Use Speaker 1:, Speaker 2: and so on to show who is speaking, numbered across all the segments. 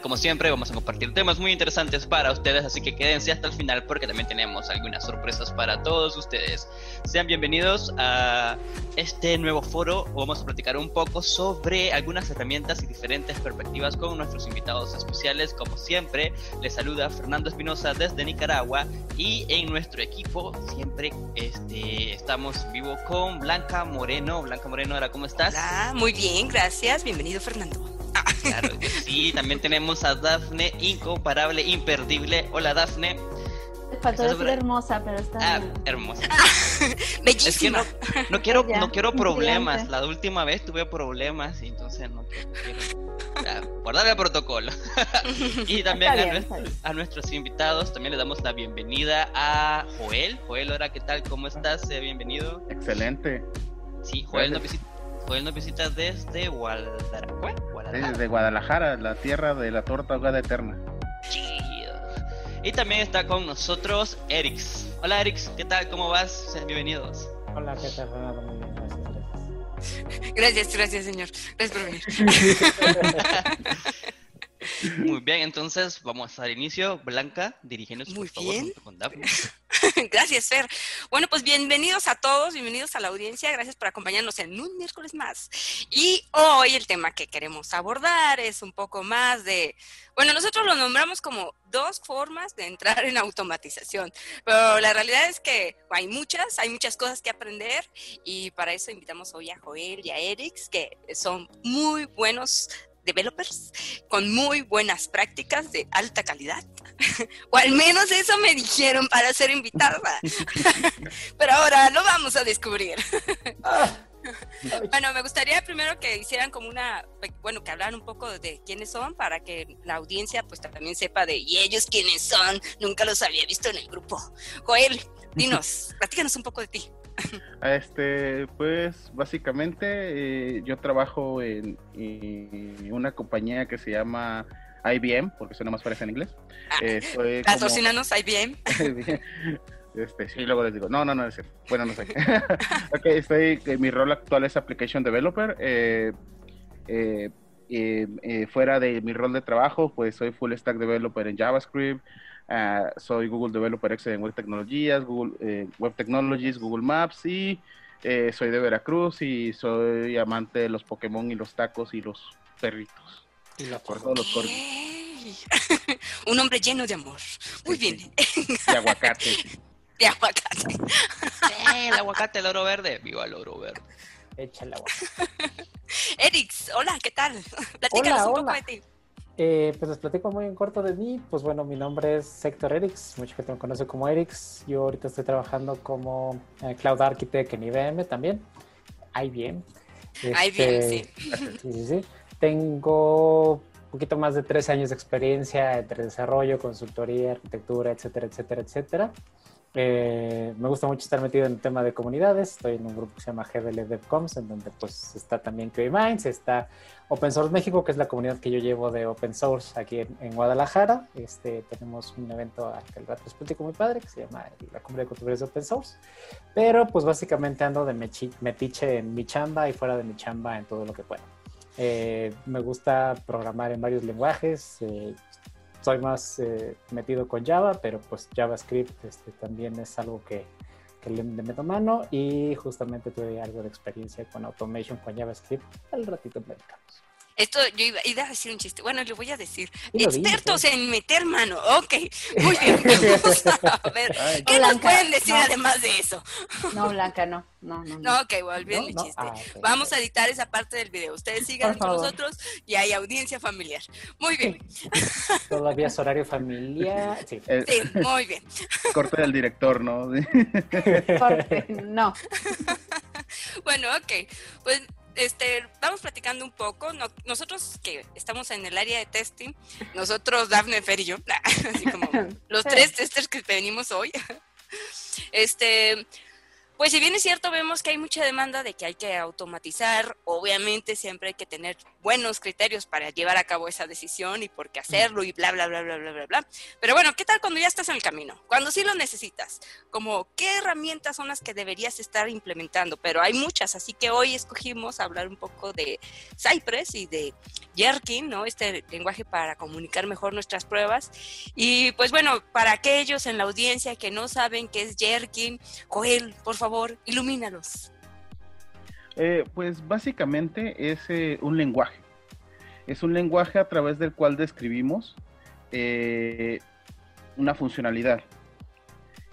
Speaker 1: como siempre, vamos a compartir temas muy interesantes para ustedes, así que quédense hasta el final porque también tenemos algunas sorpresas para todos ustedes. Sean bienvenidos a este nuevo foro. Vamos a platicar un poco sobre algunas herramientas y diferentes perspectivas con nuestros invitados especiales. Como siempre, les saluda Fernando Espinosa desde Nicaragua y en nuestro equipo siempre este, estamos vivo con Blanca Moreno. Blanca Moreno, ¿cómo estás?
Speaker 2: Hola, muy bien, gracias. Bienvenido, Fernando.
Speaker 1: Claro que sí, también tenemos a Dafne, incomparable, imperdible. Hola, Dafne.
Speaker 3: Te faltó decir hermosa, pero está
Speaker 1: ah, hermosa.
Speaker 2: Bellísima.
Speaker 1: Es que no, quiero, no quiero problemas. La última vez tuve problemas y entonces no quiero. guardar el protocolo. y también a, nuestros invitados también le damos la bienvenida a Joel. Joel, ahora qué tal, ¿cómo estás? Sea bienvenido.
Speaker 4: Excelente.
Speaker 1: Sí, Joel nos visita Joel nos visita desde Guadalajara.
Speaker 4: Desde Guadalajara, la tierra de la torta ahogada eterna.
Speaker 1: Chido. Y también está con nosotros Erix. Hola Erix, ¿qué tal? ¿Cómo vas? Sean bienvenidos.
Speaker 5: Hola, ¿qué tal, Renato? Muy bien, gracias,
Speaker 2: gracias. Gracias, señor. Gracias por venir.
Speaker 1: Muy bien, entonces vamos al inicio. Blanca, dirigiéndose
Speaker 2: Muy
Speaker 1: por
Speaker 2: bien.
Speaker 1: favor, con Daphne.
Speaker 2: Gracias, Fer. Bueno, pues bienvenidos a todos, bienvenidos a la audiencia, gracias por acompañarnos en un miércoles más. Y hoy el tema que queremos abordar es un poco más de, bueno, nosotros lo nombramos como dos formas de entrar en automatización, pero la realidad es que hay muchas, hay muchas cosas que aprender y para eso invitamos hoy a Joel y a Erix, que son muy buenos developers con muy buenas prácticas de alta calidad. o al menos eso me dijeron para ser invitada. Pero ahora lo vamos a descubrir. bueno, me gustaría primero que hicieran como una, bueno, que hablaran un poco de quiénes son para que la audiencia pues también sepa de, ¿y ellos quiénes son? Nunca los había visto en el grupo. Joel, dinos, platícanos un poco de ti.
Speaker 4: Este, pues básicamente eh, yo trabajo en, una compañía que se llama IBM, porque suena más parece en inglés.
Speaker 2: Ah, eh, Patrocinanos IBM.
Speaker 4: Este, sí, luego les digo, no, no, no, es cierto. Bueno, no sé. ok, estoy, mi rol actual es Application Developer. Eh, eh, eh, fuera de mi rol de trabajo, pues soy Full Stack Developer en JavaScript, Ah, soy Google Developer Excel en Web Tecnologías, Google eh, Web Technologies, Google Maps y eh, soy de Veracruz y soy amante de los Pokémon y los tacos y los perritos.
Speaker 5: Y la
Speaker 4: los
Speaker 2: Un hombre lleno de amor. Muy bien.
Speaker 4: De aguacate.
Speaker 2: De aguacate.
Speaker 1: el aguacate, el oro verde. Viva el oro verde.
Speaker 5: Échale agua.
Speaker 2: Erix, hola, ¿qué tal? Platícanos un poco de ti.
Speaker 5: Eh, pues les platico muy en corto de mí. Pues bueno, mi nombre es Héctor Erix, mucha gente me conoce como Erix. Yo ahorita estoy trabajando como eh, Cloud Architect en IBM también. IBM.
Speaker 2: IBM, sí.
Speaker 5: Sí, sí, sí. Tengo un poquito más de tres años de experiencia entre desarrollo, consultoría, arquitectura, etcétera, etcétera, etcétera. Eh, me gusta mucho estar metido en el tema de comunidades. Estoy en un grupo que se llama GDL DevComs, en donde pues está también Minds, está Open Source México, que es la comunidad que yo llevo de Open Source aquí en, Guadalajara. Este, tenemos un evento al que el rato les muy padre, que se llama la Cumbre de Contribuidores de Open Source. Pero pues básicamente ando de metiche en mi chamba y fuera de mi chamba en todo lo que puedo. Eh, me gusta programar en varios lenguajes. Eh, soy más eh, metido con Java, pero pues JavaScript este, también es algo que, que le, meto mano y justamente tuve algo de experiencia con automation con JavaScript. Al ratito platicamos.
Speaker 2: Esto yo iba, a decir un chiste. Bueno, le voy a decir. Expertos en meter mano. Ok, muy bien. a ver, ¿qué nos pueden decir además de eso?
Speaker 3: No, Blanca, no. No, no, no.
Speaker 2: ok, volviendo el chiste. Ah, Vamos a editar esa parte del video. Ustedes sigan con nosotros y hay audiencia familiar. Muy bien.
Speaker 5: Todavía es horario familiar. Sí,
Speaker 2: sí muy bien.
Speaker 4: Corte del director, ¿no?
Speaker 3: Corte, no.
Speaker 2: bueno, ok. Pues este, vamos platicando un poco. nosotros que estamos en el área de testing, nosotros, Dafne, Fer y yo, así como los tres testers que venimos hoy, este, pues si bien es cierto, vemos que hay mucha demanda de que hay que automatizar, obviamente siempre hay que tener buenos criterios para llevar a cabo esa decisión y por qué hacerlo y bla, bla, bla, bla, bla, bla, bla. Pero bueno, ¿qué tal cuando ya estás en el camino? Cuando sí lo necesitas, como qué herramientas son las que deberías estar implementando, pero hay muchas, así que hoy escogimos hablar un poco de Cypress y de Jerkin, ¿no? Este lenguaje para comunicar mejor nuestras pruebas. Y pues bueno, para aquellos en la audiencia que no saben qué es Jerkin, Joel, por favor, favor, ilumínalos.
Speaker 4: Eh, pues básicamente es eh, un lenguaje. Es un lenguaje a través del cual describimos eh, una funcionalidad.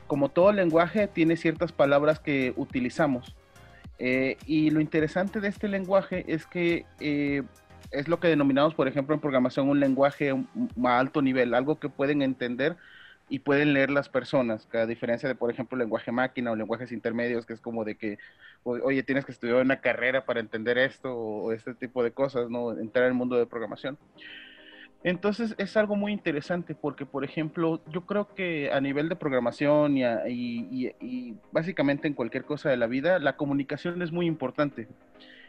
Speaker 4: Como todo lenguaje tiene ciertas palabras que utilizamos. y lo interesante de este lenguaje es que es lo que denominamos, por ejemplo, en programación un lenguaje a alto nivel, algo que pueden entender y pueden leer las personas, a diferencia de, por ejemplo, lenguaje máquina o lenguajes intermedios, que es como de que, oye, tienes que estudiar una carrera para entender esto o este tipo de cosas, ¿no? Entrar en el mundo de programación. Entonces es algo muy interesante porque, por ejemplo, yo creo que a nivel de programación y, básicamente en cualquier cosa de la vida, la comunicación es muy importante.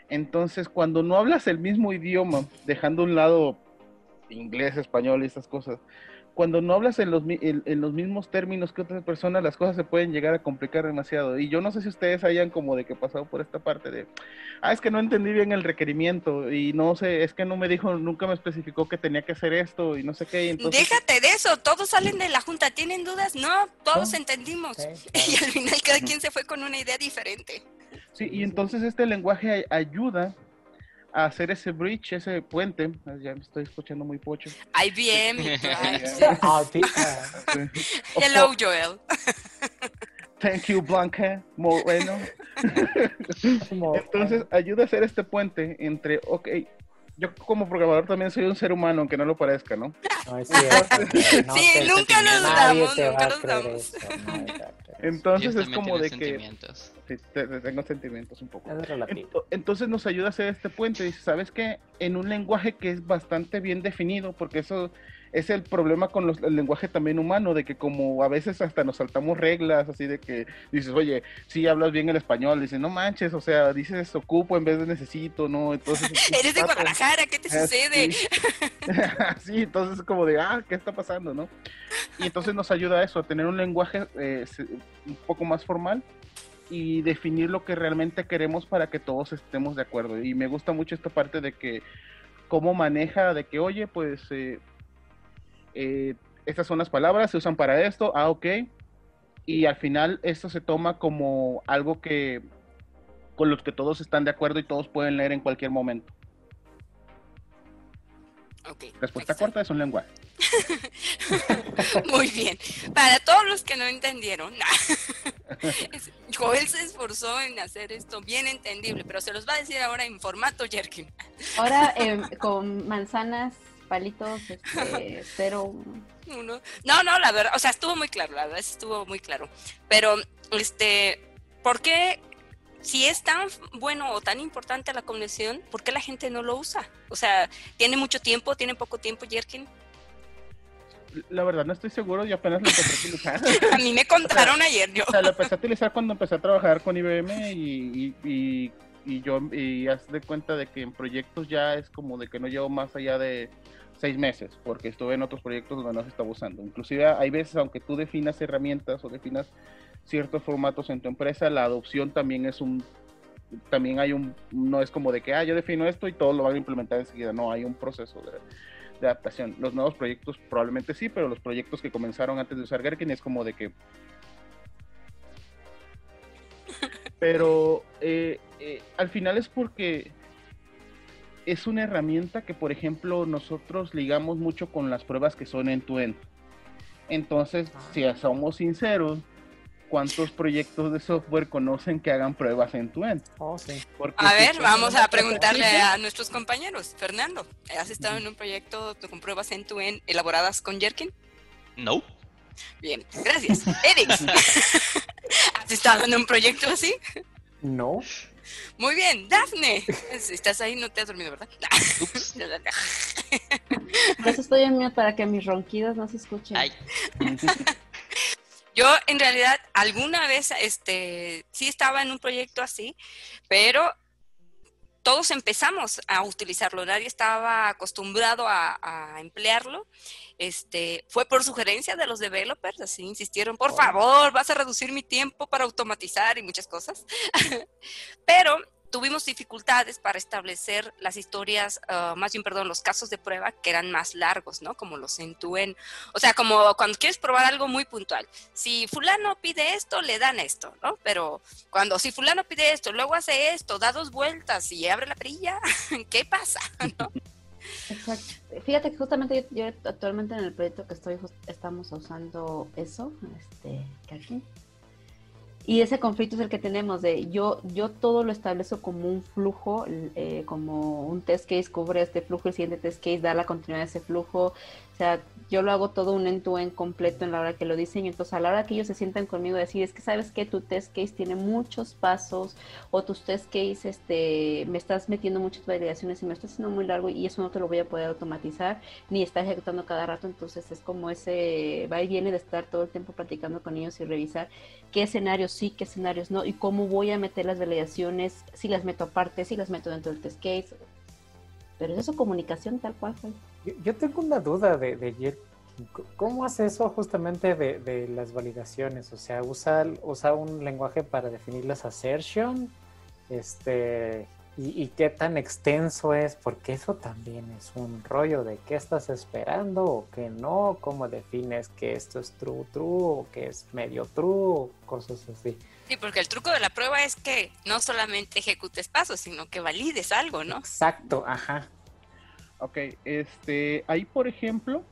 Speaker 4: Entonces, cuando no hablas el mismo idioma, dejando un lado inglés, español y estas cosas, cuando no hablas en los, en, los mismos términos que otras personas, las cosas se pueden llegar a complicar demasiado. Y yo no sé si ustedes hayan como de que pasado por esta parte de, ah, es que no entendí bien el requerimiento y no sé, es que no me dijo, nunca me especificó que tenía que hacer esto y no sé qué.
Speaker 2: Entonces... Déjate de eso, todos salen de la junta, ¿tienen dudas? No, todos entendimos. Y al final cada quien se fue con una idea diferente.
Speaker 4: Sí, y entonces este lenguaje ayuda hacer ese bridge, ese puente. Ya me estoy escuchando muy pocho.
Speaker 2: IBM. Hello, Joel.
Speaker 4: Thank you, Blanca Moreno. Entonces, ayuda a hacer este puente entre, ok, yo como programador también soy un ser humano, aunque no lo parezca, ¿no?
Speaker 2: sí, nunca nos dudamos, nunca nos dudamos.
Speaker 4: Entonces es como de que... tengo sentimientos un poco. Entonces nos ayuda a hacer este puente. Dice, ¿sabes qué? En un lenguaje que es bastante bien definido, porque eso es el problema con el lenguaje también humano, de que como a veces hasta nos saltamos reglas, así de que dices, oye, si hablas bien el español, dices, no manches, o sea, dices ocupo en vez de necesito, ¿no? Entonces...
Speaker 2: Eres de Guadalajara, ¿qué te ah, sucede?
Speaker 4: Sí. entonces es como de, ah, ¿qué está pasando, no? Y entonces nos ayuda a eso, a tener un lenguaje eh, un poco más formal y definir lo que realmente queremos para que todos estemos de acuerdo. Y me gusta mucho esta parte de que cómo maneja, de que, oye, pues eh, eh, estas son las palabras, se usan para esto, ah, ok. Y al final esto se toma como algo que con los que todos están de acuerdo y todos pueden leer en cualquier momento.
Speaker 2: Okay,
Speaker 4: Respuesta corta es un lenguaje.
Speaker 2: Muy bien. Para todos los que no entendieron, Joel se esforzó en hacer esto bien entendible, pero se los va a decir ahora en formato Jerkin.
Speaker 3: Ahora em, con manzanas palitos, este, cero.
Speaker 2: Uno. No, no, la verdad, o sea, estuvo muy claro, la verdad, estuvo muy claro. Pero, este, ¿por qué, si es tan bueno o tan importante la conexión, por qué la gente no lo usa? O sea, ¿tiene mucho tiempo, tiene poco tiempo, Jerkin?
Speaker 4: La verdad no estoy seguro, yo apenas lo empecé a utilizar.
Speaker 2: a mí me contaron ayer yo.
Speaker 4: O sea, lo empecé a utilizar cuando empecé a trabajar con IBM y, y, y yo, y haz de cuenta de que en proyectos ya es como de que no llevo más allá de seis meses, porque estuve en otros proyectos donde no se está usando. Inclusive hay veces, aunque tú definas herramientas o definas ciertos formatos en tu empresa, la adopción también es un, también hay un, no es como de que, ah, yo defino esto y todo lo van a implementar enseguida, no, hay un proceso de, adaptación. Los nuevos proyectos probablemente sí, pero los proyectos que comenzaron antes de usar Gherkin es como de que... Pero eh, eh, al final es porque es una herramienta que, por ejemplo, nosotros ligamos mucho con las pruebas que son end-to-end. Entonces, ah. si somos sinceros, ¿cuántos proyectos de software conocen que hagan pruebas end-to-end?
Speaker 2: Oh, a ver, vamos a preguntarle a nuestros compañeros. Fernando, ¿has estado en un proyecto con pruebas end-to-end elaboradas con Jerkin?
Speaker 1: No.
Speaker 2: Bien, gracias. Eric, ¿has estado en un proyecto así?
Speaker 5: No.
Speaker 2: Muy bien, Dafne. Estás ahí, no te has dormido, ¿verdad?
Speaker 3: Por eso estoy en mí para que mis ronquidos no se escuchen.
Speaker 2: Yo en realidad alguna vez este, sí estaba en un proyecto así, pero todos empezamos a utilizarlo, nadie estaba acostumbrado a, a, emplearlo. Este, fue por sugerencia de los developers, así insistieron, por favor, vas a reducir mi tiempo para automatizar y muchas cosas. Pero tuvimos dificultades para establecer las historias, uh, más bien, perdón, los casos de prueba que eran más largos, ¿no? Como los entuen. O sea, como cuando quieres probar algo muy puntual. Si fulano pide esto, le dan esto, ¿no? Pero cuando si fulano pide esto, luego hace esto, da dos vueltas y abre la perilla, ¿qué pasa? ¿no?
Speaker 3: Exacto. Fíjate que justamente yo, yo, actualmente en el proyecto que estoy estamos usando eso, este, que aquí y ese conflicto es el que tenemos de yo, yo todo lo establezco como un flujo, eh, como un test case cubre este flujo, el siguiente test case da la continuidad de ese flujo. O sea, yo lo hago todo un end-to-end completo en la hora que lo diseño. Entonces, a la hora que ellos se sientan conmigo, decir, es que sabes que tu test case tiene muchos pasos o tus test case, este, me estás metiendo muchas validaciones y me estás haciendo muy largo y eso no te lo voy a poder automatizar ni estar ejecutando cada rato. Entonces, es como ese va y viene de estar todo el tiempo platicando con ellos y revisar qué escenarios sí, qué escenarios no y cómo voy a meter las validaciones, si las meto aparte, si las meto dentro del test case. Pero es eso comunicación tal cual. Fue.
Speaker 5: Yo tengo una duda de, de ¿Cómo hace eso justamente de, de, las validaciones? O sea, usa, usa un lenguaje para definir las assertion, este, y, y, qué tan extenso es, porque eso también es un rollo de qué estás esperando o qué no, cómo defines que esto es true, true, o que es medio true, cosas así.
Speaker 2: Sí, porque el truco de la prueba es que no solamente ejecutes pasos, sino que valides algo, ¿no?
Speaker 5: Exacto, ajá.
Speaker 4: Ok, este, ahí por ejemplo,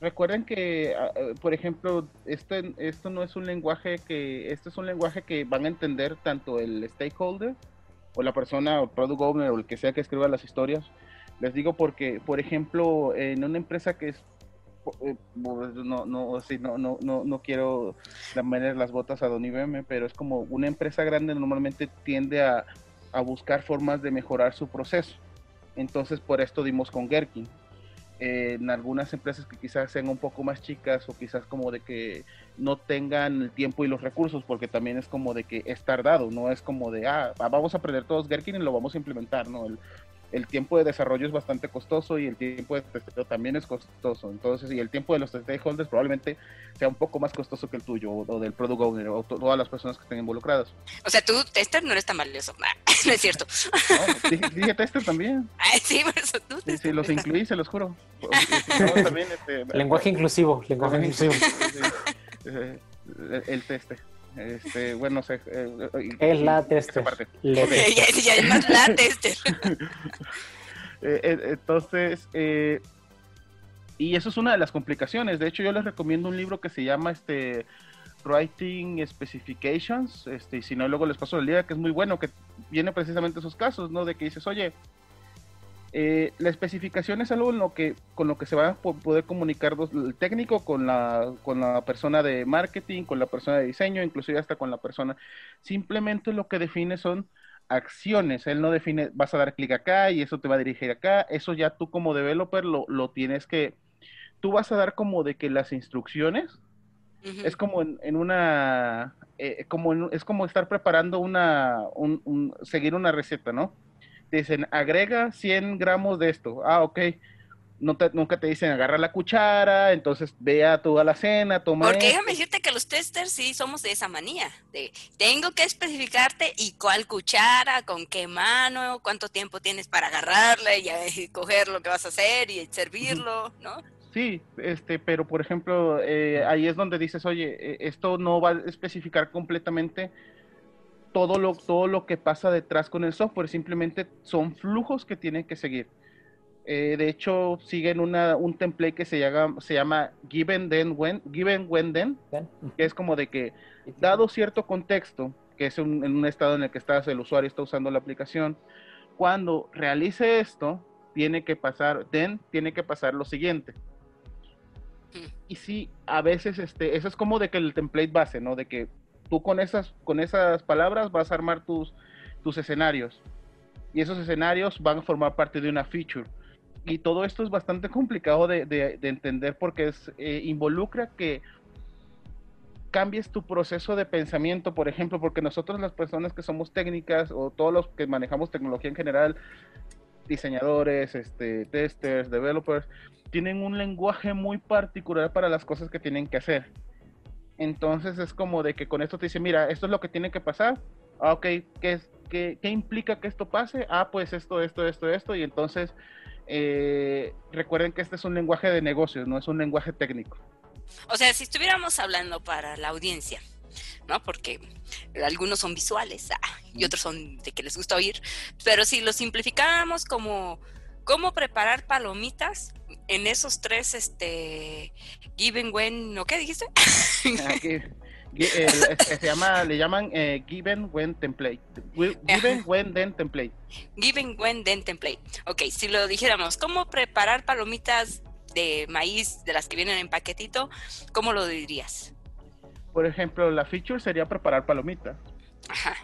Speaker 4: recuerden que, ah, eh, por ejemplo, este, esto no es un lenguaje que, este es un lenguaje que van a entender tanto el stakeholder o la persona o product owner o el que sea que escriba las historias. Les digo porque, por ejemplo, en una empresa que es eh, no, no, sí, no, no, no, no quiero manera las botas a Don IBM, pero es como una empresa grande normalmente tiende a, a buscar formas de mejorar su proceso. Entonces por esto dimos con Gherkin. Eh, en algunas empresas que quizás sean un poco más chicas o quizás como de que no tengan el tiempo y los recursos, porque también es como de que es tardado, no es como de, ah, vamos a aprender todos Gherkin y lo vamos a implementar, ¿no? El, el tiempo de desarrollo es bastante costoso y el tiempo de testeo también es costoso. Entonces, y el tiempo de los stakeholders probablemente sea un poco más costoso que el tuyo o, del product owner o todas las personas que estén involucradas.
Speaker 2: O sea, tú, tester, no eres tan valioso. no es cierto.
Speaker 4: No, dije, tester también.
Speaker 2: Ay, sí, eso tú.
Speaker 4: Sí, sí, los incluí, se los juro.
Speaker 5: también, este, lenguaje inclusivo, lenguaje inclusivo.
Speaker 4: el, el teste. Este, bueno, sé. Eh,
Speaker 5: es la tester.
Speaker 2: ya, es más la tester.
Speaker 4: Eh, eh, entonces, eh, y eso es una de las complicaciones. De hecho, yo les recomiendo un libro que se llama este Writing Specifications. Este, y si no, luego les paso el día, que es muy bueno, que viene precisamente esos casos, ¿no? De que dices, oye, eh, la especificación es algo en lo que, con lo que se va a poder comunicar el técnico con la, con la persona de marketing, con la persona de diseño, inclusive hasta con la persona. Simplemente lo que define son acciones. Él no define, vas a dar clic acá y eso te va a dirigir acá. Eso ya tú como developer lo, lo tienes que, tú vas a dar como de que las instrucciones, es como en, una, eh, como es como estar preparando una, un, seguir una receta, ¿no? Dicen, agrega 100 gramos de esto. Ah, ok. No te, nunca te dicen agarra la cuchara, entonces vea toda la cena, toma.
Speaker 2: Porque déjame decirte que los testers sí somos de esa manía, de tengo que especificarte y cuál cuchara, con qué mano, cuánto tiempo tienes para agarrarla y, coger lo que vas a hacer y servirlo, ¿no?
Speaker 4: Sí, este, pero por ejemplo, eh, ahí es donde dices, oye, eh, esto no va a especificar completamente todo lo, todo lo que pasa detrás con el software, simplemente son flujos que tienen que seguir. Eh, de hecho, siguen una, un template que se llama, se llama given then when, given when then, que es como de que, dado cierto contexto, que es en un estado en el que estás, el usuario está usando la aplicación, cuando realice esto, tiene que pasar, then tiene que pasar lo siguiente. Y sí, a veces, este, eso es como de que el template base, ¿no? De que tú con esas, con esas palabras vas a armar tus, tus escenarios. Y esos escenarios van a formar parte de una feature. Y todo esto es bastante complicado de, de, entender porque es, eh, involucra que cambies tu proceso de pensamiento, por ejemplo, porque nosotros las personas que somos técnicas o todos los que manejamos tecnología en general, diseñadores, este, testers, developers, tienen un lenguaje muy particular para las cosas que tienen que hacer. Entonces es como de que con esto te dice, mira, esto es lo que tiene que pasar. Ah, ok, ¿qué, qué, qué implica que esto pase? Ah, pues esto, esto, esto, esto. Y entonces eh, recuerden que este es un lenguaje de negocios, no es un lenguaje técnico.
Speaker 2: O sea, si estuviéramos hablando para la audiencia, ¿no? Porque algunos son visuales ah, y otros son de que les gusta oír, pero si lo simplificáramos como cómo preparar palomitas en esos tres, este, given when, ¿no qué dijiste?
Speaker 4: Este, se llama, le llaman eh, given when template. Given when then template.
Speaker 2: Given when then template. Ok, si lo dijéramos, ¿cómo preparar palomitas de maíz de las que vienen en paquetito? ¿Cómo lo dirías?
Speaker 4: Por ejemplo, la feature sería preparar palomitas.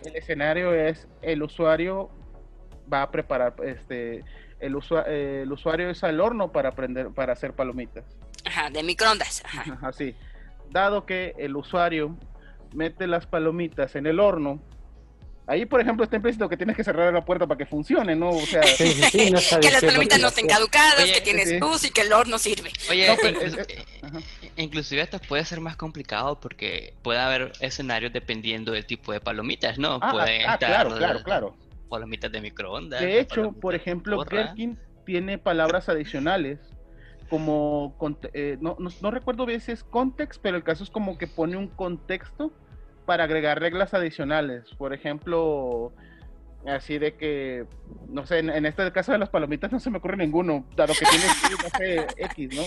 Speaker 4: El escenario es el usuario va a preparar, este, el, el usuario es al horno para aprender, para hacer palomitas.
Speaker 2: Ajá, de microondas.
Speaker 4: Ajá. Así. Dado que el usuario mete las palomitas en el horno, Ahí, por ejemplo, está implícito que tienes que cerrar la puerta para que funcione, ¿no? O sea,
Speaker 2: que las palomitas no estén caducadas, que tienes luz y que el horno sirve.
Speaker 1: Oye, inclusive esto puede ser más complicado porque puede haber escenarios dependiendo del tipo de palomitas, ¿no?
Speaker 4: Ah,
Speaker 1: puede
Speaker 4: ah, claro, claro, claro.
Speaker 1: Palomitas de microondas.
Speaker 4: De hecho, por ejemplo, Gherkin tiene palabras adicionales como, eh, no, no, no recuerdo bien si es context, pero el caso es como que pone un contexto para agregar reglas adicionales. Por ejemplo, así de que, no sé, en, este caso de las palomitas no se me ocurre ninguno, dado que tiene no sé, X, ¿no?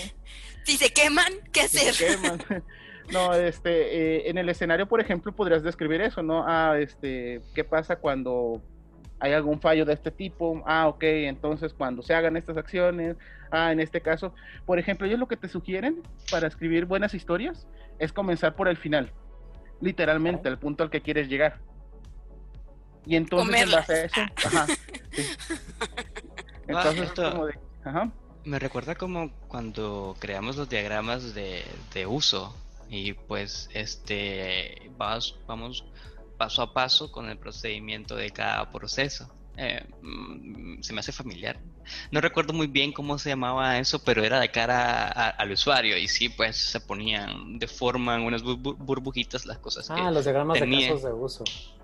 Speaker 2: Si se queman, ¿qué hacer?
Speaker 4: No, este, eh, en el escenario, por ejemplo, podrías describir eso, ¿no? Ah, este, ¿qué pasa cuando hay algún fallo de este tipo? Ah, ok, entonces cuando se hagan estas acciones, ah, en este caso, por ejemplo, ellos lo que te sugieren para escribir buenas historias es comenzar por el final literalmente el punto al que quieres llegar. Y entonces en base a eso, ajá,
Speaker 1: Entonces como de, ajá. Me recuerda como cuando creamos los diagramas de, de uso y pues este vamos, vamos paso a paso con el procedimiento de cada proceso. Eh, mm, se me hace familiar. No recuerdo muy bien cómo se llamaba eso, pero era de cara al usuario y sí, pues se ponían de forma en unas burbujitas las cosas.
Speaker 5: Ah, los diagramas de casos de uso.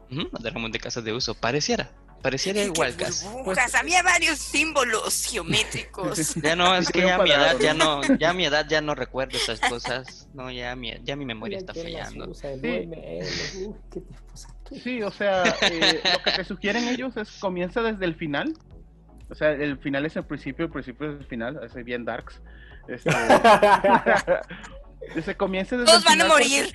Speaker 1: los diagramas de casos de uso, pareciera. Pareciera igual casi.
Speaker 2: Pues, había varios símbolos geométricos.
Speaker 1: Ya no, es que ya mi edad ya no, ya mi edad ya no recuerdo esas cosas. No, ya mi, ya mi memoria está fallando.
Speaker 4: Sí, o sea, eh, lo que te sugieren ellos es comienza desde el final. O sea, el final es el principio, el principio es el final, es bien darks. Este, se comienza desde
Speaker 2: Todos van a morir.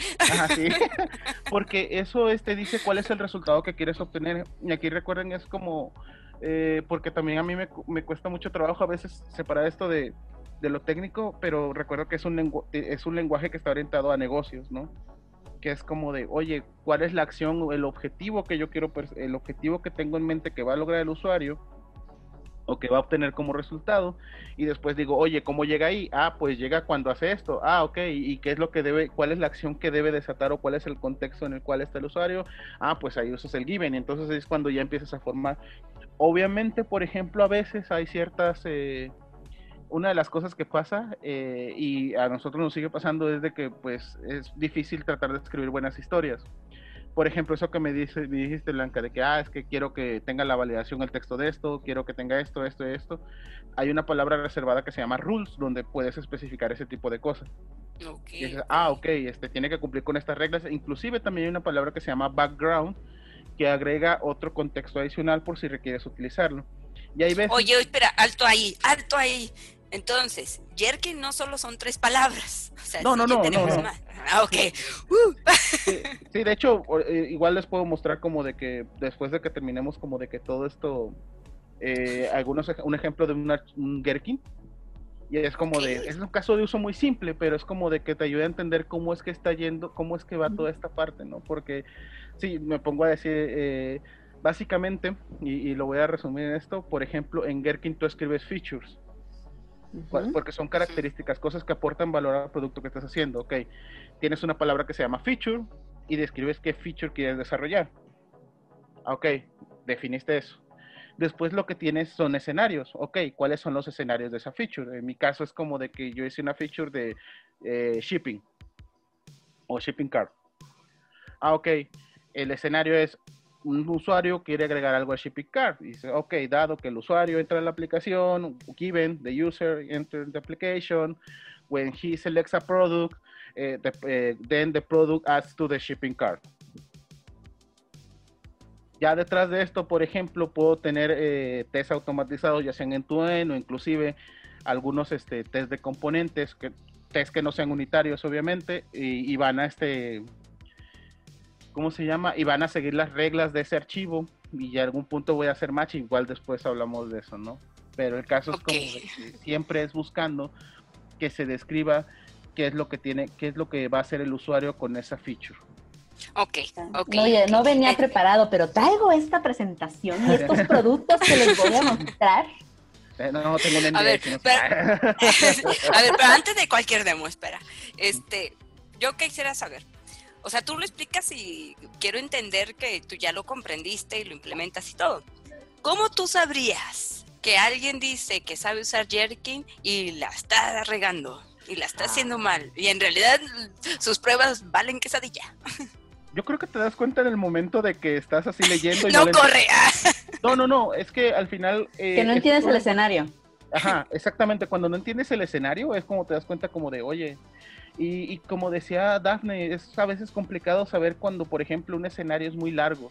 Speaker 4: Porque, eso este, dice cuál es el resultado que quieres obtener. Y aquí recuerden, es como, eh, porque también a mí me, me, cuesta mucho trabajo a veces separar esto de, de lo técnico, pero recuerdo que es un, es un lenguaje que está orientado a negocios, ¿no? que es como de, oye, ¿cuál es la acción o el objetivo que yo quiero, el objetivo que tengo en mente que va a lograr el usuario o que va a obtener como resultado? Y después digo, oye, ¿cómo llega ahí? Ah, pues llega cuando hace esto. Ah, ok, ¿y qué es lo que debe, cuál es la acción que debe desatar o cuál es el contexto en el cual está el usuario? Ah, pues ahí usas el given. Entonces es cuando ya empiezas a formar. Obviamente, por ejemplo, a veces hay ciertas... Eh, una de las cosas que pasa eh, y a nosotros nos sigue pasando es de que pues es difícil tratar de escribir buenas historias. Por ejemplo, eso que me, dice, me dijiste, Blanca, de que, ah, es que quiero que tenga la validación el texto de esto, quiero que tenga esto, esto, esto. Hay una palabra reservada que se llama rules, donde puedes especificar ese tipo de cosas. ah, ok, este, tiene que cumplir con estas reglas. Inclusive también hay una palabra que se llama background, que agrega otro contexto adicional por si requieres utilizarlo. Y hay veces...
Speaker 2: Oye, espera, alto ahí, alto ahí. Entonces, Jerkin no solo son tres palabras.
Speaker 4: no, no, no,
Speaker 2: Ah, ok. Uh.
Speaker 4: Sí, de hecho, eh, igual les puedo mostrar como de que después de que terminemos como de que todo esto, eh, algunos, un ejemplo de un Gherkin. Y es como de, es un caso de uso muy simple, pero es como de que te ayude a entender cómo es que está yendo, cómo es que va toda esta parte, ¿no? Porque, sí, me pongo a decir, eh, básicamente, y, y, lo voy a resumir en esto, por ejemplo, en Gherkin tú escribes features Porque son características, cosas que aportan valor al producto que estás haciendo. Ok, tienes una palabra que se llama feature y describes qué feature quieres desarrollar. Ok, definiste eso. Después lo que tienes son escenarios. Ok, ¿cuáles son los escenarios de esa feature? En mi caso es como de que yo hice una feature de eh, shipping o shipping cart. Ah, ok. El escenario es un usuario quiere agregar algo a shipping cart. Y dice, ok, dado que el usuario entra en la aplicación, given the user enter the application, when he selects a product, eh, eh, then the product adds to the shipping cart. Ya detrás de esto, por ejemplo, puedo tener eh, test automatizados, ya sean en tu o inclusive algunos este, test de componentes, que, test que no sean unitarios, obviamente, y van a este, ¿cómo se llama? Y van a seguir las reglas de ese archivo y ya a algún punto voy a hacer match, igual después hablamos de eso, ¿no? Pero el caso es como que siempre es buscando que se describa qué es lo que tiene, qué es lo que va a hacer el usuario con esa feature.
Speaker 2: Ok, ok.
Speaker 3: No, oye, no venía
Speaker 2: Eh,
Speaker 3: preparado, pero traigo esta presentación y estos productos que les voy a mostrar.
Speaker 4: Eh, no, no tengo un
Speaker 2: A ver,
Speaker 4: no sé.
Speaker 2: A ver, pero antes de cualquier demo, espera. Este, yo quisiera saber. O sea, tú lo explicas y quiero entender que tú ya lo comprendiste y lo implementas y todo. ¿Cómo tú sabrías que alguien dice que sabe usar Jerkin y la está regando y la está haciendo mal y en realidad sus pruebas valen quesadilla?
Speaker 4: Yo creo que te das cuenta en el momento de que estás así leyendo y
Speaker 2: No
Speaker 4: le-
Speaker 2: corre. ah.
Speaker 4: No, no, no, es que al final... eh,
Speaker 3: Que no
Speaker 4: es
Speaker 3: entiendes el escenario.
Speaker 4: Ajá, exactamente. Cuando no entiendes el escenario es como te das cuenta como de, oye, y, y como decía Daphne, es a veces complicado saber cuando, por ejemplo, un escenario es muy largo.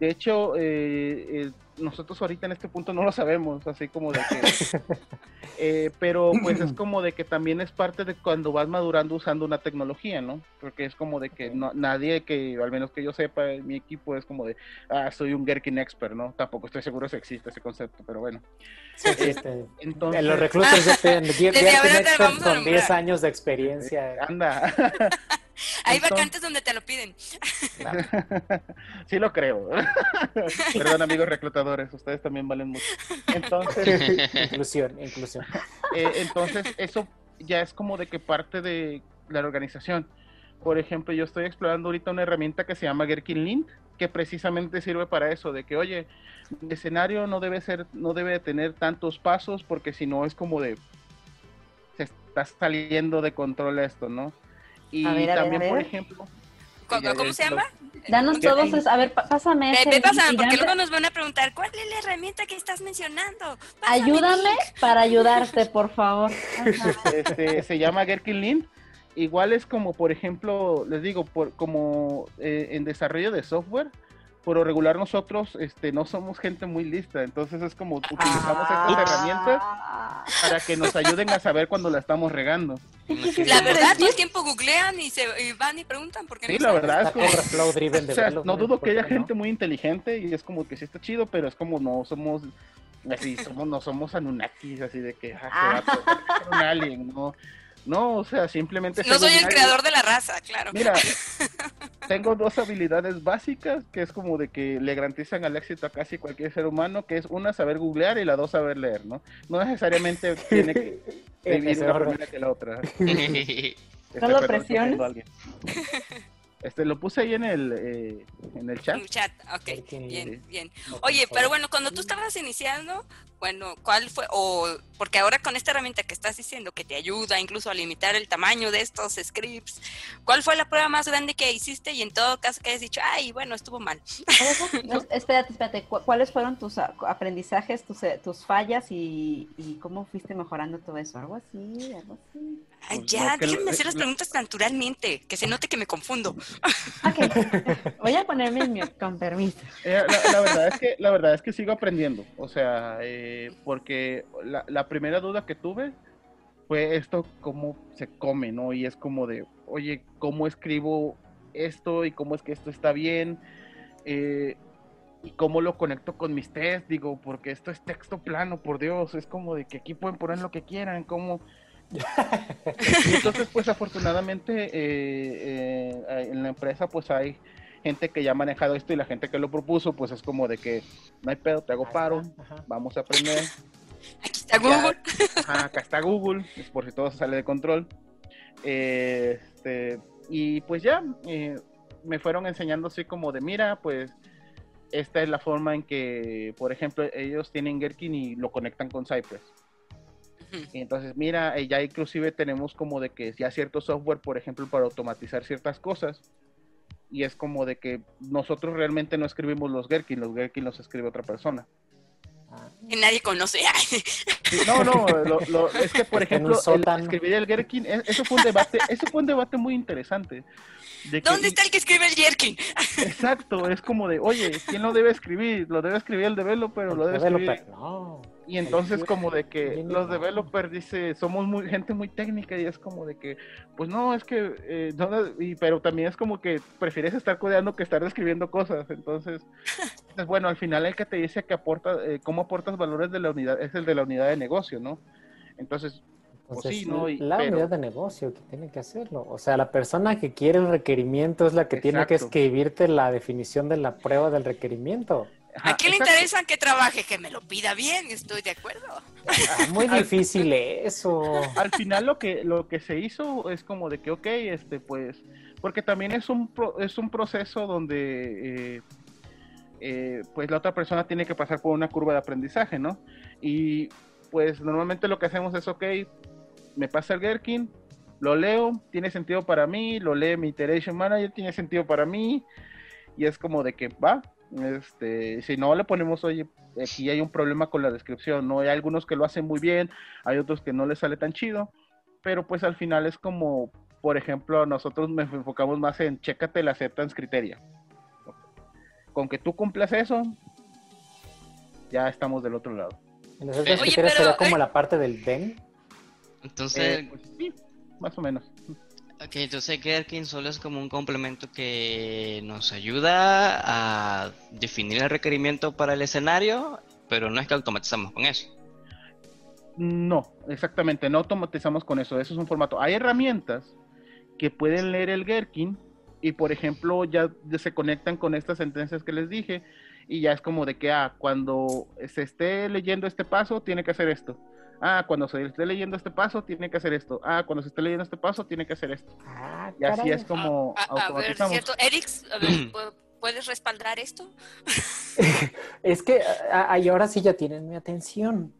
Speaker 4: De hecho, eh, eh, nosotros ahorita en este punto no lo sabemos, así como de que... eh, pero pues es como de que también es parte de cuando vas madurando usando una tecnología, ¿no? Porque es como de que no, nadie que, al menos que yo sepa, en mi equipo es como de, ah, soy un Gherkin expert, ¿no? Tampoco estoy seguro si existe ese concepto, pero bueno.
Speaker 5: Sí, existe.
Speaker 4: Entonces...
Speaker 5: En los reclutas tienen
Speaker 2: te
Speaker 5: expert con 10
Speaker 2: nombrar.
Speaker 5: años de experiencia.
Speaker 4: Anda.
Speaker 2: Hay
Speaker 4: Entonces-
Speaker 2: vacantes donde te lo piden.
Speaker 4: sí lo creo. Perdón, amigos reclutadores, ustedes también valen mucho. Entonces,
Speaker 5: inclusión, inclusión.
Speaker 4: eh, entonces eso ya es como de que parte de la organización. Por ejemplo, yo estoy explorando ahorita una herramienta que se llama Gherkin Lint, que precisamente sirve para eso, de que, oye, el escenario no debe ser, no debe tener tantos pasos, porque si no es como de se está saliendo de control esto, ¿no? Y
Speaker 3: A ver, a ver,
Speaker 4: también, por ejemplo,
Speaker 2: ¿Cómo,
Speaker 4: ya-
Speaker 2: cómo
Speaker 4: ya-
Speaker 2: se llama?
Speaker 3: Danos todos, es- a ver, pásame ese y
Speaker 2: porque luego nos van a preguntar, ¿cuál es la herramienta que estás mencionando? Pásame
Speaker 3: Ayúdame
Speaker 2: link.
Speaker 3: para ayudarte, por favor.
Speaker 4: Este, se llama Gherkin Lint. Igual es como, por ejemplo, les digo, por, como eh, en desarrollo de software, por lo regular nosotros este, no somos gente muy lista, entonces es como utilizamos
Speaker 3: Ah.
Speaker 4: estas herramientas para que nos ayuden a saber cuando la estamos regando.
Speaker 2: La verdad, todo el tiempo googlean y se y van y preguntan porque
Speaker 4: Sí,
Speaker 2: no
Speaker 4: la verdad es como...
Speaker 5: con Flow Driven
Speaker 4: O sea, no dudo que haya
Speaker 5: ¿por qué
Speaker 4: gente muy inteligente y es como que sí está chido, pero es como no somos así, somos, no somos Anunnakis, así de que ah, se va a un alien, no. No, o sea, simplemente
Speaker 2: No soy el creador de la raza, claro.
Speaker 4: Mira, tengo dos habilidades básicas que es como de que le garantizan el éxito a casi cualquier ser humano, que es una saber googlear y la dos saber leer, ¿no? No necesariamente tiene que vivir una primera que la otra.
Speaker 3: No lo presiones.
Speaker 4: Este, lo puse ahí en el, eh, en el chat.
Speaker 2: Un chat, ok, bien, bien.
Speaker 5: No,
Speaker 2: Oye, pero bueno, cuando tú estabas iniciando, bueno, ¿cuál fue? O porque ahora con esta herramienta que estás diciendo que te ayuda incluso a limitar el tamaño de estos scripts, ¿cuál fue la prueba más grande que hiciste y en todo caso que hayas dicho, ay, bueno, estuvo mal?
Speaker 3: No, espérate, espérate. ¿cu- ¿Cuáles fueron tus aprendizajes, tus, eh, tus fallas y, y cómo fuiste mejorando todo eso? Algo así, algo así.
Speaker 2: Ay,
Speaker 4: Pues,
Speaker 2: ya,
Speaker 4: no,
Speaker 2: déjenme hacer las
Speaker 4: lo-
Speaker 2: preguntas naturalmente, que se note que me confundo.
Speaker 3: Ok, voy a ponerme en mute, con permiso.
Speaker 4: Eh, la, la verdad es que la verdad es que sigo aprendiendo, o sea, eh, porque la, la primera duda que tuve fue esto cómo se come, ¿no? Y es como de, oye, ¿cómo escribo esto y cómo es que esto está bien? Eh, y cómo lo conecto con mis test, digo, porque esto es texto plano, por Dios, es como de que aquí pueden poner lo que quieran, como... Y entonces, pues afortunadamente eh, eh, en la empresa pues hay gente que ya ha manejado esto y la gente que lo propuso pues es como de que no hay pedo, te hago paro,
Speaker 5: Ajá.
Speaker 4: vamos a aprender.
Speaker 2: Aquí está Google.
Speaker 4: ajá, acá está Google, es por si todo sale de control. Eh, este, y pues ya, eh, me fueron enseñando así como de, mira, pues esta es la forma en que, por ejemplo, ellos tienen Gherkin y lo conectan con Cypress. Y entonces, mira, eh, ya inclusive tenemos como de que ya cierto software, por ejemplo, para automatizar ciertas cosas. Y es como de que nosotros realmente no escribimos los Gherkin, los Gherkin los escribe otra persona.
Speaker 2: Que nadie conoce.
Speaker 4: No, no, lo- lo- es que por ejemplo, el- escribir el Gherkin, e- eso fue un debate, eso fue un debate muy interesante. De que-
Speaker 2: ¿Dónde está el que escribe el Jerkin?
Speaker 4: Exacto, es como de, oye, ¿quién lo debe escribir? Lo debe escribir el developer o lo debe escribir.
Speaker 5: Developer, no.
Speaker 4: Y entonces como de que los developers dice, somos muy gente muy técnica y es como de que, pues no, es que, eh, no, y, pero también es como que prefieres estar codeando que estar describiendo cosas. Entonces, pues, bueno, al final el que te dice que aporta, eh, cómo aportas valores de la unidad es el de la unidad de negocio, ¿no? Entonces,
Speaker 5: Entonces,
Speaker 4: sí, ¿no? Y-
Speaker 5: la
Speaker 4: pero-
Speaker 5: unidad de negocio que tiene que hacerlo. O sea, la persona que quiere el requerimiento es la que tiene que escribirte la definición de la prueba del requerimiento.
Speaker 4: ajá,
Speaker 2: ¿A quién le interesa que trabaje? Que me lo pida bien, estoy de acuerdo.
Speaker 5: Ah, muy difícil eso.
Speaker 4: al final lo que lo que se hizo es como de que ok este pues porque también es un pro- es un proceso donde eh, eh, pues la otra persona tiene que pasar por una curva de aprendizaje no y pues normalmente lo que hacemos es ok me pasa el Gherkin lo leo tiene sentido para mí lo lee mi iteration manager tiene sentido para mí y es como de que va este si no le ponemos oye aquí hay un problema con la descripción no hay algunos que lo hacen muy bien hay otros que no les sale tan chido, pero pues al final es como, por ejemplo, nosotros nos enfocamos más en chécate la acceptance criteria. Con que tú cumplas eso, ya estamos del otro lado.
Speaker 5: En los otros
Speaker 2: Oye,
Speaker 5: criterios
Speaker 2: pero,
Speaker 5: sería como
Speaker 2: eh,
Speaker 5: la parte del DEN.
Speaker 1: Entonces,
Speaker 4: Eh, pues, sí, más o menos.
Speaker 1: ok, entonces Gherkin solo es como un complemento que nos ayuda a definir el requerimiento para el escenario, pero no es que automatizamos con eso.
Speaker 4: No, exactamente, no automatizamos con eso, eso es un formato. Hay herramientas que pueden leer el Gherkin y, por ejemplo, ya se conectan con estas sentencias que les dije y ya es como de que, ah, cuando se esté leyendo este paso, tiene que hacer esto. Ah, cuando se esté leyendo este paso, tiene que hacer esto. Ah, cuando se esté leyendo este paso, tiene que hacer esto.
Speaker 5: Ah,
Speaker 4: Y así es como
Speaker 2: A, a ver. ¿cierto? Erix, a ver, ¿pu- ¿puedes respaldar esto?
Speaker 5: Es que a- a- y ahora sí ya tienen mi atención.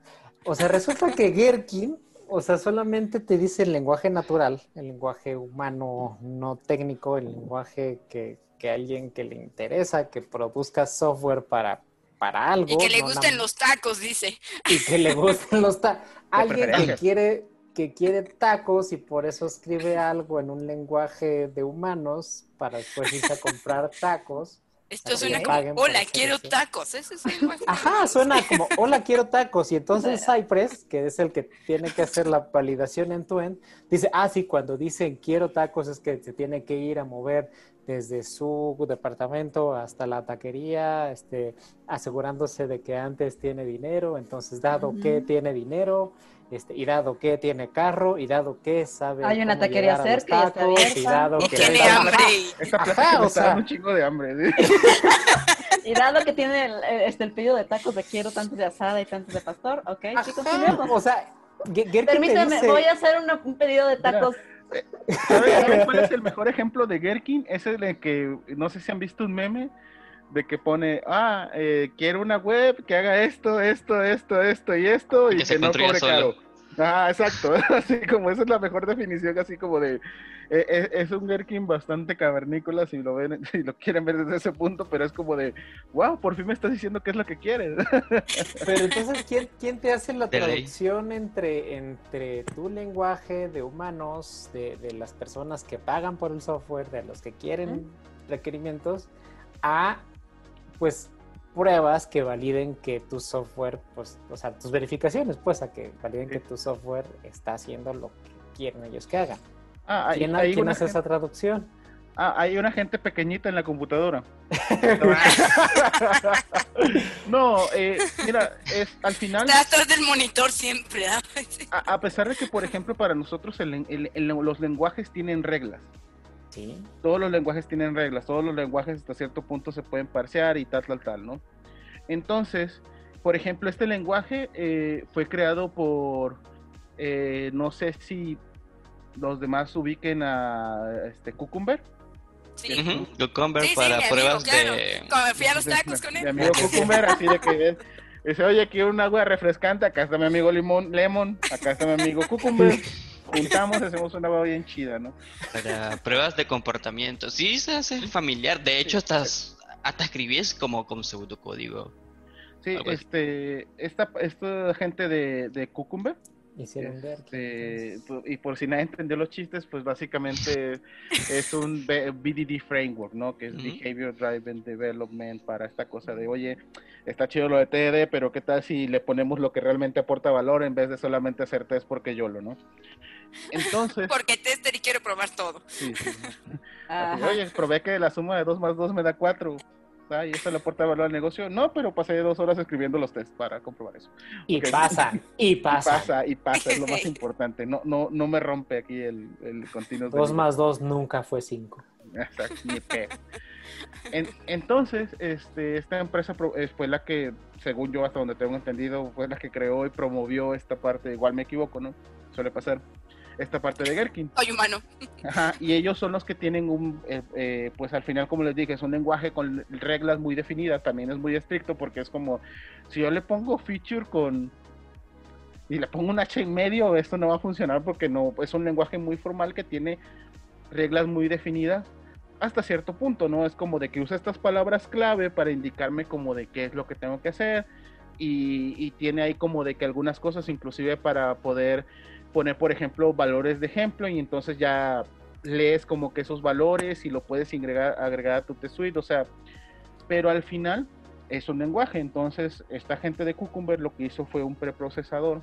Speaker 5: O sea, resulta que Gherkin, o sea, solamente te dice el lenguaje natural, el lenguaje humano, no técnico, el lenguaje que, que alguien que le interesa, que produzca software para, para algo.
Speaker 2: Y que le
Speaker 5: no
Speaker 2: gusten
Speaker 5: nada-
Speaker 2: los tacos, dice.
Speaker 5: y que le gusten los tacos. Alguien que quiere, que quiere tacos y por eso escribe algo en un lenguaje de humanos para después irse a comprar tacos.
Speaker 2: Esto suena como, hola, quiero
Speaker 5: eso.
Speaker 2: tacos. Ese es el lenguaje.
Speaker 5: Ajá, suena como, hola, quiero tacos. Y entonces Cypress, que es el que tiene que hacer la validación en tu end, dice, ah, sí, cuando dicen quiero tacos es que se tiene que ir a mover desde su departamento hasta la taquería, este, asegurándose de que antes tiene dinero. Entonces, dado que tiene dinero, este, y dado que tiene carro, y dado que sabe
Speaker 3: Hay una
Speaker 5: cómo
Speaker 3: taquería
Speaker 5: llegar a los
Speaker 3: cerca y está
Speaker 5: tacos, y dado
Speaker 2: Y
Speaker 5: que
Speaker 2: tiene
Speaker 5: está-
Speaker 2: hambre.
Speaker 4: Esta
Speaker 5: Ajá,
Speaker 4: plática
Speaker 5: o
Speaker 4: está
Speaker 5: sea-
Speaker 4: un chingo de hambre. ¿sí?
Speaker 3: Y dado que tiene el, eh, este, el pedido de tacos de quiero tantos de asada y tantos de pastor, ok, sí,
Speaker 5: Ajá,
Speaker 3: continuemos.
Speaker 5: o sea, Gerke dice-
Speaker 3: voy a hacer una- un pedido de tacos.
Speaker 4: ¿Sabes sabes cuál es el mejor ejemplo de Gherkin? Es el de que, no sé si han visto un meme, de que pone, ah, eh, quiero una web que haga esto, esto, esto, esto y esto,
Speaker 1: Y
Speaker 4: y,
Speaker 1: que
Speaker 4: no cobre
Speaker 1: solo.
Speaker 4: caro. Ah, exacto, así como esa es la mejor definición, así como de, eh, eh, es un Gherkin bastante cavernícola, si lo ven, si lo quieren ver desde ese punto, pero es como de, wow, por fin me estás diciendo qué es lo que quieres.
Speaker 5: Pero entonces, ¿quién, quién te hace la traducción entre, entre tu lenguaje de humanos, de, de las personas que pagan por el software, de los que quieren requerimientos, a pues pruebas que validen que tu software, pues, o sea, tus verificaciones, pues, a que validen
Speaker 4: Sí.
Speaker 5: que tu software está haciendo lo que quieren ellos que hagan.
Speaker 4: Ah, hay,
Speaker 5: ¿Quién,
Speaker 4: hay
Speaker 5: quién
Speaker 4: una
Speaker 5: hace
Speaker 4: gente,
Speaker 5: esa traducción?
Speaker 4: ah, hay una gente pequeñita en la computadora. no, eh, mira, es, al final...
Speaker 2: Está atrás del monitor siempre. ¿ah?
Speaker 4: A, a pesar de que, por ejemplo, para nosotros el el- el- los lenguajes tienen reglas.
Speaker 5: Sí.
Speaker 4: Todos los lenguajes tienen reglas. Todos los lenguajes hasta cierto punto se pueden parsear y tal, tal, tal, ¿no? Entonces, por ejemplo, este lenguaje eh, fue creado por, eh, no sé si los demás ubiquen a este Cucumber.
Speaker 2: Sí.
Speaker 1: Cucumber
Speaker 2: Sí, sí,
Speaker 1: para
Speaker 2: mi amigo,
Speaker 1: pruebas
Speaker 2: claro.
Speaker 1: de...
Speaker 2: Cuando fui a los tacos con
Speaker 4: Mi
Speaker 2: él.
Speaker 4: amigo Cucumber, así de que dice, oye, quiero un agua refrescante, acá está mi amigo Limón, Lemon, acá está mi amigo Cucumber. Juntamos, hacemos una agua bien chida, ¿no?
Speaker 1: Para pruebas de comportamiento. Sí, se hace familiar. De hecho, hasta, hasta escribís como con pseudocódigo.
Speaker 4: Sí, este, esta, esta gente de, de Cucumber,
Speaker 5: Hicieron ver.
Speaker 4: este, pu- y por si nadie entendió los chistes, pues básicamente es un BDD framework, ¿no? Que es
Speaker 1: Ujú.
Speaker 4: Behavior Driven Development para esta cosa de, oye, está chido lo de TD, pero ¿qué tal si le ponemos lo que realmente aporta valor en vez de solamente hacer test porque yo lo, ¿no? Entonces,
Speaker 2: Porque tester y quiero probar todo.
Speaker 4: sí, sí.
Speaker 3: Ajá.
Speaker 4: Así, Oye, probé que la suma de 2 más 2 me da 4. ¿Y eso le aporta valor al negocio? No, pero pasé dos horas escribiendo los tests para comprobar eso.
Speaker 5: Y pasa, y
Speaker 4: Y
Speaker 5: pasa.
Speaker 4: pasa, y pasa, es lo más importante. No, no, no me rompe aquí el, el continuo.
Speaker 5: Dos más dos nunca fue cinco.
Speaker 4: Exacto, ni pedo. En- entonces, este, esta empresa eh, fue la que, según yo, hasta donde tengo entendido, fue la que creó y promovió esta parte, igual me equivoco, ¿no? Suele pasar, esta parte de Gherkin.
Speaker 2: Soy humano.
Speaker 4: Ajá, y ellos son los que tienen un, eh, eh, pues al final, como les dije, es un lenguaje con reglas muy definidas, también es muy estricto porque es como, si yo le pongo feature con, y le pongo un H en medio, esto no va a funcionar porque no, es un lenguaje muy formal que tiene reglas muy definidas hasta cierto punto, ¿no? Es como de que usa estas palabras clave para indicarme como de qué es lo que tengo que hacer y, y tiene ahí como de que algunas cosas inclusive para poder poner, por ejemplo, valores de ejemplo y entonces ya lees como que esos valores y lo puedes agregar, agregar a tu test suite, o sea, pero al final es un lenguaje, entonces esta gente de Cucumber lo que hizo fue un preprocesador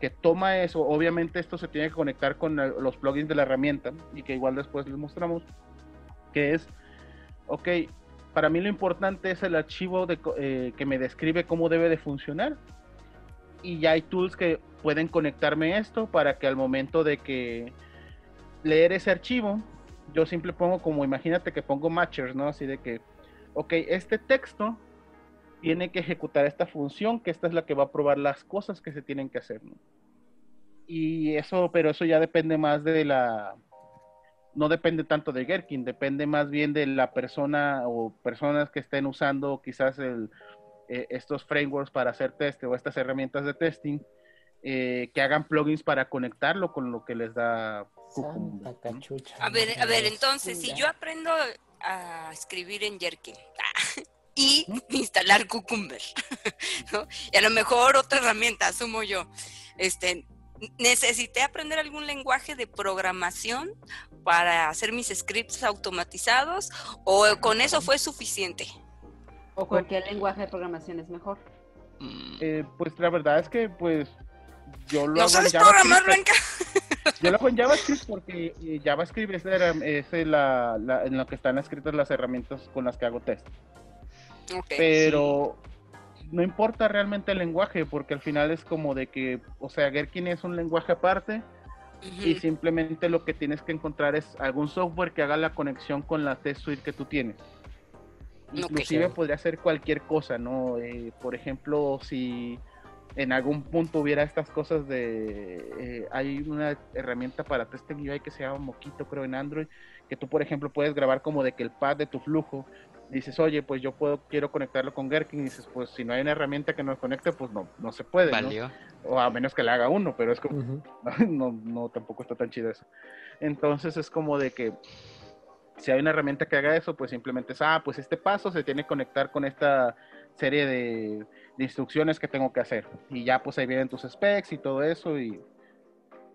Speaker 4: que toma eso, obviamente esto se tiene que conectar con los plugins de la herramienta y que igual después les mostramos, que es, ok, para mí lo importante es el archivo de, eh, que me describe cómo debe de funcionar y ya hay tools que pueden conectarme esto para que al momento de que leer ese archivo, yo simple pongo como, imagínate que pongo matchers, ¿no? Así de que, ok, este texto tiene que ejecutar esta función, que esta es la que va a probar las cosas que se tienen que hacer, ¿no? Y eso, pero eso ya depende más de la, no depende tanto de Gherkin, depende más bien de la persona o personas que estén usando quizás el, eh, estos frameworks para hacer test o estas herramientas de testing, eh, que hagan plugins para conectarlo con lo que les da Cucumber,
Speaker 5: Santa
Speaker 4: ¿no?
Speaker 5: cachucha.
Speaker 2: A ver, a ver, entonces, si yo aprendo a escribir en Jerkin y instalar Cucumber, ¿no? y a lo mejor otra herramienta, asumo yo, este, necesité aprender algún lenguaje de programación para hacer mis scripts automatizados o con eso fue suficiente.
Speaker 3: O cualquier lenguaje de programación es mejor.
Speaker 1: Mm,
Speaker 4: Eh, pues la verdad es que pues yo lo
Speaker 2: ¿No
Speaker 4: hago en
Speaker 2: sabes
Speaker 4: JavaScript,
Speaker 2: programar, Blanca?
Speaker 4: Yo lo hago en JavaScript porque eh, JavaScript es, la herram- es la, la- en lo que están escritas las herramientas con las que hago test. Pero no importa realmente el lenguaje porque al final es como de que, o sea, Gherkin es un lenguaje aparte y simplemente lo que tienes que encontrar es algún software que haga la conexión con la test suite que tú tienes. Inclusive podría ser cualquier cosa, ¿no? Eh, por ejemplo, si en algún punto hubiera estas cosas de... eh, hay una herramienta para testing UI que se llama Moquito, creo, en Android, que tú, por ejemplo, puedes grabar como de que el pad de tu flujo, dices, oye, pues yo puedo, quiero conectarlo con Gherkin, y dices, pues si no hay una herramienta que nos conecte, pues no, no se puede. O a menos que le haga uno, pero es como, no, no, tampoco está tan chido eso. Entonces es como de que si hay una herramienta que haga eso, pues simplemente es, ah, pues este paso se tiene que conectar con esta serie de, de instrucciones que tengo que hacer. Y ya pues ahí vienen tus specs y todo eso y,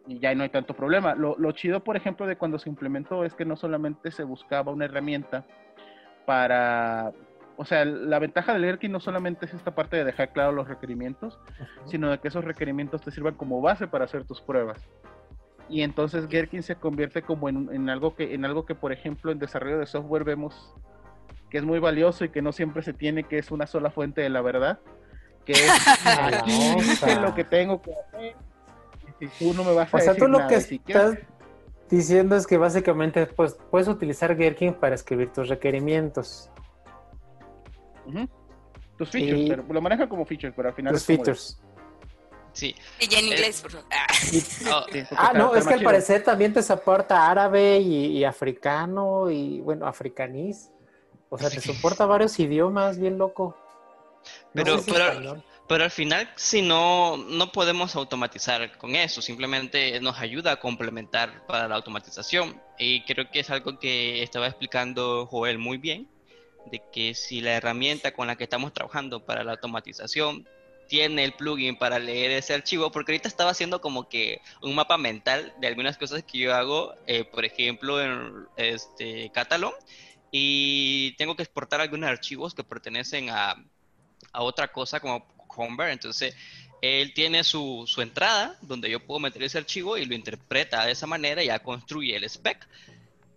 Speaker 4: y ya no hay tanto problema. Lo, lo chido, por ejemplo, de cuando se implementó es que no solamente se buscaba una herramienta para... O sea, la ventaja del Gherkin no solamente es esta parte de dejar claro los requerimientos, sino de que esos requerimientos te sirvan como base para hacer tus pruebas. Y entonces Gherkin se convierte como en, en algo que, en algo que, por ejemplo, en desarrollo de software vemos que es muy valioso y que no siempre se tiene, que es una sola fuente de la verdad, que es aquí dice lo que tengo que hacer. Y si tú no me vas a
Speaker 5: O sea,
Speaker 4: decir
Speaker 5: tú lo
Speaker 4: nada,
Speaker 5: que
Speaker 4: si quieres-
Speaker 5: estás diciendo es que básicamente pues, puedes utilizar Gherkin para escribir tus requerimientos.
Speaker 4: Tus features,
Speaker 5: Y-
Speaker 4: pero lo maneja como features, pero al final
Speaker 5: Los
Speaker 4: es como de-
Speaker 5: features.
Speaker 1: Sí.
Speaker 2: Y ya en
Speaker 1: Eh,
Speaker 2: inglés, por favor. Ah,
Speaker 1: Oh,
Speaker 5: Ah,
Speaker 4: está-
Speaker 5: no, es que al parecer también te soporta árabe y, y africano y, bueno, africanís. O sea, te soporta varios idiomas, bien loco. No
Speaker 1: Pero-
Speaker 5: si
Speaker 1: pero-. Pero al final, si no, no podemos automatizar con eso, simplemente nos ayuda a complementar para la automatización. Y creo que es algo que estaba explicando Joel muy bien, de que si la herramienta con la que estamos trabajando para la automatización tiene el plugin para leer ese archivo, porque ahorita estaba haciendo como que un mapa mental de algunas cosas que yo hago, eh, por ejemplo, en este Catalog, y tengo que exportar algunos archivos que pertenecen a, a otra cosa como Convert. Entonces, él tiene su, su entrada donde yo puedo meter ese archivo y lo interpreta de esa manera y ya construye el spec.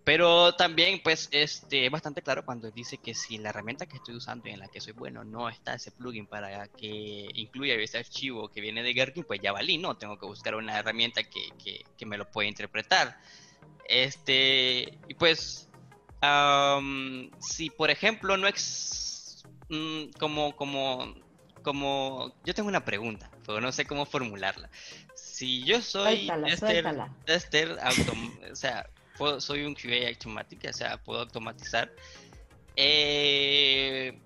Speaker 1: Pero también, pues, este, es bastante claro cuando dice que si la herramienta que estoy usando y en la que soy bueno no está ese plugin para que incluya ese archivo que viene de Gherkin, pues ya valí, ¿no? Tengo que buscar una herramienta que, que, que me lo pueda interpretar. Este, y pues, am, si por ejemplo no es mm, como, como, como, yo tengo una pregunta, pero no sé cómo formularla. Si yo soy
Speaker 3: Suéltala,
Speaker 1: tester,
Speaker 3: suéltala.
Speaker 1: autom- o sea, soy un QA automático, o sea, puedo automatizar. Eh,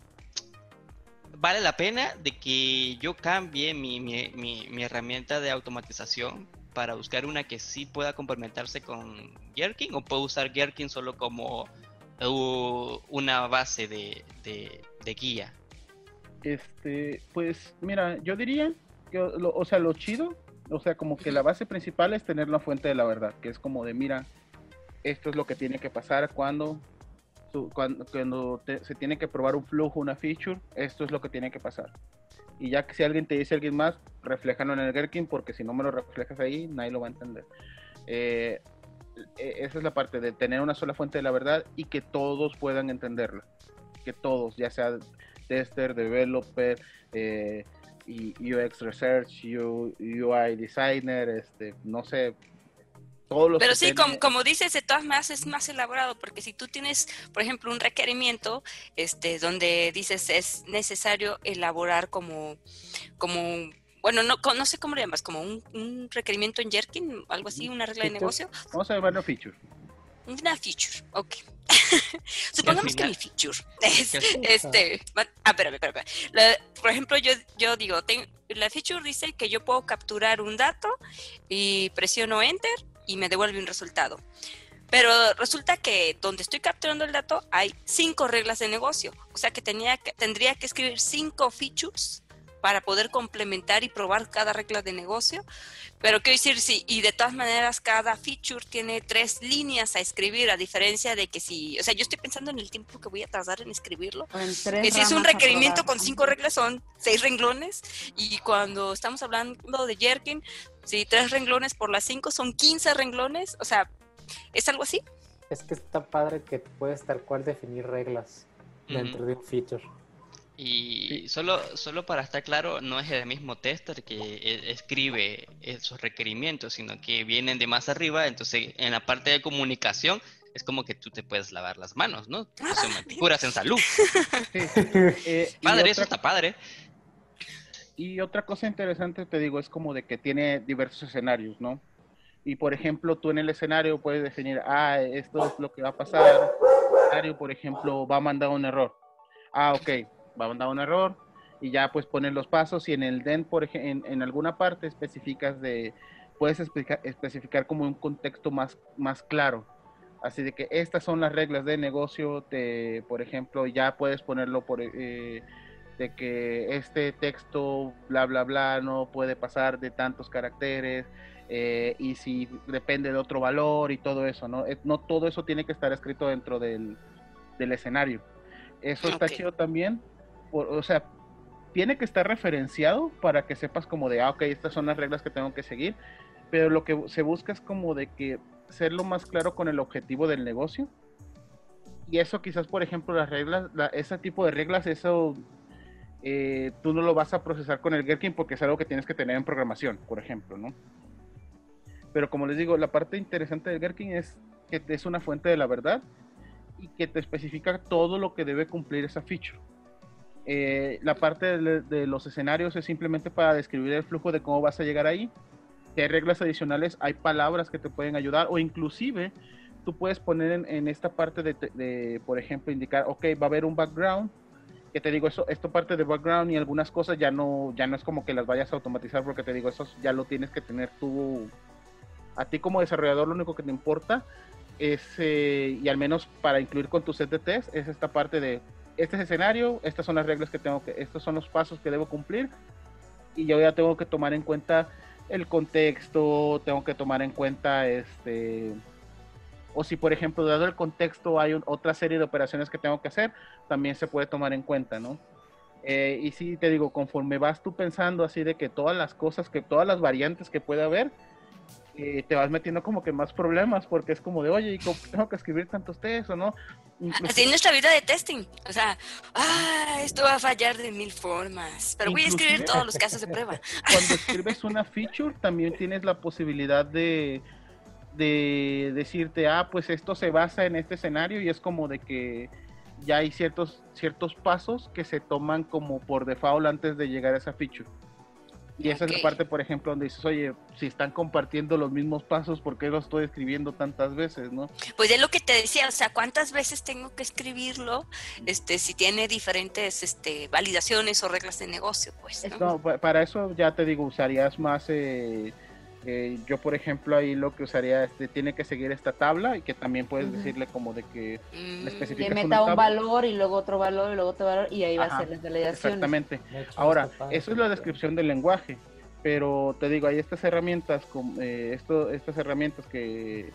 Speaker 1: vale la pena de que yo cambie mi, mi- mi- mi herramienta de automatización para buscar una que sí pueda complementarse con Gherkin o puedo usar Gherkin solo como una base de, de- guía.
Speaker 4: Este, pues mira, yo diría que, o sea, lo chido, o sea, como que la base principal es tener la fuente de la verdad, que es como de, mira, esto es lo que tiene que pasar cuando, su- cuando, cuando te- se tiene que probar un flujo, una feature, esto es lo que tiene que pasar. Y ya que si alguien te dice alguien más, refléjalo en el Gherkin, porque si no me lo reflejas ahí, nadie lo va a entender. Eh, e- esa es la parte de tener una sola fuente de la verdad y que todos puedan entenderla. Que todos, ya sea tester, developer, eh, y UX research, UI designer, este, no sé, todos los
Speaker 2: Pero sí, como, como dices, de todas maneras es más elaborado, porque si tú tienes, por ejemplo, un requerimiento este, donde dices es necesario elaborar como, como bueno, no, no sé cómo le llamas, como un, un requerimiento en Jerkin, algo así, una regla de negocio,
Speaker 4: Vamos a llamarlo feature.
Speaker 2: una feature, ok. Supongamos que mi feature es, este, ah, espérame, espérame. La- por ejemplo, yo, yo digo, ten- la feature dice que yo puedo capturar un dato y presiono enter y me devuelve un resultado. Pero resulta que donde estoy capturando el dato hay cinco reglas de negocio. O sea que, tenía que tendría que escribir cinco features para poder complementar y probar cada regla de negocio. Pero quiero decir, sí, y de todas maneras cada feature tiene tres líneas a escribir, a diferencia de que si, o sea, yo estoy pensando en el tiempo que voy a tardar en escribirlo.
Speaker 3: En
Speaker 2: Que si es un requerimiento con cinco reglas son seis renglones y cuando estamos hablando de Jerkin, si tres renglones por las cinco son 15 renglones, o sea, ¿es algo así?
Speaker 5: Es que está padre que puedes tal cual definir reglas dentro de un feature.
Speaker 1: Y solo, solo para estar claro, no es el mismo tester que e- escribe esos requerimientos, sino que vienen de más arriba. Entonces, en la parte de comunicación, es como que tú te puedes lavar las manos, ¿no? Eso me curas en salud.
Speaker 4: Eh,
Speaker 1: Padre, eso está padre.
Speaker 4: Y otra cosa interesante, te digo, es como de que tiene diversos escenarios, ¿no? Y por ejemplo, tú en el escenario puedes definir, ah, esto es lo que va a pasar. El escenario, por ejemplo, va a mandar un error. Ah, ok, va a mandar un error. Y ya pues pones los pasos y en el DEN, por ejemplo, en, en alguna parte especificas de, puedes especificar como un contexto más, más claro. Así de que estas son las reglas de negocio, te, por ejemplo, ya puedes ponerlo por... eh, de que este texto, bla, bla, bla, no puede pasar de tantos caracteres, eh, y si depende de otro valor y todo eso, ¿no? Eh, No todo eso tiene que estar escrito dentro del, del escenario. Eso está chido también, por- o sea, tiene que estar referenciado para que sepas como de, ah, ok, estas son las reglas que tengo que seguir, pero lo que se busca es como de que ser lo más claro con el objetivo del negocio. Y eso quizás, por ejemplo, las reglas, la- ese tipo de reglas, eso eh, tú no lo vas a procesar con el Gherkin porque es algo que tienes que tener en programación, por ejemplo, ¿no? Pero como les digo, la parte interesante del Gherkin es que es una fuente de la verdad y que te especifica todo lo que debe cumplir esa feature. Eh, la parte de, los escenarios es simplemente para describir el flujo de cómo vas a llegar ahí. Hay reglas adicionales, hay palabras que te pueden ayudar o inclusive tú puedes poner en, esta parte de, de, por ejemplo, indicar, ok, va a haber un background, que te digo, eso, esto parte de background y algunas cosas ya no, ya no es como que las vayas a automatizar porque te digo, eso ya lo tienes que tener tú, a ti como desarrollador lo único que te importa es, eh, y al menos para incluir con tu set de test, es esta parte de, este es escenario, estas son las reglas que tengo que, estos son los pasos que debo cumplir y yo ya tengo que tomar en cuenta el contexto, tengo que tomar en cuenta este o si por ejemplo dado el contexto hay otra serie de operaciones que tengo que hacer, también se puede tomar en cuenta, ¿no? Eh, y sí te digo, conforme vas tú pensando así de que todas las cosas, que todas las variantes que puede haber, eh, te vas metiendo como que más problemas porque es como de, oye, ¿y cómo tengo que escribir tantos test o no?
Speaker 2: Incluso... Así es nuestra vida de testing. O sea, ah, esto va a fallar de mil formas, pero voy a escribir todos los casos de prueba.
Speaker 4: Cuando escribes una feature, también tienes la posibilidad de, de decirte, ah, pues esto se basa en este escenario y es como de que ya hay ciertos, ciertos pasos que se toman como por default antes de llegar a esa feature. Y esa okay. es la parte, por ejemplo, donde dices, oye, si están compartiendo los mismos pasos, ¿por qué lo estoy escribiendo tantas veces, no?
Speaker 2: Pues es lo que te decía, o sea, ¿cuántas veces tengo que escribirlo? Este, si tiene diferentes este, validaciones o reglas de negocio, pues.
Speaker 4: ¿no? no para eso ya te digo, usarías más... Eh, eh, yo, por ejemplo, ahí lo que usaría este tiene que seguir esta tabla y que también puedes uh -huh. decirle como de que
Speaker 3: mm, que meta un valor y luego otro valor y luego otro valor y ahí va Ajá, a ser las validaciones.
Speaker 4: Exactamente. Ahora, eso es la descripción del lenguaje, pero te digo, hay estas herramientas, como, eh, esto, estas herramientas que,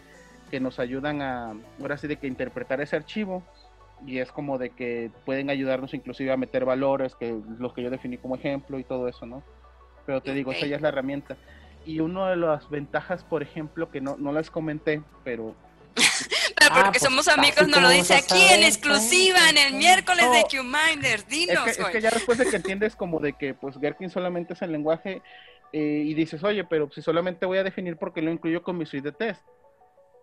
Speaker 4: que nos ayudan a, ahora sí, de que interpretar ese archivo y es como de que pueden ayudarnos inclusive a meter valores, que los que yo definí como ejemplo y todo eso, ¿no? Pero te digo, okay. esa ya es la herramienta y una de las ventajas, por ejemplo, que no, no las comenté, pero...
Speaker 2: pero porque ah, pues, somos amigos, nos lo dice aquí en exclusiva, en el miércoles no, de QMinder, dinos.
Speaker 4: Es que, es que, ya después de que entiendes como de que pues Gherkin solamente es el lenguaje eh, y dices, oye, pero si solamente voy a definir porque lo incluyo con mi suite de test.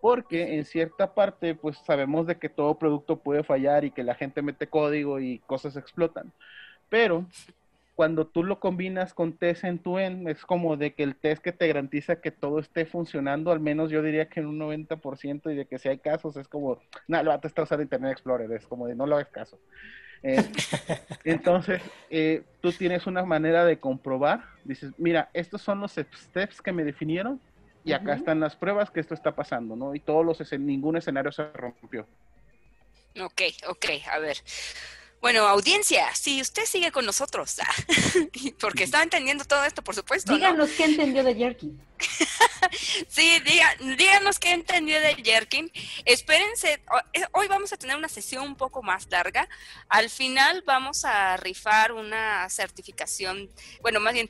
Speaker 4: Porque en cierta parte, pues sabemos de que todo producto puede fallar y que la gente mete código y cosas explotan. Pero cuando tú lo combinas con test en tu end, es como de que el test que te garantiza que todo esté funcionando, al menos yo diría que en un 90%, y de que si hay casos, es como, no, lo va a estar usando Internet Explorer, es como de no lo hagas caso. Eh, entonces, eh, tú tienes una manera de comprobar, dices, mira, estos son los steps que me definieron, y acá uh -huh. están las pruebas que esto está pasando, ¿no? Y todos los, ningún escenario se rompió.
Speaker 2: Ok, ok, a ver. Bueno, audiencia, si usted sigue con nosotros, porque está entendiendo todo esto, por supuesto.
Speaker 3: Díganos ¿no? qué entendió de Jerkin.
Speaker 2: sí, diga, díganos qué entendió de Jerkin. Espérense, eh, hoy vamos a tener una sesión un poco más larga. Al final vamos a rifar una certificación, bueno, más bien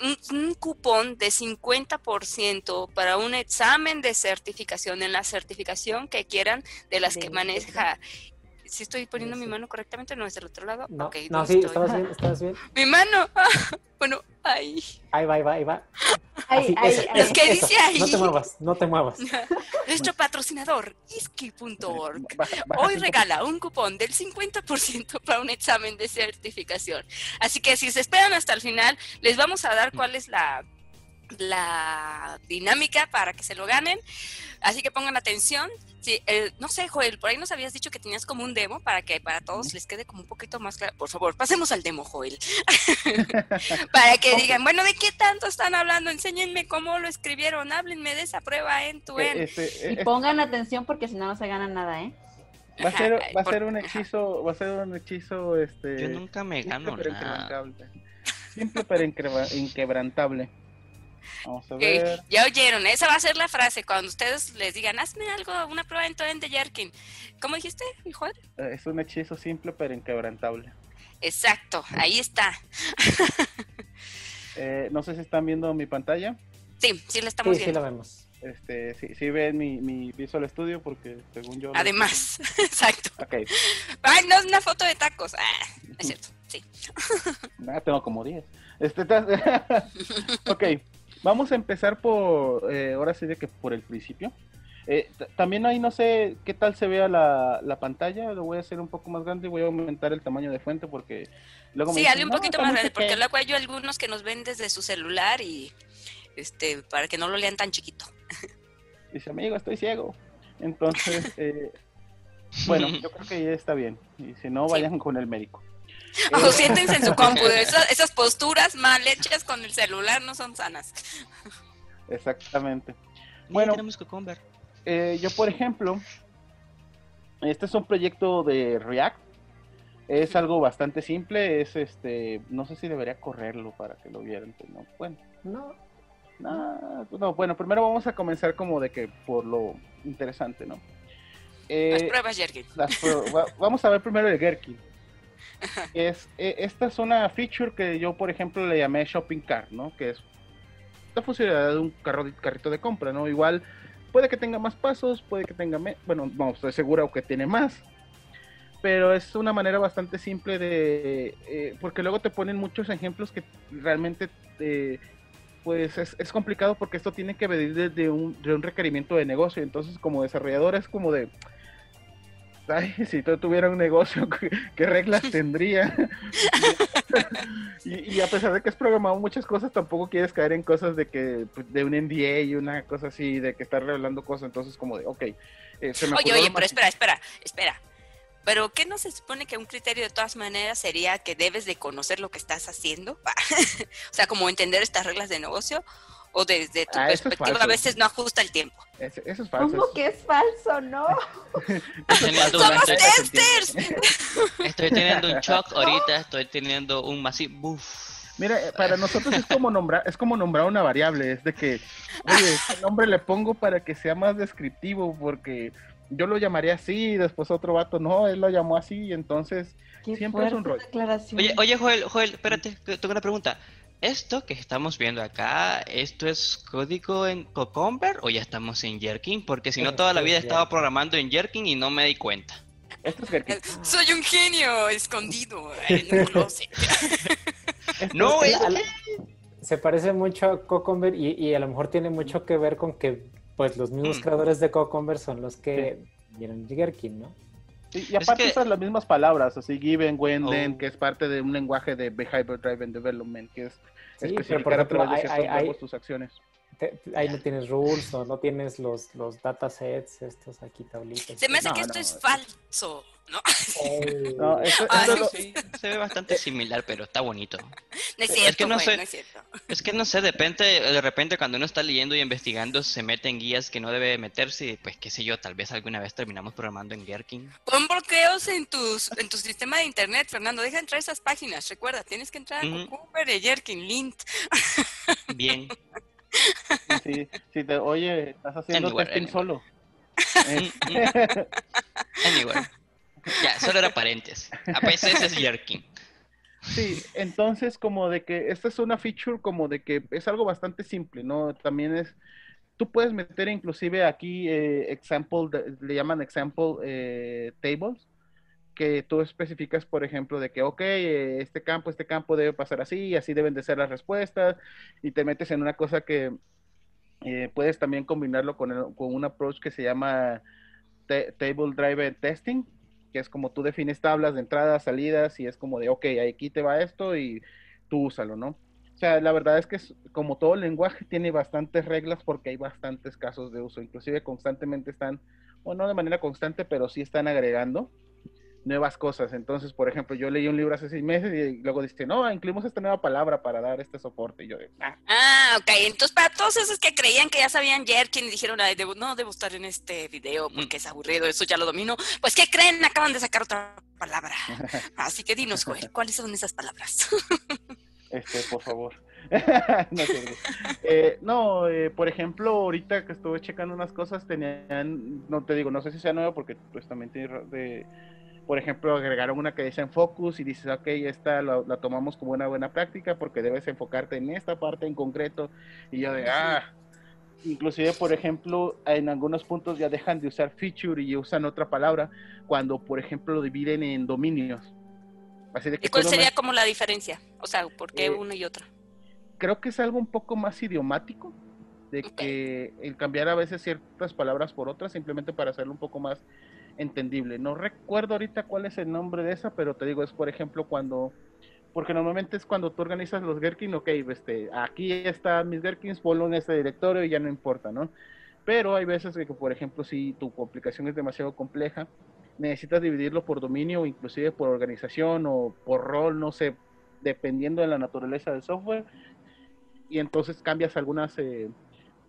Speaker 2: un, un, cupón de 50% para un examen de certificación en la certificación que quieran de las de que maneja si estoy poniendo mi mano correctamente, no es del otro lado.
Speaker 5: No,
Speaker 2: okay,
Speaker 5: no sí, estabas bien, estabas bien.
Speaker 2: Mi mano, bueno, ahí.
Speaker 5: Ahí va, ahí va, ahí va.
Speaker 2: Ahí, ahí, ahí. Lo que dice ahí.
Speaker 5: No te muevas, no te muevas.
Speaker 2: Nuestro patrocinador, iski.org, hoy regala un cupón del 50% para un examen de certificación. Así que si se esperan hasta el final, les vamos a dar cuál es la la dinámica para que se lo ganen. Así que pongan atención. Sí, eh, no sé, Joel, por ahí nos habías dicho que tenías como un demo para que para todos les quede como un poquito más claro. Por favor, pasemos al demo, Joel. para que digan, bueno, ¿de qué tanto están hablando? Enséñenme cómo lo escribieron, háblenme de esa prueba en tu end.
Speaker 3: y pongan atención porque si no, no se gana nada, ¿eh?
Speaker 4: Va a ser, va a ser un hechizo, va a ser un hechizo, este...
Speaker 1: Yo nunca me gano nada.
Speaker 4: Simple pero inquebrantable. Vamos a ver.
Speaker 2: Ya oyeron, esa va a ser la frase cuando ustedes les digan, hazme algo, una prueba en torrent de Jerkin. ¿Cómo dijiste, hijo?
Speaker 4: Es un hechizo simple pero inquebrantable.
Speaker 2: Exacto, ahí está.
Speaker 4: eh, no sé si están viendo mi pantalla.
Speaker 2: Sí, sí la estamos
Speaker 5: sí,
Speaker 2: viendo.
Speaker 5: Sí, la vemos.
Speaker 4: Este, sí, sí ven mi, mi Visual Studio porque según yo...
Speaker 2: Además, lo... exacto.
Speaker 4: Okay.
Speaker 2: Ay, no es una foto de tacos. Ah, es cierto, sí.
Speaker 4: Nada, tengo como 10. Este, ok, Vamos a empezar por, eh, ahora sí de que por el principio. Eh, también ahí no sé qué tal se vea la, la, pantalla, lo voy a hacer un poco más grande y voy a aumentar el tamaño de fuente porque luego
Speaker 2: Sí, hazle un poquito más grande, porque luego hay algunos que nos ven desde su celular y este para que no lo lean tan chiquito.
Speaker 4: Dice, amigo, estoy ciego. Entonces, eh, bueno, yo creo que ya está bien. Y si no, vayan con el médico.
Speaker 2: O siéntense en su compu. Esas, posturas mal hechas con el celular no son sanas.
Speaker 4: Exactamente. Bueno, tenemos que eh, yo, por ejemplo, este es un proyecto de React. Es algo bastante simple. Es este, no sé si debería correrlo para que lo vieran. no, bueno, no, no, bueno, primero vamos a comenzar como de que por lo interesante, ¿no?
Speaker 2: Eh, las pruebas Jerkin.
Speaker 4: vamos a ver primero el Gherkin. Es, e, esta es una feature que yo, por ejemplo, le llamé Shopping Cart, ¿no? Que es la funcionalidad de un carro, carrito de compra, ¿no? Igual Puede que tenga más pasos, puede que tenga, bueno, no estoy seguro que tiene más. Pero es una manera bastante simple de, eh, porque luego te ponen muchos ejemplos que realmente, eh, pues es, es, complicado porque esto tiene que venir desde un, de un requerimiento de negocio. Entonces como desarrollador es como de, ay, si tú tuvieras un negocio, ¿qué, reglas tendría? y, a pesar de que has programado muchas cosas, tampoco quieres caer en cosas de que pues, de un NDA y una cosa así, de que estás revelando cosas, entonces como de, ok.
Speaker 2: Eh, oye, oye, pero espera, espera, espera. Pero ¿qué no se supone que un criterio de todas maneras sería que debes de conocer lo que estás haciendo? o sea, como entender estas reglas de negocio o desde tu ah, perspectiva a veces no ajusta el tiempo.
Speaker 4: eso es falso.
Speaker 3: ¿Cómo que es falso? No.
Speaker 2: ¡Somos testers!
Speaker 1: Estoy teniendo un shock ahorita, estoy teniendo un masivo...
Speaker 4: Mira, eh, para nosotros es como nombrar, es como nombrar una variable, es de que, oye, este nombre le pongo para que sea más descriptivo, porque yo lo llamaría así, y después otro vato, no, él lo llamó así, y entonces siempre es un rollo.
Speaker 1: Oye, oye, Joel, Joel, espérate, tengo una pregunta. Esto que estamos viendo acá, ¿esto es código en Cucumber o ya estamos en Jerkin? Porque si no, toda la vida he estado programando en Jerkin y no me di cuenta.
Speaker 2: Esto es Soy un genio escondido en un closet.
Speaker 1: no, es...
Speaker 5: Se parece mucho a Cucumber y, a lo mejor tiene mucho que ver con que pues los mismos mm. creadores de Cucumber son los que vieron Jerkin, ¿no?
Speaker 4: y aparte usan las mismas palabras, así given, when, then, oh. que es parte de un lenguaje de Behavior Driven Development, que es
Speaker 5: Sí, pero por ejemplo, hay, tus acciones. Ahí no tienes rules o no tienes los, los datasets, estos aquí tablitas.
Speaker 2: Se me hace que esto es falso. ¿no?
Speaker 1: no eso, sí, se ve bastante similar, pero está bonito.
Speaker 2: No es cierto, es que no, sé,
Speaker 1: es que no sé, de repente, de repente cuando uno está leyendo y investigando se mete en guías que no debe meterse y pues qué sé yo, tal vez alguna vez terminamos programando en Gherkin.
Speaker 2: Pon bloqueos en, tus, en tu sistema de internet, Fernando, deja entrar esas páginas, recuerda, tienes que entrar en Cooper y Gherkin, Lint.
Speaker 1: Bien.
Speaker 4: Sí, sí, te, oye, estás haciendo testing solo.
Speaker 1: anyway. Ya, solo era paréntesis. A veces es Jerkin.
Speaker 4: Sí, entonces como de que esta es una feature como de que es algo bastante simple, ¿no? También es, tú puedes meter inclusive aquí eh, example, le llaman example eh, tables, que tú especificas, por ejemplo, de que, ok, eh, este campo, este campo debe pasar así, así deben de ser las respuestas, y te metes en una cosa que puedes también combinarlo con, con un approach que se llama Table Driven Testing, que es como tú defines tablas de entradas, salidas, y es como de, ok, aquí te va esto y tú úsalo, ¿no? O sea, la verdad es que es, como todo lenguaje tiene bastantes reglas porque hay bastantes casos de uso, inclusive constantemente están, o no de manera constante, pero sí están agregando nuevas cosas. Entonces, por ejemplo, yo leí un libro hace seis meses y luego dice, no, incluimos esta nueva palabra para dar este soporte. Y yo,
Speaker 2: ah. ah, ok. Entonces, para todos esos que creían que ya sabían Jerkin y dijeron, Ay, no, debo estar en este video porque es aburrido, eso ya lo domino, pues, ¿qué creen? Acaban de sacar otra palabra. Así que dinos, Joel, ¿cuáles son esas palabras?
Speaker 4: este, por favor. no, eh, no eh, por ejemplo, ahorita que estuve checando unas cosas, tenían, no te digo, no sé si sea nuevo porque pues también tiene de por ejemplo, agregaron una que dice en focus y dices, ok, esta la, tomamos como una buena práctica porque debes enfocarte en esta parte en concreto. Y yo de, ah, inclusive, por ejemplo, en algunos puntos ya dejan de usar feature y usan otra palabra cuando, por ejemplo, lo dividen en dominios.
Speaker 2: Así de que ¿Y cuál sería como la diferencia? O sea, ¿por qué eh, uno y otra?
Speaker 4: Creo que es algo un poco más idiomático de que el cambiar a veces ciertas palabras por otras simplemente para hacerlo un poco más entendible. No recuerdo ahorita cuál es el nombre de esa, pero te digo, es por ejemplo cuando, porque normalmente es cuando tú organizas los Gherkin, ok, este, aquí están mis Gherkins, ponlo en este directorio y ya no importa, ¿no? Pero hay veces que, por ejemplo, si tu aplicación es demasiado compleja, necesitas dividirlo por dominio inclusive por organización o por rol, no sé, dependiendo de la naturaleza del software. Y entonces cambias algunas... Eh,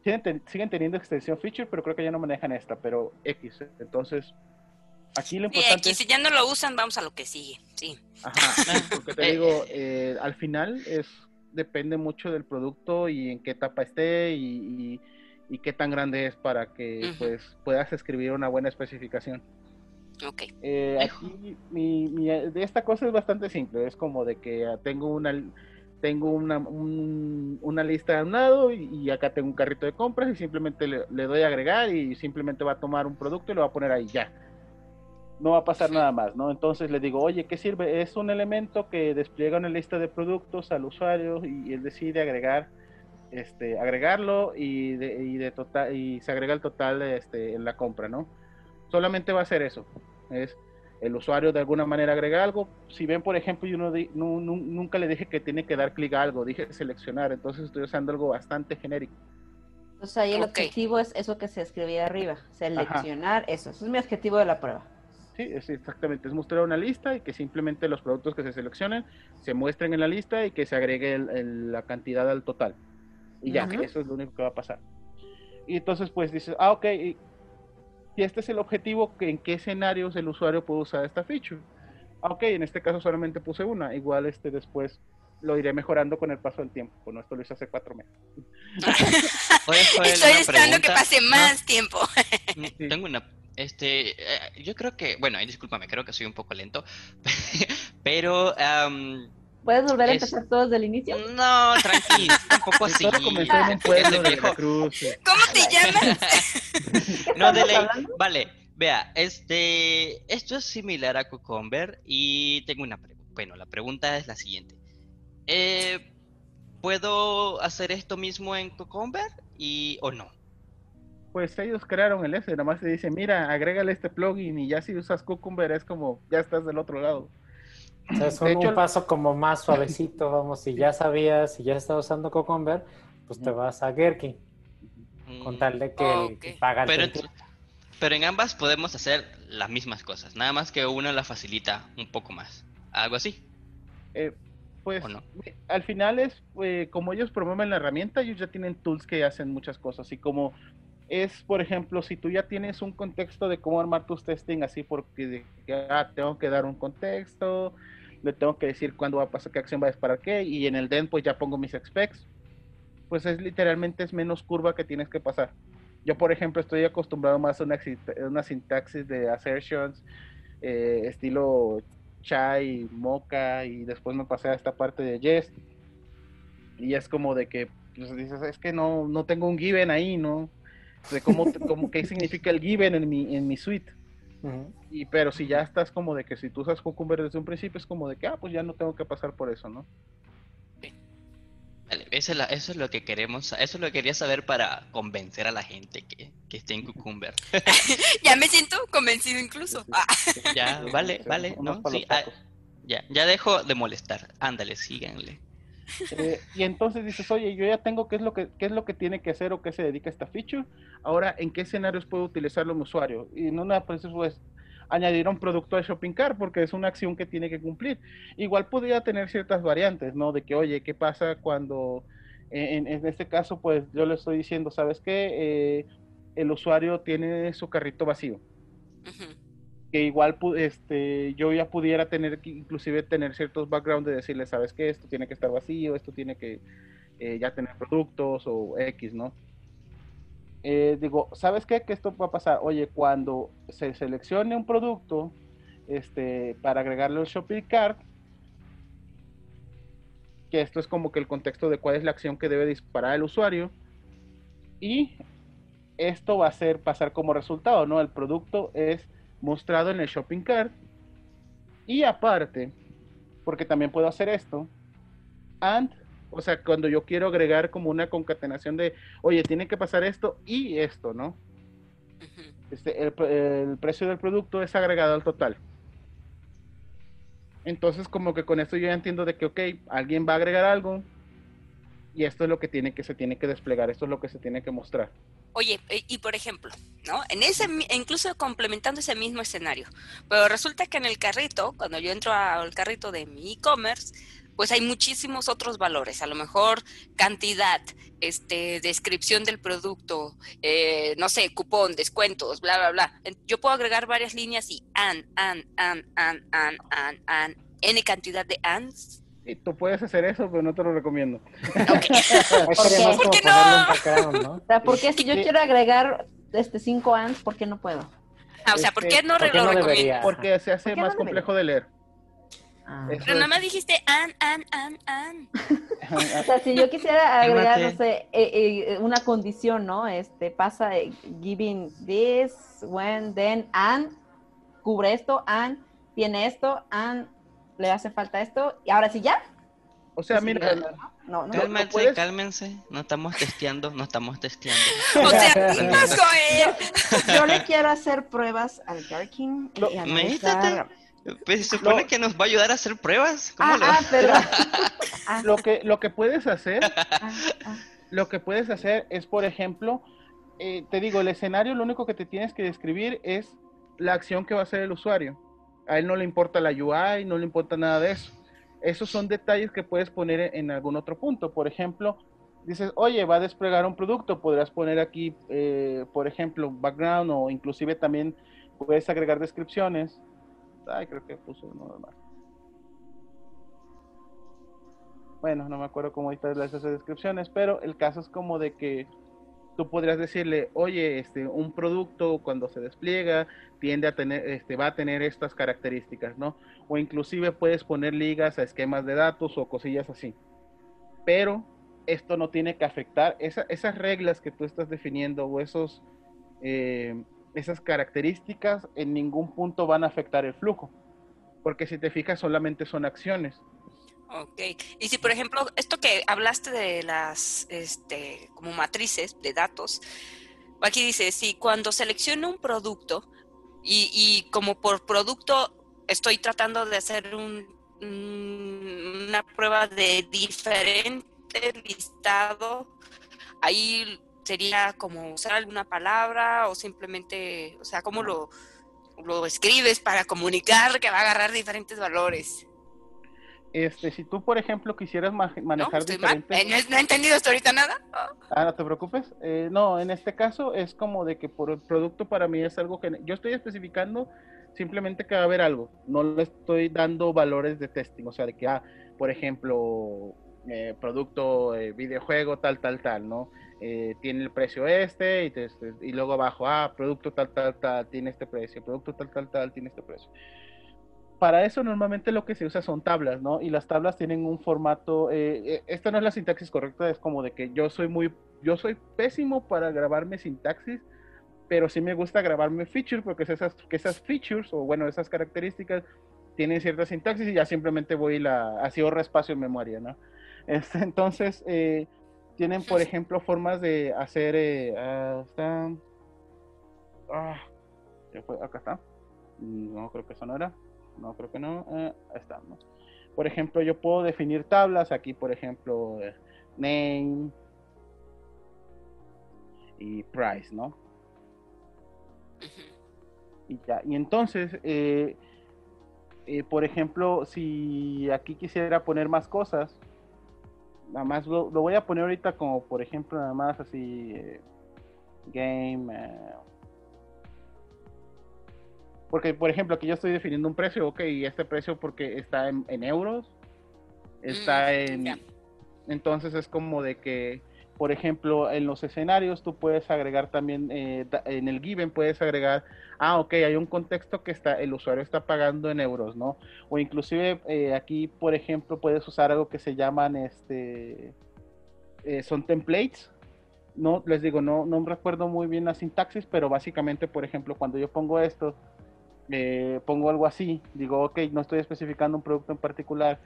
Speaker 4: siguen, teniendo extensión feature, pero creo que ya no manejan esta, pero X. Entonces, aquí lo importante...
Speaker 2: X, si ya no lo usan, vamos a lo que sigue, sí.
Speaker 4: Ajá, porque te digo, eh, al final es depende mucho del producto y en qué etapa esté y, y, qué tan grande es para que pues puedas escribir una buena especificación.
Speaker 2: Ok.
Speaker 4: Eh, aquí mi, esta cosa es bastante simple, es como de que tengo una tengo una, una lista de un lado y, acá tengo un carrito de compras y simplemente le, doy a agregar y simplemente va a tomar un producto y lo va a poner ahí ya. No va a pasar nada más, ¿no? Entonces le digo, oye, ¿qué sirve? Es un elemento que despliega una lista de productos al usuario y, él decide agregar, este, agregarlo y, de, y, de total, y se agrega el total este, en la compra, ¿no? Solamente va a ser eso. Es, el usuario de alguna manera agrega algo. Si ven, por ejemplo, yo no, nunca le dije que tiene que dar clic a algo, dije seleccionar, entonces estoy usando algo bastante genérico.
Speaker 3: Entonces ahí el objetivo es eso que se escribía arriba, seleccionar eso, eso es mi objetivo de la prueba.
Speaker 4: Sí, es exactamente, es mostrar una lista y que simplemente los productos que se seleccionen se muestren en la lista y que se agregue la cantidad al total. Y ya, eso es lo único que va a pasar. Y entonces pues dices, ah, ok, y este es el objetivo, que ¿en qué escenarios el usuario puede usar esta feature? Ah, ok, en este caso solamente puse una, igual este después lo iré mejorando con el paso del tiempo. Bueno, esto lo hice hace cuatro meses.
Speaker 2: Estoy esperando que pase más tiempo.
Speaker 1: Tengo una este, eh, yo creo que, bueno, discúlpame, creo que soy un poco lento, pero
Speaker 3: ¿Puedes volver a empezar todo desde el inicio?
Speaker 1: No, tranquilo, tampoco así.
Speaker 4: comenzó en un pueblo de Cruz.
Speaker 2: ¿Cómo te llamas?
Speaker 1: no, de ley. Vale, vea, este, esto es similar a Cucumber y tengo una pregunta. Bueno, la pregunta es la siguiente. Eh, ¿Puedo hacer esto mismo en Cucumber y o no?
Speaker 4: Pues ellos crearon el S, nada más te dicen, mira, agrégale este plugin y ya si usas Cucumber es como, ya estás del otro lado
Speaker 5: es un, paso como más suavecito, vamos, si ya sabías, si ya estás usando Cucumber, pues te vas a Gherkin, con tal de que, pagan
Speaker 1: pero, pero en ambas podemos hacer las mismas cosas, nada más que una la facilita un poco más, algo así.
Speaker 4: Eh, pues al final es eh, como ellos promueven la herramienta, ellos ya tienen tools que hacen muchas cosas y como es, por ejemplo, si tú ya tienes un contexto de cómo armar tus testing, así porque ah, tengo que dar un contexto, le tengo que decir cuándo va a pasar, qué acción va a disparar qué, y en el den pues ya pongo mis specs, pues es literalmente es menos curva que tienes que pasar. Yo, por ejemplo, estoy acostumbrado más a una, una sintaxis de assertions, eh, estilo chai, mocha, y después me pasé a esta parte de yes, y es como de que, pues dices, es que no, no tengo un given ahí, ¿no? De cómo, cómo qué significa el given en mi, en mi suite. Y pero si ya estás como de que si tú usas Cucumber desde un principio es como de que, ah, pues ya no tengo que pasar por eso, ¿no?
Speaker 1: Vale, eso, es eso es lo que queremos, eso es lo que quería saber para convencer a la gente que, que esté en Cucumber.
Speaker 2: ya me siento convencido incluso.
Speaker 1: ya, vale, vale, ¿no? Sí, ah, ya, ya dejo de molestar. Ándale, síganle.
Speaker 4: Eh, y entonces dices, oye, yo ya tengo qué es lo que qué es lo que tiene que hacer o qué se dedica esta feature. Ahora, ¿en qué escenarios puedo utilizarlo mi usuario? Y no nada, pues pues añadir un producto al shopping cart porque es una acción que tiene que cumplir. Igual podría tener ciertas variantes, ¿no? De que, oye, ¿qué pasa cuando en, este caso, pues yo le estoy diciendo, ¿sabes qué? Eh, el usuario tiene su carrito vacío que igual este, yo ya pudiera tener inclusive tener ciertos backgrounds de decirle, sabes que esto tiene que estar vacío, esto tiene que eh, ya tener productos o X, ¿no? Eh, digo, ¿sabes qué? Que esto va a pasar. Oye, cuando se seleccione un producto este, para agregarle al shopping cart, que esto es como que el contexto de cuál es la acción que debe disparar el usuario, y esto va a ser pasar como resultado, ¿no? El producto es mostrado en el shopping cart. Y aparte, porque también puedo hacer esto, and O sea, cuando yo quiero agregar como una concatenación de, oye, tiene que pasar esto y esto, ¿no? Este, el, el precio del producto es agregado al total. Entonces, como que con esto yo ya entiendo de que, ok, alguien va a agregar algo y esto es lo que tiene que se tiene que desplegar, esto es lo que se tiene que mostrar.
Speaker 2: Oye, e, y por ejemplo, ¿no? En ese, incluso complementando ese mismo escenario, pero resulta que en el carrito, cuando yo entro al carrito de mi e-commerce, pues hay muchísimos otros valores, a lo mejor cantidad, este, descripción del producto, eh, no sé, cupón, descuentos, bla, bla, bla. Yo puedo agregar varias líneas y an, an, an, an, an, an, an, n cantidad de ans.
Speaker 4: Y tú puedes hacer eso, pero no te lo recomiendo.
Speaker 2: ¿Por qué no?
Speaker 3: O sea, porque si yo quiero agregar este 5 ans, ¿por qué no puedo?
Speaker 2: Ah, o sea, ¿por
Speaker 4: Este,
Speaker 2: qué no
Speaker 5: ¿por qué
Speaker 2: lo
Speaker 5: no
Speaker 2: recomiendo?
Speaker 4: Porque se hace
Speaker 3: ¿Por qué
Speaker 4: más
Speaker 3: no
Speaker 4: complejo de leer.
Speaker 3: Ah.
Speaker 2: Pero nada más dijiste an, an, an, an.
Speaker 3: O sea, si yo quisiera agregar, no sé, eh, eh, una condición, ¿no? Este, pasa eh, giving this, when, then, and, cubre esto, and, tiene esto, and, le hace falta esto, y ahora sí ya.
Speaker 4: O sea,
Speaker 3: Sí,
Speaker 4: mira,
Speaker 3: No, no.
Speaker 1: Cálmense,
Speaker 4: puedes-
Speaker 1: cálmense. No estamos testeando, no estamos testeando.
Speaker 2: O sea, ¿qué pasó, eh?
Speaker 3: Yo le quiero hacer pruebas al
Speaker 4: Lo-
Speaker 3: y
Speaker 1: Imagínate.
Speaker 3: analizar.
Speaker 1: Pues se supone
Speaker 4: No.
Speaker 1: que nos va a ayudar a hacer pruebas. ¿Cómo
Speaker 3: Ah,
Speaker 1: lo-
Speaker 3: ah. Ah,
Speaker 4: lo que, lo que puedes hacer,
Speaker 3: ah, ah.
Speaker 4: lo que puedes hacer es, por ejemplo, eh, te digo, el escenario, lo único que te tienes que describir es la acción que va a hacer el usuario. A él no le importa la UI, no le importa nada de eso. Esos son detalles que puedes poner en, en algún otro punto. Por ejemplo, dices, oye, va a desplegar un producto, podrás poner aquí, eh, por ejemplo, background o inclusive también puedes agregar descripciones. Ay, creo que puso uno más. Bueno, no me acuerdo cómo ahorita las descripciones, pero el caso es como de que tú podrías decirle, oye, este, un producto cuando se despliega tiende a tener, este, va a tener estas características, ¿no? O inclusive puedes poner ligas a esquemas de datos o cosillas así. Pero esto no tiene que afectar esa- esas reglas que tú estás definiendo o esos, eh, esas características en ningún punto van a afectar el flujo. Porque si te fijas, solamente son acciones.
Speaker 2: Ok. Y si, por ejemplo, esto que hablaste de las, este, como matrices de datos, aquí dice, si cuando selecciono un producto y, y como por producto estoy tratando de hacer un, un- una prueba de diferente listado, ahí sería como usar alguna palabra o simplemente, o sea, cómo lo, lo escribes para comunicar que va a agarrar diferentes valores.
Speaker 4: Este, si tú, por ejemplo, quisieras manejar.
Speaker 2: Eh, ¿No, he- no he entendido hasta ahorita nada?
Speaker 4: Ah, no te preocupes. Eh, no, en este caso es como de que por el producto para mí es algo que yo estoy especificando simplemente que va a haber algo. No le estoy dando valores de testing. O sea, de que, ah, por ejemplo, eh, producto, eh, videojuego, tal, tal, tal, ¿no? Eh, tiene el precio este y, te- este, y luego abajo, ah, producto tal, tal, tal, tiene este precio. Producto tal, tal, tal, tiene este precio. Para eso normalmente lo que se usa son tablas, ¿no? Y las tablas tienen un formato, eh, eh, esta no es la sintaxis correcta, es como de que yo soy muy, yo soy pésimo para grabarme sintaxis, pero sí me gusta grabarme features porque esas, que esas features, o bueno, esas características, tienen cierta sintaxis y ya simplemente voy y la, así ahorro espacio en memoria, ¿no? Este, entonces, eh, tienen, por ejemplo, formas de hacer, eh, ah, está, ¿qué fue? acá está, no creo que eso no era, no creo que no, eh, ¿no? Por ejemplo, yo puedo definir tablas, aquí, por ejemplo, eh, name y price, ¿no? Y ya, y entonces, eh, eh, por ejemplo, si aquí quisiera poner más cosas, nada más lo, voy a poner ahorita como, por ejemplo, nada más así, game, porque, por ejemplo, aquí yo estoy definiendo un precio, ok, y este precio porque está en, en euros, está
Speaker 2: Mm,
Speaker 4: en... Entonces es como de que, por ejemplo, en los escenarios tú puedes agregar también, eh, en el given puedes agregar, ah, ok, hay un contexto que está, el usuario está pagando en euros, ¿no? O inclusive eh, aquí, por ejemplo, puedes usar algo que se llaman, este, eh, son templates. No, les digo, no, no recuerdo muy bien la sintaxis, pero básicamente, por ejemplo, cuando yo pongo esto, eh, pongo algo así, digo, ok, no estoy especificando un producto en particular,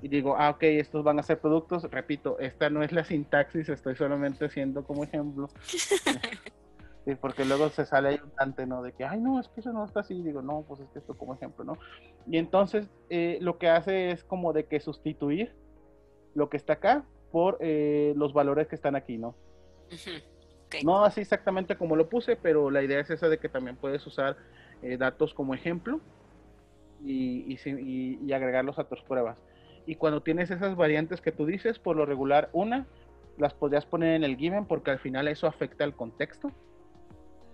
Speaker 4: y digo, ah, ok, estos van a ser productos, repito, esta no es la sintaxis, estoy solamente haciendo como ejemplo. Sí, porque luego se sale ahí un tante, ¿no? De que, ay, no, es que eso no está así. Digo, no, pues es que esto como ejemplo, ¿no? Y entonces eh, lo que hace es como de que sustituir lo que está acá por eh, los valores que están aquí, ¿no? No así exactamente como lo puse, pero la idea es esa de que también puedes usar eh, datos como ejemplo y, y, y, agregarlos a tus pruebas. Y cuando tienes esas variantes que tú dices, por lo regular, una, las podrías poner en el given porque al final eso afecta al contexto.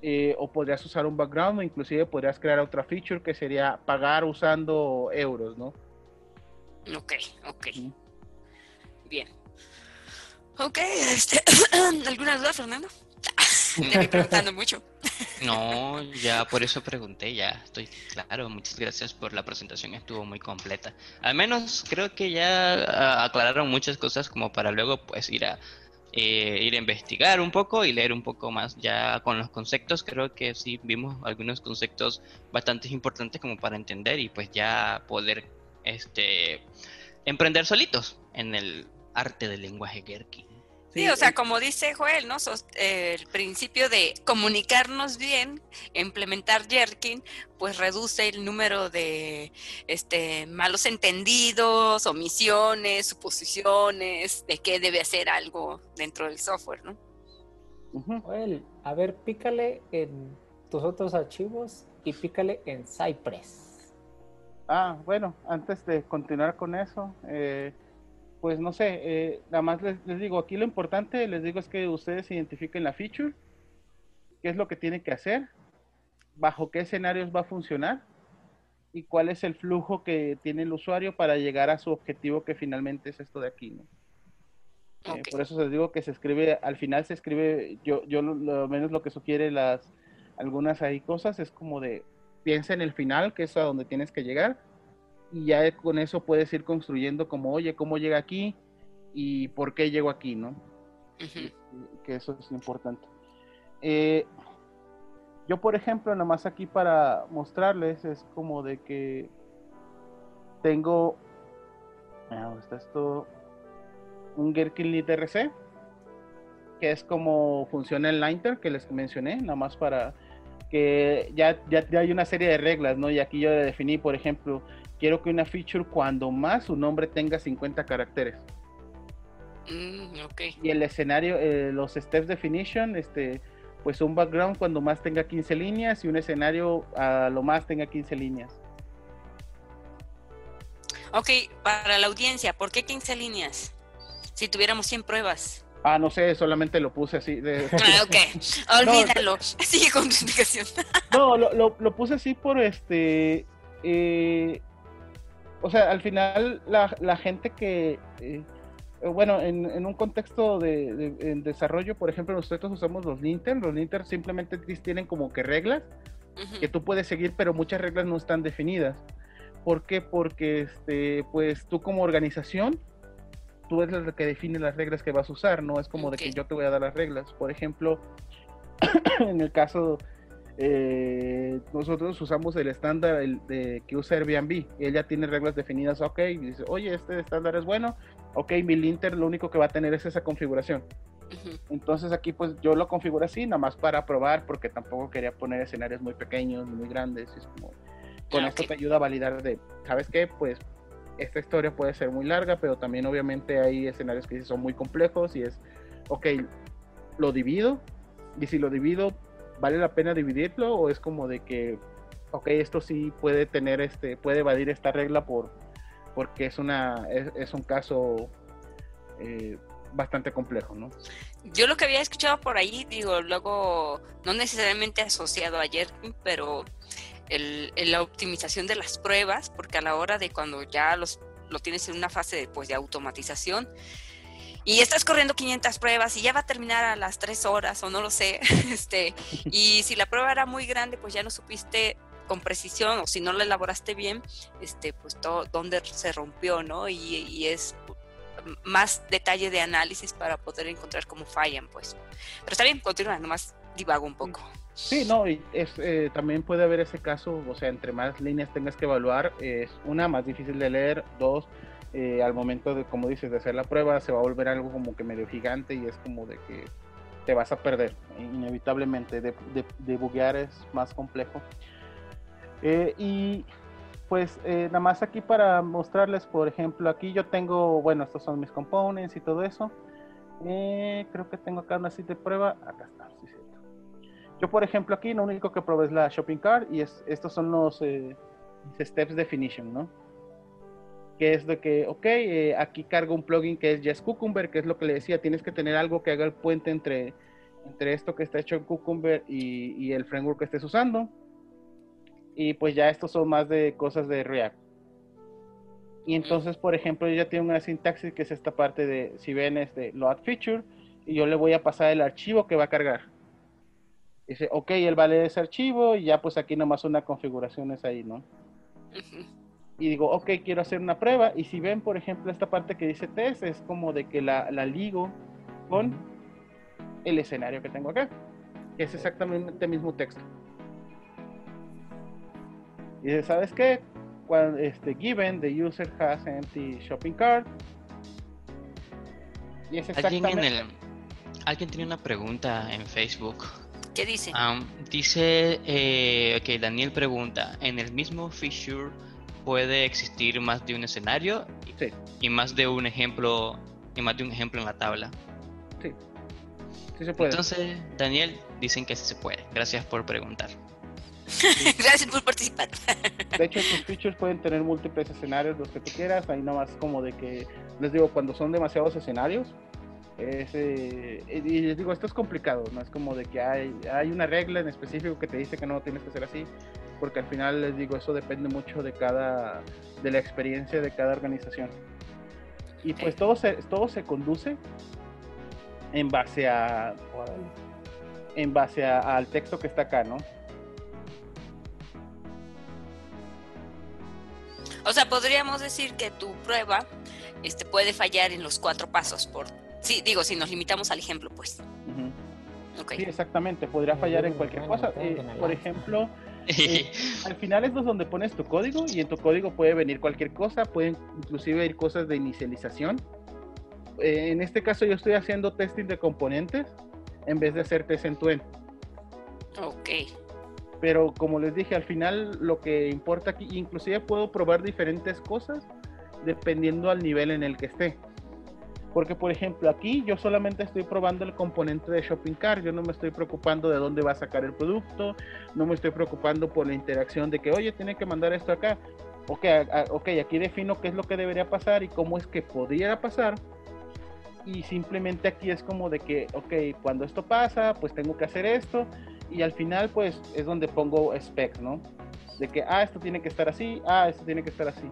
Speaker 4: Eh, o podrías usar un background o inclusive podrías crear otra feature que sería pagar usando euros, ¿no?
Speaker 2: Ok, ok. Bien. Ok, este, ¿alguna duda, Fernando? Me preguntando mucho.
Speaker 1: No, ya por eso pregunté, ya estoy claro. Muchas gracias por la presentación, estuvo muy completa. Al menos creo que ya ah, aclararon muchas cosas como para luego pues ir a eh, ir a investigar un poco y leer un poco más ya con los conceptos. Creo que sí vimos algunos conceptos bastante importantes como para entender y pues ya poder este emprender solitos en el arte del lenguaje Gherkin.
Speaker 2: Sí, o sea, como dice Joel, ¿no? el principio de comunicarnos bien, implementar Jerkin, pues reduce el número de este, malos entendidos, omisiones, suposiciones, de qué debe hacer algo dentro del software, ¿no?
Speaker 5: Joel, a ver, pícale en tus otros archivos y pícale en Cypress.
Speaker 4: Ah, bueno, antes de continuar con eso, eh, pues no sé, eh, nada más les, digo, aquí lo importante, les digo es que ustedes identifiquen la feature, qué es lo que tiene que hacer, bajo qué escenarios va a funcionar y cuál es el flujo que tiene el usuario para llegar a su objetivo que finalmente es esto de aquí, ¿no? Eh, por eso les digo que se escribe, al final se escribe, yo, yo lo, menos lo que sugiere las, algunas ahí cosas es como de, piensa en el final, que es a donde tienes que llegar, y ya con eso puedes ir construyendo como, oye, ¿cómo llega aquí? Y por qué llego aquí, ¿no? Que eso es importante. Eh, yo, por ejemplo, nada más aquí para mostrarles, es como de que tengo, ah, está esto, un Gherkin Lead RC, que es como funciona el Linter que les mencioné, nada más para que ya, ya, ya, hay una serie de reglas, ¿no? Y aquí yo definí, por ejemplo, quiero que una feature cuando más su nombre tenga 50 caracteres.
Speaker 2: Mm,
Speaker 4: y el escenario, eh, los steps definition, este, pues un background cuando más tenga 15 líneas y un escenario a lo más tenga 15 líneas.
Speaker 2: Ok, para la audiencia, ¿por qué 15 líneas? Si tuviéramos 100 pruebas.
Speaker 4: Ah, no sé, solamente lo puse así. De...
Speaker 2: Ah, ok, olvídalo. Sigue con tu explicación.
Speaker 4: no, lo, lo, lo, puse así por este. Eh, o sea, al final la, gente que, eh, bueno, en, un contexto de, desarrollo, por ejemplo, nosotros usamos los linter, los linter simplemente tienen como que reglas que tú puedes seguir, pero muchas reglas no están definidas. ¿Por qué? Porque, este, pues tú como organización, tú eres el que define las reglas que vas a usar, no es como de que yo te voy a dar las reglas. Por ejemplo, en el caso eh, nosotros usamos el estándar de, que usa Airbnb y ella tiene reglas definidas, ok, y dice, oye, este estándar es bueno, ok, mi linter lo único que va a tener es esa configuración. Entonces aquí pues yo lo configuro así, nada más para probar, porque tampoco quería poner escenarios muy pequeños, muy grandes, es como, con ah, esto te ayuda a validar de, ¿sabes qué? Pues esta historia puede ser muy larga, pero también obviamente hay escenarios que son muy complejos y es, ok, lo divido, y si lo divido, ¿vale la pena dividirlo o es como de que, ok, esto sí puede tener este, puede evadir esta regla por, porque es una, es, un caso eh, bastante complejo, ¿no?
Speaker 2: Yo lo que había escuchado por ahí, digo, luego, no necesariamente asociado ayer, pero el, la optimización de las pruebas, porque a la hora de cuando ya los, lo tienes en una fase de, pues, de automatización, y estás corriendo 500 pruebas y ya va a terminar a las 3 horas o no lo sé, este, y si la prueba era muy grande, pues ya no supiste con precisión o si no la elaboraste bien, este, pues todo, dónde se rompió, ¿no? Y, es más detalle de análisis para poder encontrar cómo fallan, pues. Pero está bien, continúa, nomás divago un poco.
Speaker 4: Sí, no, y es, eh, también puede haber ese caso, o sea, entre más líneas tengas que evaluar, es una, más difícil de leer, dos, eh, al momento de, como dices, de hacer la prueba, se va a volver algo como que medio gigante y es como de que te vas a perder, inevitablemente. De, de, buguear es más complejo. Eh, y pues eh, nada más aquí para mostrarles, por ejemplo, aquí yo tengo, bueno, estos son mis components y todo eso. creo que tengo acá una cita de prueba. Acá está, sí, cierto. Yo, por ejemplo, aquí lo único que probé es la shopping cart y es, estos son los steps definition, ¿no? Que es de que, ok, eh, aquí cargo un plugin que es Yes Cucumber, que es lo que le decía, tienes que tener algo que haga el puente entre, entre esto que está hecho en Cucumber y, el framework que estés usando. Y pues ya estos son más de cosas de React. Y entonces, por ejemplo, yo ya tengo una sintaxis que es esta parte de, si ven, es de load feature, y yo le voy a pasar el archivo que va a cargar. Dice, ok, él va a leer ese archivo, y ya pues aquí nomás una configuración es ahí, ¿no? Y digo, ok, quiero hacer una prueba. Y si ven, por ejemplo, esta parte que dice test, es como de que la, la ligo con el escenario que tengo acá, que es exactamente el mismo texto. Y dice, ¿sabes qué? Cuando, este, given the user has empty shopping cart.
Speaker 1: Y es exactamente... ¿Alguien, en el, alguien tiene una pregunta en Facebook.
Speaker 2: ¿Qué dice?
Speaker 1: dice, eh, ok, Daniel pregunta, en el mismo feature puede existir más de un escenario y, más de un ejemplo y más de un ejemplo en la tabla.
Speaker 4: Sí. Sí se puede.
Speaker 1: Entonces, Daniel, dicen que sí se puede. Gracias por preguntar.
Speaker 2: Gracias por participar.
Speaker 4: De hecho, tus features pueden tener múltiples escenarios, los que tú quieras. Ahí nomás como de que, les digo, cuando son demasiados escenarios, eh, y les digo, esto es complicado, no es como de que hay, hay una regla en específico que te dice que no tienes que hacer así porque al final les digo, eso depende mucho de cada, de la experiencia de cada organización. Y pues todo se, todo se conduce en base a, en base al texto que está acá, ¿no?
Speaker 2: O sea, podríamos decir que tu prueba este, puede fallar en los cuatro pasos. Por, sí, digo, si nos limitamos al ejemplo, pues.
Speaker 4: Sí, exactamente. Podría fallar en cualquier cosa. Eh, por ejemplo, eh, al final es donde pones tu código y en tu código puede venir cualquier cosa, pueden inclusive ir cosas de inicialización. Eh, en este caso yo estoy haciendo testing de componentes en vez de hacer test en tu end.
Speaker 2: Ok.
Speaker 4: Pero como les dije, al final lo que importa aquí, inclusive puedo probar diferentes cosas dependiendo al nivel en el que esté. Porque, por ejemplo, aquí yo solamente estoy probando el componente de Shopping Cart. Yo no me estoy preocupando de dónde va a sacar el producto. No me estoy preocupando por la interacción de que, oye, tiene que mandar esto acá. Ok, ok, aquí defino qué es lo que debería pasar y cómo es que podría pasar. Y simplemente aquí es como de que, ok, cuando esto pasa, pues tengo que hacer esto. Y al final, pues es donde pongo specs, ¿no? De que, ah, esto tiene que estar así, ah, esto tiene que estar así.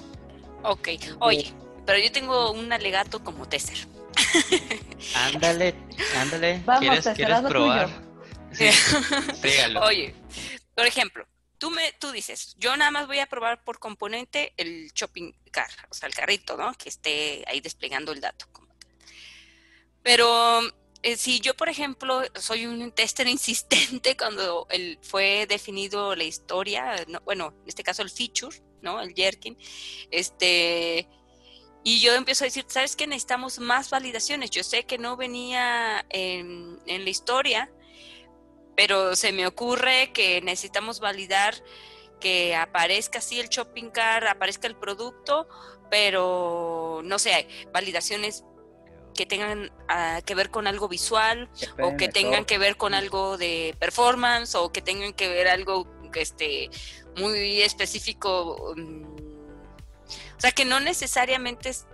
Speaker 2: Ok, oye, pero yo tengo un alegato como tester.
Speaker 1: Ándale, ándale. ¿Quieres, ¿quieres probar? Sí,
Speaker 2: Oye, por ejemplo, tú me tú dices, yo nada más voy a probar por componente el shopping car, o sea, el carrito, ¿no? Que esté ahí desplegando el dato. Pero eh, si yo, por ejemplo, soy un tester insistente cuando el, fue definido la historia, bueno, en este caso el feature, ¿no? El jerkin, este y yo empiezo a decir, ¿sabes qué? Necesitamos más validaciones. Yo sé que no venía en, la historia, pero se me ocurre que necesitamos validar que aparezca así el shopping cart, aparezca el producto, pero no sé, validaciones que tengan ah, que ver con algo visual o que tengan que ver con algo de performance o que tengan que ver algo que esté muy específico mm, o sea, que no necesariamente es,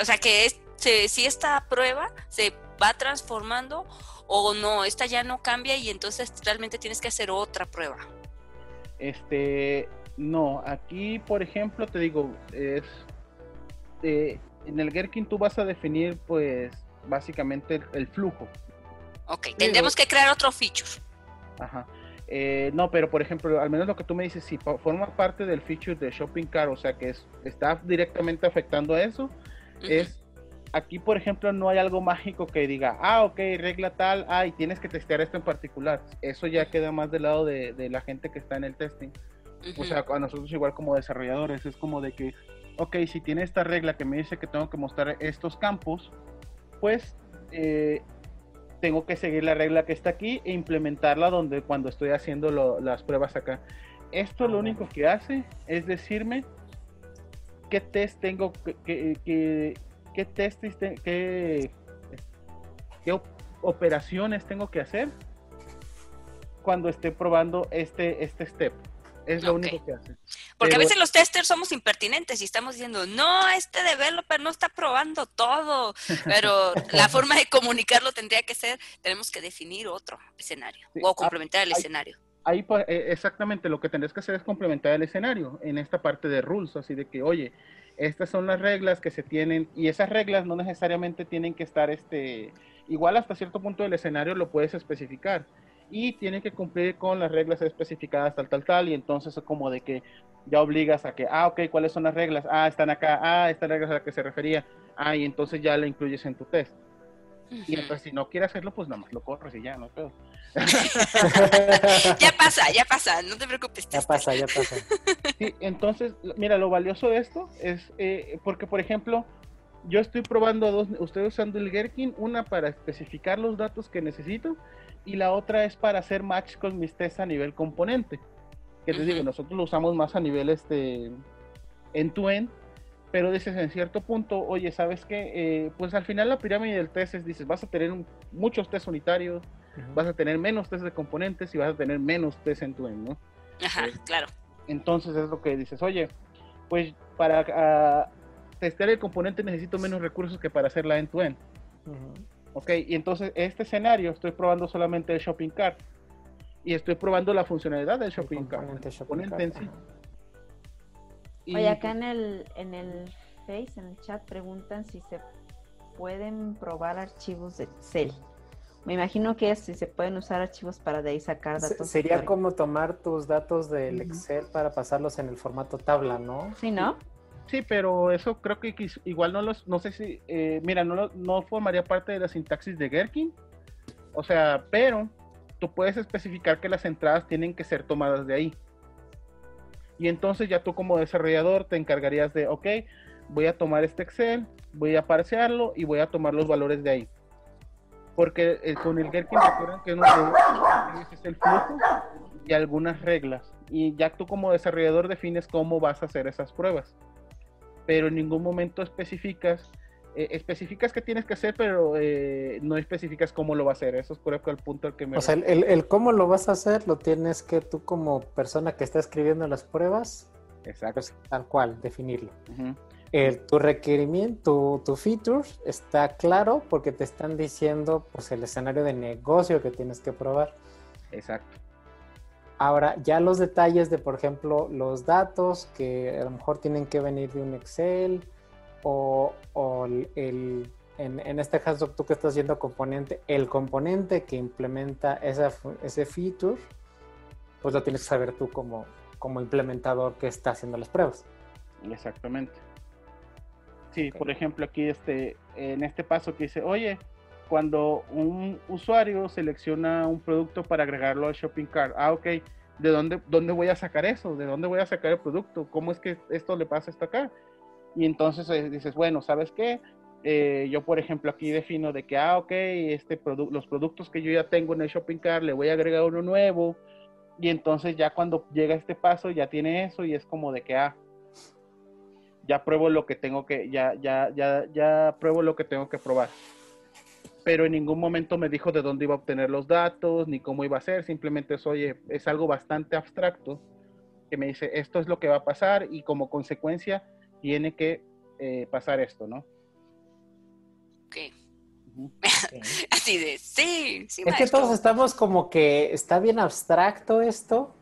Speaker 2: o sea, que es, si esta prueba se va transformando o no, esta ya no cambia y entonces realmente tienes que hacer otra prueba.
Speaker 4: Este, no, aquí por ejemplo te digo, es, eh, en el Gherkin tú vas a definir pues básicamente el, flujo.
Speaker 2: Ok, tendremos que crear otro feature.
Speaker 4: Ajá. Eh, no, pero por ejemplo, al menos lo que tú me dices, si forma parte del feature de Shopping Car, o sea que es, está directamente afectando a eso, es aquí, por ejemplo, no hay algo mágico que diga, ah, ok, regla tal, ah, y tienes que testear esto en particular. Eso ya queda más del lado de, la gente que está en el testing. O sea, a nosotros igual como desarrolladores, es como de que ok, si tiene esta regla que me dice que tengo que mostrar estos campos, pues eh, tengo que seguir la regla que está aquí e implementarla donde cuando estoy haciendo lo- las pruebas acá. Esto lo único que hace es decirme qué test tengo que, que, que- qué testes te- qué, qué op- operaciones tengo que hacer cuando esté probando este, este step. Es lo único que hace.
Speaker 2: Porque a veces los testers somos impertinentes y estamos diciendo, no, este developer no está probando todo. Pero la forma de comunicarlo tendría que ser, tenemos que definir otro escenario
Speaker 4: Sí,
Speaker 2: o
Speaker 4: ah,
Speaker 2: complementar el escenario.
Speaker 4: Ahí pues, eh, exactamente lo que tendrás que hacer es complementar el escenario en esta parte de rules, así de que, oye, estas son las reglas que se tienen y esas reglas no necesariamente tienen que estar, este, igual hasta cierto punto del escenario lo puedes especificar y tiene que cumplir con las reglas especificadas tal, tal, tal y entonces es como de que ya obligas a que, ah, ok, ¿cuáles son las reglas? Ah, están acá, ah, estas reglas a las que se refería, ah, y entonces ya la incluyes en tu test. Y entonces si no quieres hacerlo, pues nada más lo corres y ya, no pedo.
Speaker 2: Ya pasa, ya pasa, no te preocupes.
Speaker 5: ya pasa, ya pasa.
Speaker 4: Sí, entonces, mira, lo valioso de esto es eh, porque, por ejemplo, yo estoy probando dos, estoy usando el Gherkin, una para especificar los datos que necesito y la otra es para hacer match con mis tests a nivel componente. Que te digo, nosotros lo usamos más a nivel este end-to-end, pero dices en cierto punto, oye, ¿sabes qué? Eh, pues al final la pirámide del test es, dices, vas a tener un- muchos tests unitarios, vas a tener menos test de componentes y vas a tener menos test end-to-end, ¿no?
Speaker 2: Ajá, claro.
Speaker 4: Entonces es lo que dices, oye, pues para ah, testear el componente necesito menos recursos que para hacer la end-to-end.
Speaker 5: Ujú.
Speaker 4: Ok, y entonces este escenario estoy probando solamente el shopping cart y estoy probando la funcionalidad del shopping cart, el
Speaker 5: shopping
Speaker 4: componente en
Speaker 5: cart,
Speaker 4: sí.
Speaker 5: ajá.
Speaker 4: Y,
Speaker 3: Oye, acá en el, en el Face, en el chat, preguntan si se pueden probar archivos de Excel. Me imagino que es si se pueden usar archivos para de ahí sacar
Speaker 5: Se-
Speaker 3: datos.
Speaker 5: Sería
Speaker 3: históricos.
Speaker 5: como tomar tus datos del. Excel para pasarlos en el formato tabla, ¿no?
Speaker 3: Sí, ¿no?
Speaker 4: Sí, pero eso creo que igual no los, no sé si, eh, mira, no, no formaría parte de la sintaxis de Gherkin, o sea, pero tú puedes especificar que las entradas tienen que ser tomadas de ahí. Y entonces ya tú como desarrollador te encargarías de, ok, voy a tomar este Excel, voy a parsearlo y voy a tomar los valores de ahí. Porque eh, con el Gherkin recuerden que es el flujo y algunas reglas. Y ya tú como desarrollador defines cómo vas a hacer esas pruebas pero en ningún momento especificas, eh, especificas qué tienes que hacer, pero eh, no especificas cómo lo va a hacer. Eso es creo que el punto al que me
Speaker 5: O sea, el, el- el cómo lo vas a hacer lo tienes que tú como persona que está escribiendo las pruebas,
Speaker 4: Exacto.
Speaker 5: pues tal cual, definirlo. El, tu requerimiento, tu, tu feature está claro porque te están diciendo pues el escenario de negocio que tienes que probar.
Speaker 4: Exacto.
Speaker 5: Ahora, ya los detalles de, por ejemplo, los datos que a lo mejor tienen que venir de un Excel o, o el, el- en, en este caso tú que estás haciendo componente, el componente que implementa esa, ese feature, pues lo tienes que saber tú como, como implementador que está haciendo las pruebas.
Speaker 4: Exactamente. Sí, por ejemplo, aquí este, en este paso que dice, oye, cuando un usuario selecciona un producto para agregarlo al shopping cart, ah, ok, ¿de dónde, dónde voy a sacar eso? ¿De dónde voy a sacar el producto? ¿Cómo es que esto le pasa esto acá? Y entonces eh, dices, bueno, ¿sabes qué? Eh, yo, por ejemplo, aquí defino de que, ah, ok, este produ- los productos que yo ya tengo en el shopping cart, le voy a agregar uno nuevo. Y entonces ya cuando llega este paso, ya tiene eso y es como de que, ah, ya pruebo lo que tengo que, ya, ya, ya, ya pruebo lo que tengo que probar. Pero en ningún momento me dijo de dónde iba a obtener los datos, ni cómo iba a ser, simplemente es, oye, es algo bastante abstracto que me dice, esto es lo que va a pasar y como consecuencia tiene que eh, pasar esto, ¿no?
Speaker 2: Ok. Así de, sí, sí,
Speaker 5: Es que todos estamos como que está bien abstracto esto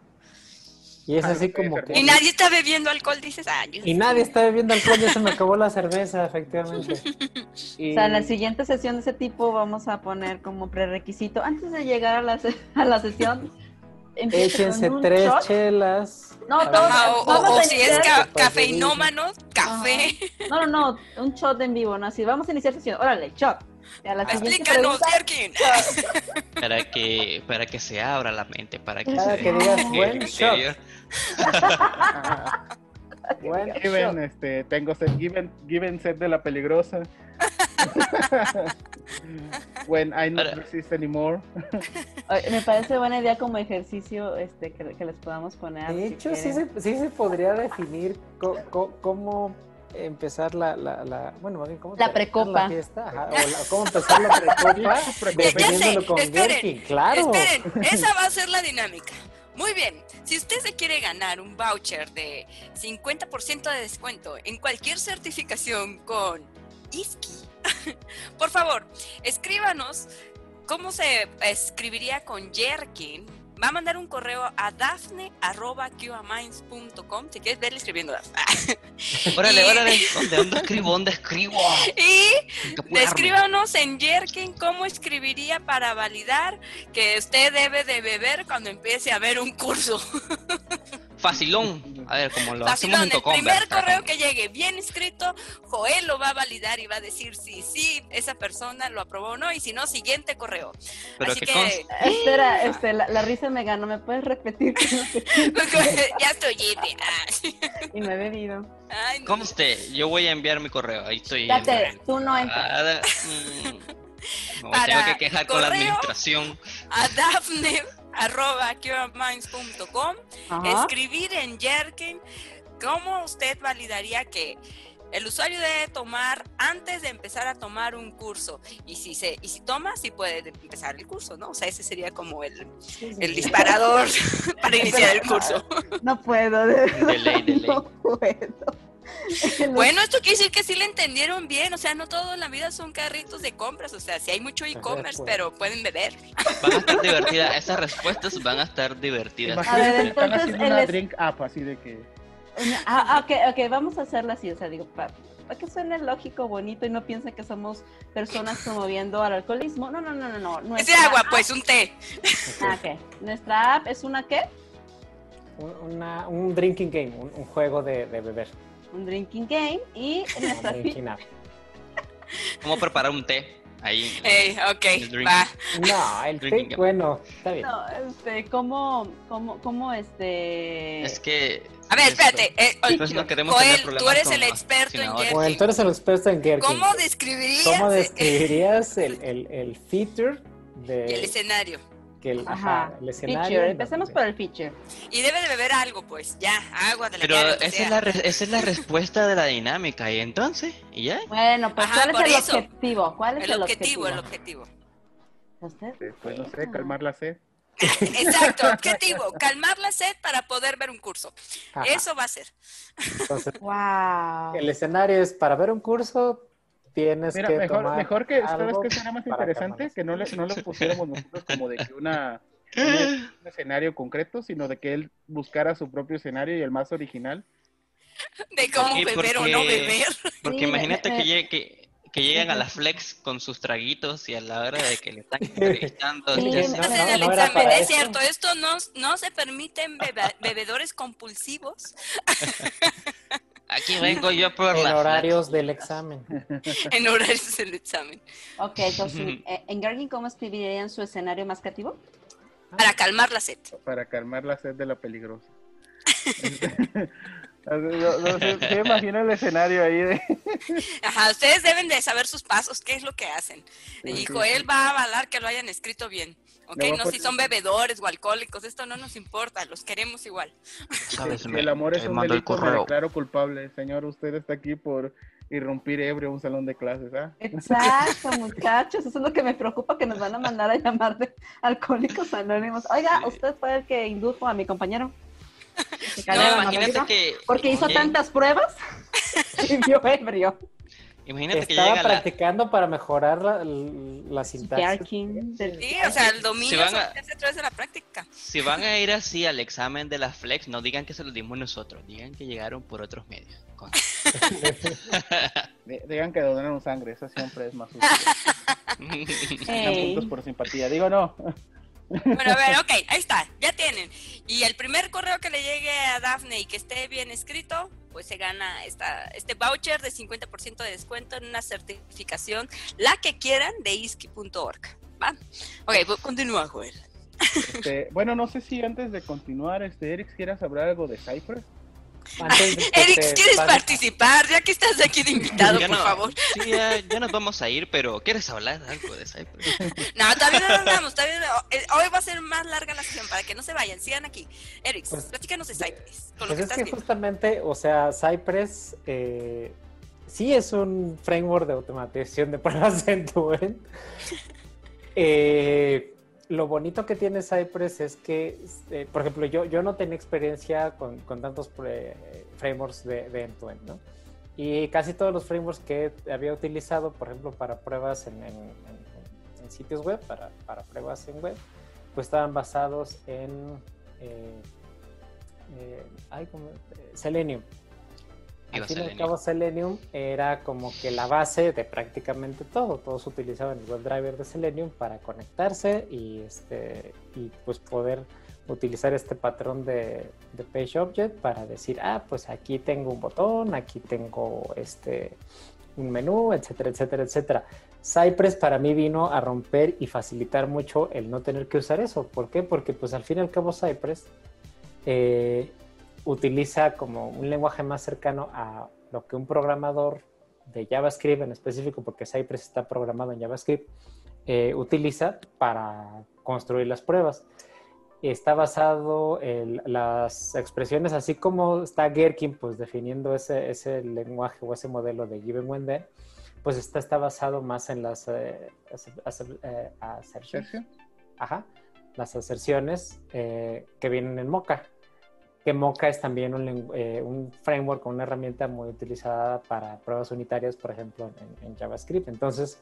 Speaker 5: y es
Speaker 4: Ah,
Speaker 5: así como que...
Speaker 2: Y nadie está bebiendo alcohol, dices, ah, yo
Speaker 5: Y nadie está bebiendo alcohol, ya se me acabó la cerveza, efectivamente.
Speaker 4: Y-
Speaker 3: O sea, en la siguiente sesión de ese tipo vamos a poner como prerequisito, antes de llegar a la, se- a la sesión,
Speaker 5: Échense tres
Speaker 3: shot.
Speaker 5: chelas.
Speaker 3: No, todos-
Speaker 2: Ajá, o,
Speaker 3: Vamos
Speaker 2: o- o
Speaker 3: a
Speaker 2: si es ca- cafeinómanos, café.
Speaker 3: No, no, no, un shot en vivo, ¿no? Así, vamos a iniciar sesión, órale, shot. Y a la siguiente
Speaker 2: Explícanos.
Speaker 1: Para que, para que se abra la mente, para que se
Speaker 5: que digas buen
Speaker 1: interior.
Speaker 5: Bueno,
Speaker 4: Given, este, tengo set, given, given set de la peligrosa. When I not
Speaker 1: Ahora-
Speaker 4: resist anymore.
Speaker 3: Me parece buena idea como ejercicio este que, que les podamos poner.
Speaker 5: de
Speaker 3: si
Speaker 5: hecho, sí se, sí se podría definir co- co- cómo empezar la, la, la- bueno, más bien, cómo
Speaker 3: La precopa.
Speaker 5: la fiesta, ajá, o la- cómo empezar la precopa, definiéndolo con
Speaker 2: esperen,
Speaker 5: Gherkin, claro.
Speaker 2: Esperen, esa va a ser la dinámica. Muy bien, si usted se quiere ganar un voucher de 50% de descuento en cualquier certificación con ISKI, por favor, escríbanos cómo se escribiría con Jerkin. Va a mandar un correo a dafne.com si quieres verle escribiendo Dafne.
Speaker 1: Órale,
Speaker 2: Y-
Speaker 1: órale. ¿Dónde, dónde escribo? ¿Dónde escribo?
Speaker 2: Y. Descríbanos en Jerkin cómo escribiría para validar que usted debe de beber cuando empiece a ver un curso.
Speaker 1: Facilón. A ver, como lo hacemos
Speaker 2: Facilón,
Speaker 1: en
Speaker 2: el
Speaker 1: Tocomber.
Speaker 2: primer correo que llegue bien escrito, Joel lo va a validar y va a decir si sí, esa persona lo aprobó o no, y si no, siguiente correo.
Speaker 1: Pero
Speaker 2: Así
Speaker 1: que
Speaker 2: que
Speaker 1: conste.
Speaker 3: Espera, este, la, la risa me ganó. ¿Me puedes repetir? no
Speaker 2: ya estoy
Speaker 3: y me he bebido.
Speaker 2: Ay, no.
Speaker 1: Conste, yo voy a enviar mi correo. Ahí estoy.
Speaker 3: Date, tú no entras.
Speaker 1: Ah, mm, me
Speaker 2: Para
Speaker 1: tengo que quejar con la administración.
Speaker 2: A Dafne arroba cureminds.com escribir en Jerkin cómo usted validaría que el usuario debe tomar antes de empezar a tomar un curso y si se y si toma sí puede empezar el curso no o sea ese sería como el, el disparador para iniciar el curso
Speaker 3: No puedo, de verdad.
Speaker 1: De ley, de ley.
Speaker 3: No puedo.
Speaker 2: bueno esto quiere decir que sí le entendieron bien o sea no todo en la vida son carritos de compras o sea sí hay mucho e-commerce
Speaker 5: pues.
Speaker 2: pero pueden beber
Speaker 1: Van a estar divertidas. Esas respuestas van a estar divertidas.
Speaker 3: A ver,
Speaker 4: Imagínate, están
Speaker 3: entonces,
Speaker 4: haciendo una
Speaker 3: es-
Speaker 4: drink up así de que.
Speaker 3: Ah, ah, ok, ok, vamos a hacerla así. O sea, digo, para, que suene lógico, bonito y no piensen que somos personas promoviendo al alcoholismo. No, no, no, no, no.
Speaker 2: ese
Speaker 3: Nuestra
Speaker 2: agua
Speaker 3: app-
Speaker 2: pues un té
Speaker 3: Ah, ok. Nuestra app es una qué?
Speaker 5: Un- una- un drinking game, un, un juego de, de beber.
Speaker 3: Un drinking game y
Speaker 5: un
Speaker 3: nuestra fi-
Speaker 5: drinking app.
Speaker 1: ¿Cómo preparar un té? Ahí. El
Speaker 2: ok
Speaker 1: drink.
Speaker 2: va
Speaker 5: No, el
Speaker 1: Drinking
Speaker 5: té,
Speaker 1: game.
Speaker 5: bueno, está bien.
Speaker 3: No, este, ¿cómo, cómo, cómo, este...
Speaker 1: Es que.
Speaker 2: a ver espérate eh,
Speaker 1: Después no queremos
Speaker 2: Joel,
Speaker 1: tener
Speaker 2: tú
Speaker 1: problemas
Speaker 2: eres
Speaker 1: con
Speaker 2: el experto en.
Speaker 5: Bueno,
Speaker 2: Jerkin.
Speaker 5: tú eres el experto en Gherkin.
Speaker 2: ¿Cómo describirías
Speaker 5: ¿Cómo
Speaker 2: el-
Speaker 5: describirías el, el, el feature de
Speaker 2: el escenario?
Speaker 5: Que el,
Speaker 3: Ajá,
Speaker 5: ajá, el escenario?
Speaker 3: feature. Empecemos por el feature.
Speaker 2: Y debe de beber algo, pues, ya, agua de la
Speaker 1: Pero esa es, la re- esa es la respuesta de la dinámica. ¿Y entonces? ¿Y ya?
Speaker 3: Bueno, pues,
Speaker 2: Ajá,
Speaker 3: ¿cuál es el
Speaker 2: eso.
Speaker 3: objetivo? ¿Cuál es
Speaker 2: el
Speaker 3: el,
Speaker 2: objetivo, el objetivo.
Speaker 3: ¿Usted?
Speaker 4: Pues no sé, calmar la sed.
Speaker 2: Exacto, objetivo, calmar la sed para poder ver un curso.
Speaker 5: Ajá.
Speaker 2: Eso va a ser.
Speaker 5: Entonces,
Speaker 3: Wow.
Speaker 5: el escenario es para ver un curso, tienes
Speaker 4: Mira,
Speaker 5: que
Speaker 4: mejor,
Speaker 5: tomar
Speaker 4: mejor que, ¿sabes qué sería más interesante? Que no le, no le pusiéramos nosotros como de que una, una- un escenario concreto, sino de que él buscara su propio escenario y el más original.
Speaker 2: De cómo
Speaker 1: Sí,
Speaker 2: beber o no beber.
Speaker 1: Porque
Speaker 3: Sí,
Speaker 1: imagínate que, llegue- que, que lleguen a la flex con sus traguitos y a la hora de que le están entrevistando.
Speaker 3: Sí,
Speaker 1: ya
Speaker 3: no,
Speaker 2: en el
Speaker 5: no era
Speaker 2: examen,
Speaker 5: para
Speaker 2: es cierto, esto no, no se permiten bebe- bebedores compulsivos
Speaker 1: Aquí vengo yo por
Speaker 5: en
Speaker 1: la
Speaker 5: horarios del examen.
Speaker 2: en horarios del examen.
Speaker 3: Ok, entonces, eh, ¿en Gargin cómo escribirían su escenario más creativo?
Speaker 2: Para calmar la sed.
Speaker 4: para calmar la sed de la peligrosa. no, imagino el escenario ahí de...
Speaker 2: Ajá, ustedes deben de saber sus pasos, qué es lo que hacen.
Speaker 4: Sí,
Speaker 2: y
Speaker 4: sí,
Speaker 2: Joel
Speaker 4: sí.
Speaker 2: va a avalar que lo hayan escrito bien. ¿Ok? No si son bebedores o alcohólicos, esto no nos importa, los queremos igual.
Speaker 1: ¿Sabes?
Speaker 4: Si
Speaker 1: Me-
Speaker 4: el amor es un delito, me declaro culpable. Señor, usted está aquí por irrumpir ebrio a un salón de clases, ¿ah?
Speaker 3: Exacto, muchachos, eso es lo que me preocupa, que nos van a mandar a llamar de alcohólicos anónimos. Oiga,
Speaker 1: Sí.
Speaker 3: usted fue el que indujo a mi compañero. Que
Speaker 2: No,
Speaker 1: imagínate que.
Speaker 3: Porque hizo tantas pruebas y vio ebrio.
Speaker 1: Imagínate que
Speaker 5: Estaba
Speaker 1: llega la.
Speaker 5: practicando para mejorar la, la sintaxis.
Speaker 2: Sí, o sea, el dominio
Speaker 1: Si van
Speaker 2: se
Speaker 1: a-
Speaker 2: hace a través de la práctica.
Speaker 1: Si van a ir así al examen de la flex, no digan que se lo dimos nosotros, digan que llegaron por otros medios. Con-
Speaker 4: Digan que donaron sangre, eso siempre es más útil. Dan
Speaker 3: Ey.
Speaker 4: puntos por simpatía. Digo, no.
Speaker 2: Bueno, a ver, ok, ahí está, ya tienen. Y el primer correo que le llegue a Dafne y que esté bien escrito, pues se gana esta, este voucher de 50% de descuento en una certificación, la que quieran, de isky.org. ¿Va? Ok, pues continúa, Joel.
Speaker 4: Este, bueno, no sé si antes de continuar, este, Eric, ¿quieras hablar algo de Cypress?
Speaker 2: Eric, ¿quieres participar? Ya que estás aquí de invitado, por favor.
Speaker 1: Sí, ya, ya, nos vamos a ir, pero ¿quieres hablar algo de Cypress?
Speaker 2: no, todavía no hablamos. Todavía eh, Hoy va a ser más larga la sesión para que no se vayan. Sigan aquí. Eric, pues, platícanos de Cypress.
Speaker 5: Con lo pues que es que justamente, o sea, Cypress eh, sí es un framework de automatización de pruebas en tu. Eh, lo bonito que tiene Cypress es que, este, por ejemplo, yo, yo no tenía experiencia con, con tantos frameworks de, de end-to-end, ¿no? Y casi todos los frameworks que había utilizado, por ejemplo, para pruebas en, sitios web, para, para, pruebas en web, pues estaban basados en eh, eh, como, Selenium. Al fin y al cabo, Selenium era como que la base de prácticamente todo. Todos utilizaban el WebDriver de Selenium para conectarse y, este, y pues poder utilizar este patrón de, de, Page Object para decir, ah, pues aquí tengo un botón, aquí tengo este, un menú, etcétera, etcétera, etcétera. Cypress para mí vino a romper y facilitar mucho el no tener que usar eso. ¿Por qué? Porque pues al fin y al cabo Cypress eh, utiliza como un lenguaje más cercano a lo que un programador de JavaScript en específico, porque Cypress está programado en JavaScript, eh, utiliza para construir las pruebas. Está basado en las expresiones, así como está Gherkin, pues definiendo ese, ese lenguaje o ese modelo de Given When Then, pues está, está basado más en las eh, eh aserciones, Ajá, las aserciones eh, que vienen en Mocha que Mocha es también un, eh, framework, una herramienta muy utilizada para pruebas unitarias, por ejemplo, en, JavaScript. Entonces,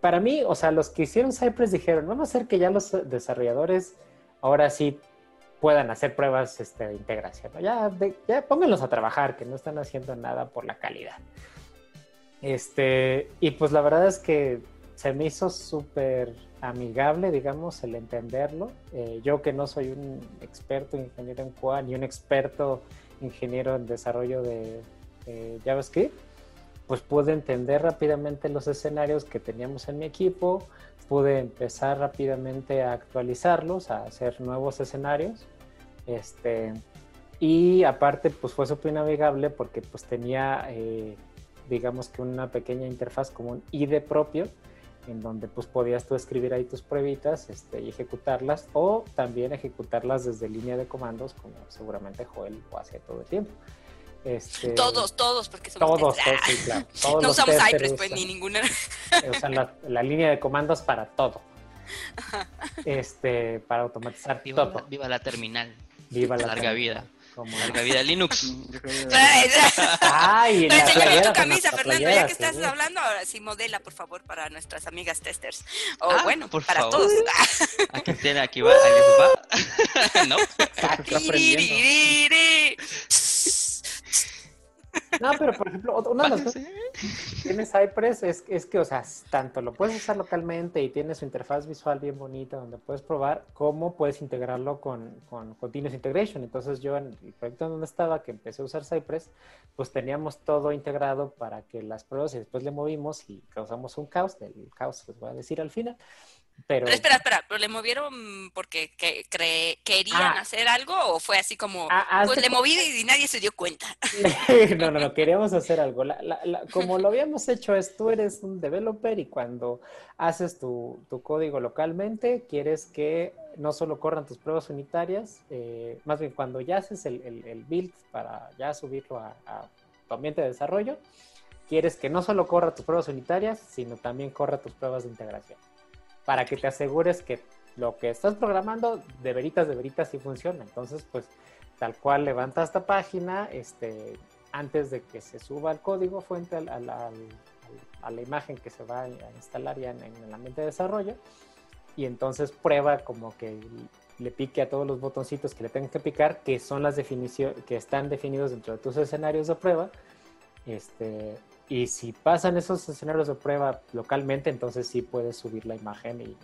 Speaker 5: para mí, o sea, los que hicieron Cypress dijeron, vamos a hacer que ya los desarrolladores ahora sí puedan hacer pruebas este, de integración. Ya, ya pónganlos a trabajar, que no están haciendo nada por la calidad. Este, y pues la verdad es que se me hizo súper amigable, digamos, el entenderlo. Eh, yo que no soy un experto ingeniero en QA ni un experto ingeniero en desarrollo de, JavaScript, pues pude entender rápidamente los escenarios que teníamos en mi equipo, pude empezar rápidamente a actualizarlos, a hacer nuevos escenarios. Este, y aparte, pues fue súper navegable porque pues tenía, eh, digamos que una pequeña interfaz como un IDE propio, en donde pues podías tú escribir ahí tus pruebitas este, y ejecutarlas o también ejecutarlas desde línea de comandos como seguramente Joel lo hace todo el tiempo.
Speaker 2: Este, todos, todos, porque somos
Speaker 5: todos, todos, sí, claro. Todos
Speaker 2: no usamos Cypress, pues, ni ninguna.
Speaker 5: Usan la, la, línea de comandos para todo. Este, para automatizar
Speaker 1: viva
Speaker 5: todo.
Speaker 1: La, viva la terminal.
Speaker 5: Viva la
Speaker 1: larga vida. Como larga vida Linux.
Speaker 2: Ay, Enséñame tu camisa, Fernando, ya que estás hablando, ahora sí modela, por favor, para nuestras amigas testers. O ah, bueno, por para todos.
Speaker 1: Aquí tiene, aquí va, aquí va. no.
Speaker 5: No, pero por ejemplo, una de las cosas que tiene Cypress es, es, que, o sea, tanto lo puedes usar localmente y tiene su interfaz visual bien bonita donde puedes probar, como puedes integrarlo con, con Continuous Integration. Entonces yo en el proyecto donde estaba, que empecé a usar Cypress, pues teníamos todo integrado para que las pruebas y después le movimos y causamos un caos, el caos les voy a decir al final, pero...
Speaker 2: espera, espera, ¿pero le movieron porque que, querían ah. hacer algo o fue así como, ah, pues le moví y nadie se dio cuenta?
Speaker 5: no, no, no, queríamos hacer algo. como lo habíamos hecho es, tú eres un developer y cuando haces tu, código localmente, quieres que no solo corran tus pruebas unitarias, eh, más bien cuando ya haces el, el, build para ya subirlo a, a tu ambiente de desarrollo, quieres que no solo corra tus pruebas unitarias, sino también corra tus pruebas de integración para que te asegures que lo que estás programando de veritas, de veritas sí funciona. Entonces, pues tal cual levanta esta página, este, antes de que se suba el código fuente a la, imagen que se va a instalar ya en, el ambiente de desarrollo, y entonces prueba como que le pique a todos los botoncitos que le tengan que picar, que son las definiciones que están definidos dentro de tus escenarios de prueba, este, y si pasan esos escenarios de prueba localmente, entonces sí puedes subir la imagen y,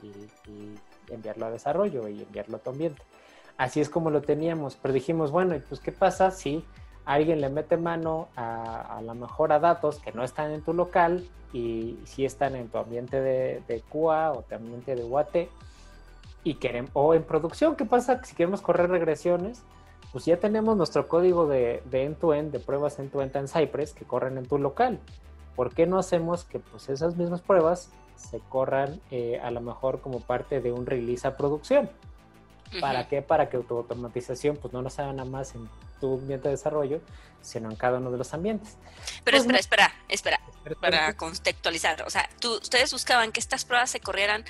Speaker 5: enviarlo a desarrollo y enviarlo a tu ambiente. Así es como lo teníamos, pero dijimos, bueno, pues qué pasa si alguien le mete mano a, a lo mejor a datos que no están en tu local y si están en tu ambiente de, de o tu ambiente de UAT y queremos, o en producción, ¿qué pasa si queremos correr regresiones? Pues ya tenemos nuestro código de, de end-to-end, de pruebas end-to-end en Cypress que corren en tu local. ¿Por qué no hacemos que pues esas mismas pruebas se corran eh, a lo mejor como parte de un release a producción? ¿Para qué? Para que tu automatización pues no nos haga nada más en tu ambiente de desarrollo, sino en cada uno de los ambientes.
Speaker 2: Pero
Speaker 5: Pues
Speaker 2: espera, espera, espera,
Speaker 5: Pero-
Speaker 2: para contextualizar. O sea, tú, ustedes buscaban que estas pruebas se corrieran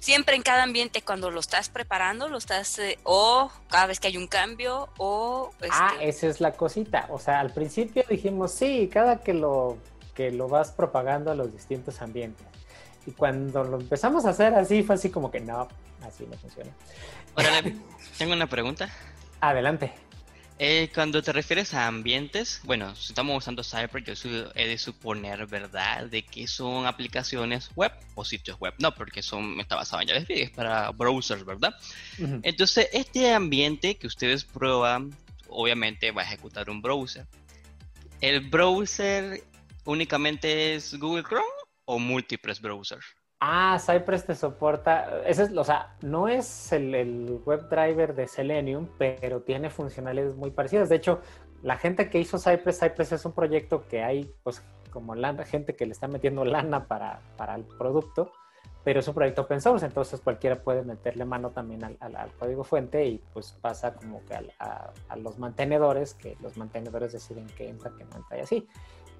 Speaker 2: siempre en cada ambiente cuando lo estás preparando, lo estás, eh, o cada vez que hay un cambio, o...
Speaker 5: Ah,
Speaker 2: este,
Speaker 5: esa es la cosita. O sea, al principio dijimos, sí, cada que lo, que lo vas propagando a los distintos ambientes. Y cuando lo empezamos a hacer así, fue así como que no, así no funciona.
Speaker 1: Órale, tengo una pregunta.
Speaker 5: Adelante.
Speaker 1: Eh, cuando te refieres a ambientes, bueno, si estamos usando Cypress, yo he de suponer, ¿verdad?, de que son aplicaciones web o sitios web, no, porque son, está basado en JavaScript, es para browsers, ¿verdad? Entonces, este ambiente que ustedes prueban, obviamente va a ejecutar un browser. ¿El browser únicamente es Google Chrome o múltiples browsers?
Speaker 5: Ah, Cypress te soporta, ese es, o sea, no es el, el WebDriver de Selenium, pero tiene funcionalidades muy parecidas. De hecho, la gente que hizo Cypress, Cypress es un proyecto que hay, pues, como lana, gente que le está metiendo lana para, para el producto, pero es un proyecto open source, entonces cualquiera puede meterle mano también al, al- código fuente y pues pasa como que a, a los mantenedores, que los mantenedores deciden qué entra, qué no entra y así.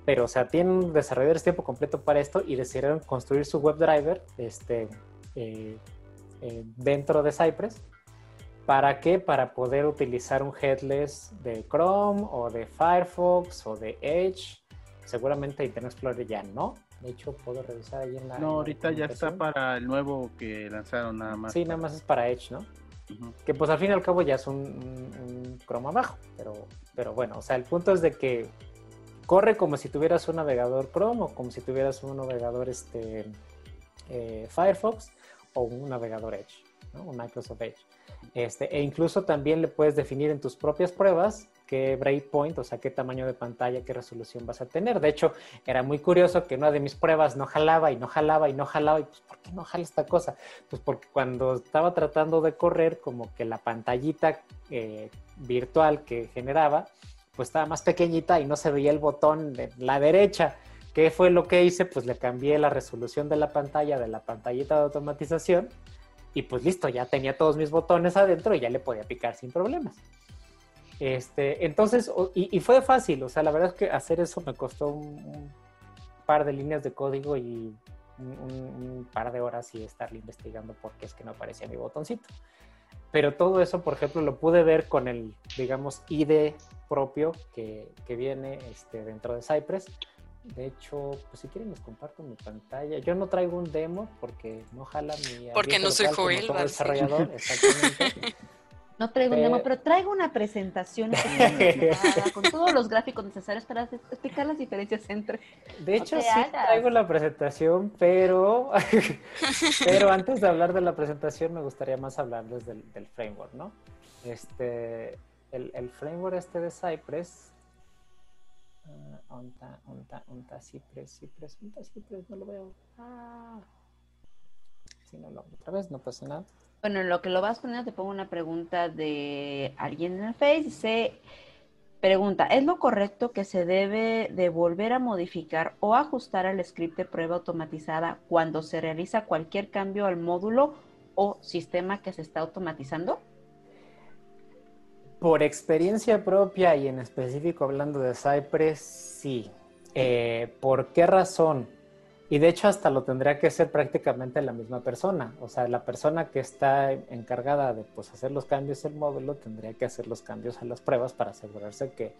Speaker 5: Pero, o sea, tienen desarrolladores tiempo completo para esto y decidieron construir su WebDriver este, eh, eh, dentro de Cypress. ¿Para qué? Para poder utilizar un headless de Chrome o de Firefox o de Edge. Seguramente Internet Explorer ya no. De hecho, puedo revisar ahí en la.
Speaker 4: No, ahorita ya está para el nuevo que lanzaron nada más.
Speaker 5: Sí, nada más es para Edge, ¿no? Que pues al fin y al cabo ya es un, un- un Chrome abajo. Pero, pero bueno, o sea, el punto es de que corre como si tuvieras un navegador Chrome o como si tuvieras un navegador este, eh, Firefox o un navegador Edge, un Microsoft Edge. Este, e incluso también le puedes definir en tus propias pruebas qué breakpoint, o sea, qué tamaño de pantalla, qué resolución vas a tener. De hecho, era muy curioso que una de mis pruebas no jalaba y no jalaba y no jalaba. Y pues, ¿por qué no jala esta cosa? Pues porque cuando estaba tratando de correr, como que la pantallita eh, virtual que generaba, pues estaba más pequeñita y no se veía el botón de la derecha. ¿Qué fue lo que hice? Pues le cambié la resolución de la pantalla, de la pantallita de automatización, y pues listo, ya tenía todos mis botones adentro y ya le podía picar sin problemas. Este, entonces, y, fue fácil, o sea, la verdad es que hacer eso me costó un, par de líneas de código y un- un par de horas y estarle investigando por qué es que no aparecía mi botoncito. Pero todo eso, por ejemplo, lo pude ver con el, digamos, ID propio que, que viene este, dentro de Cypress. De hecho, pues si quieren les comparto mi pantalla. Yo no traigo un demo porque no jala mi...
Speaker 2: Porque no soy
Speaker 5: local como
Speaker 2: Joel,
Speaker 5: todo desarrollador, exactamente.
Speaker 3: No traigo un demo, pero traigo una presentación con todos los gráficos necesarios para explicar las diferencias entre.
Speaker 5: De hecho, sí
Speaker 3: hagas.
Speaker 5: traigo la presentación, pero, pero antes de hablar de la presentación me gustaría más hablarles del, del framework, ¿no? Este, el, el framework este de Cypress, ah, onta, onta, onta, Cypress, Cypress, onta, Cypress, no lo veo. Ah. Si no lo hago otra vez, no pasa nada.
Speaker 3: Bueno, en lo que lo vas poniendo, te pongo una pregunta de alguien en el Face. Dice, pregunta, ¿es lo correcto que se debe de volver a modificar o ajustar al script de prueba automatizada cuando se realiza cualquier cambio al módulo o sistema que se está automatizando?
Speaker 5: Por experiencia propia y en específico hablando de Cypress, sí. Eh, ¿Por qué razón? Y de hecho hasta lo tendría que hacer prácticamente la misma persona. O sea, la persona que está encargada de pues, hacer los cambios del módulo tendría que hacer los cambios a las pruebas para asegurarse que,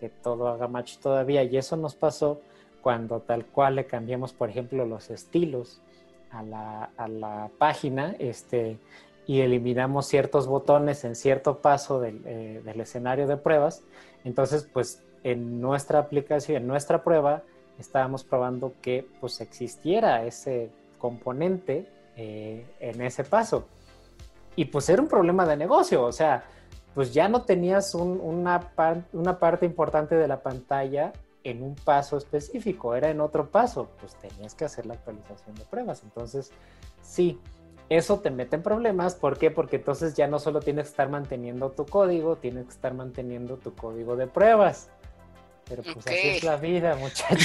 Speaker 5: que todo haga match todavía. Y eso nos pasó cuando tal cual le cambiamos, por ejemplo, los estilos a la, a la página. Este, y eliminamos ciertos botones en cierto paso del, eh, del, escenario de pruebas. Entonces, pues en nuestra aplicación, en nuestra prueba, estábamos probando que pues existiera ese componente eh, en ese paso. Y pues era un problema de negocio, o sea, pues ya no tenías un, una, una parte importante de la pantalla en un paso específico, era en otro paso, pues tenías que hacer la actualización de pruebas. Entonces, sí, eso te mete en problemas. ¿Por qué? Porque entonces ya no solo tienes que estar manteniendo tu código, tienes que estar manteniendo tu código de pruebas. Pero pues así es la vida, muchachos.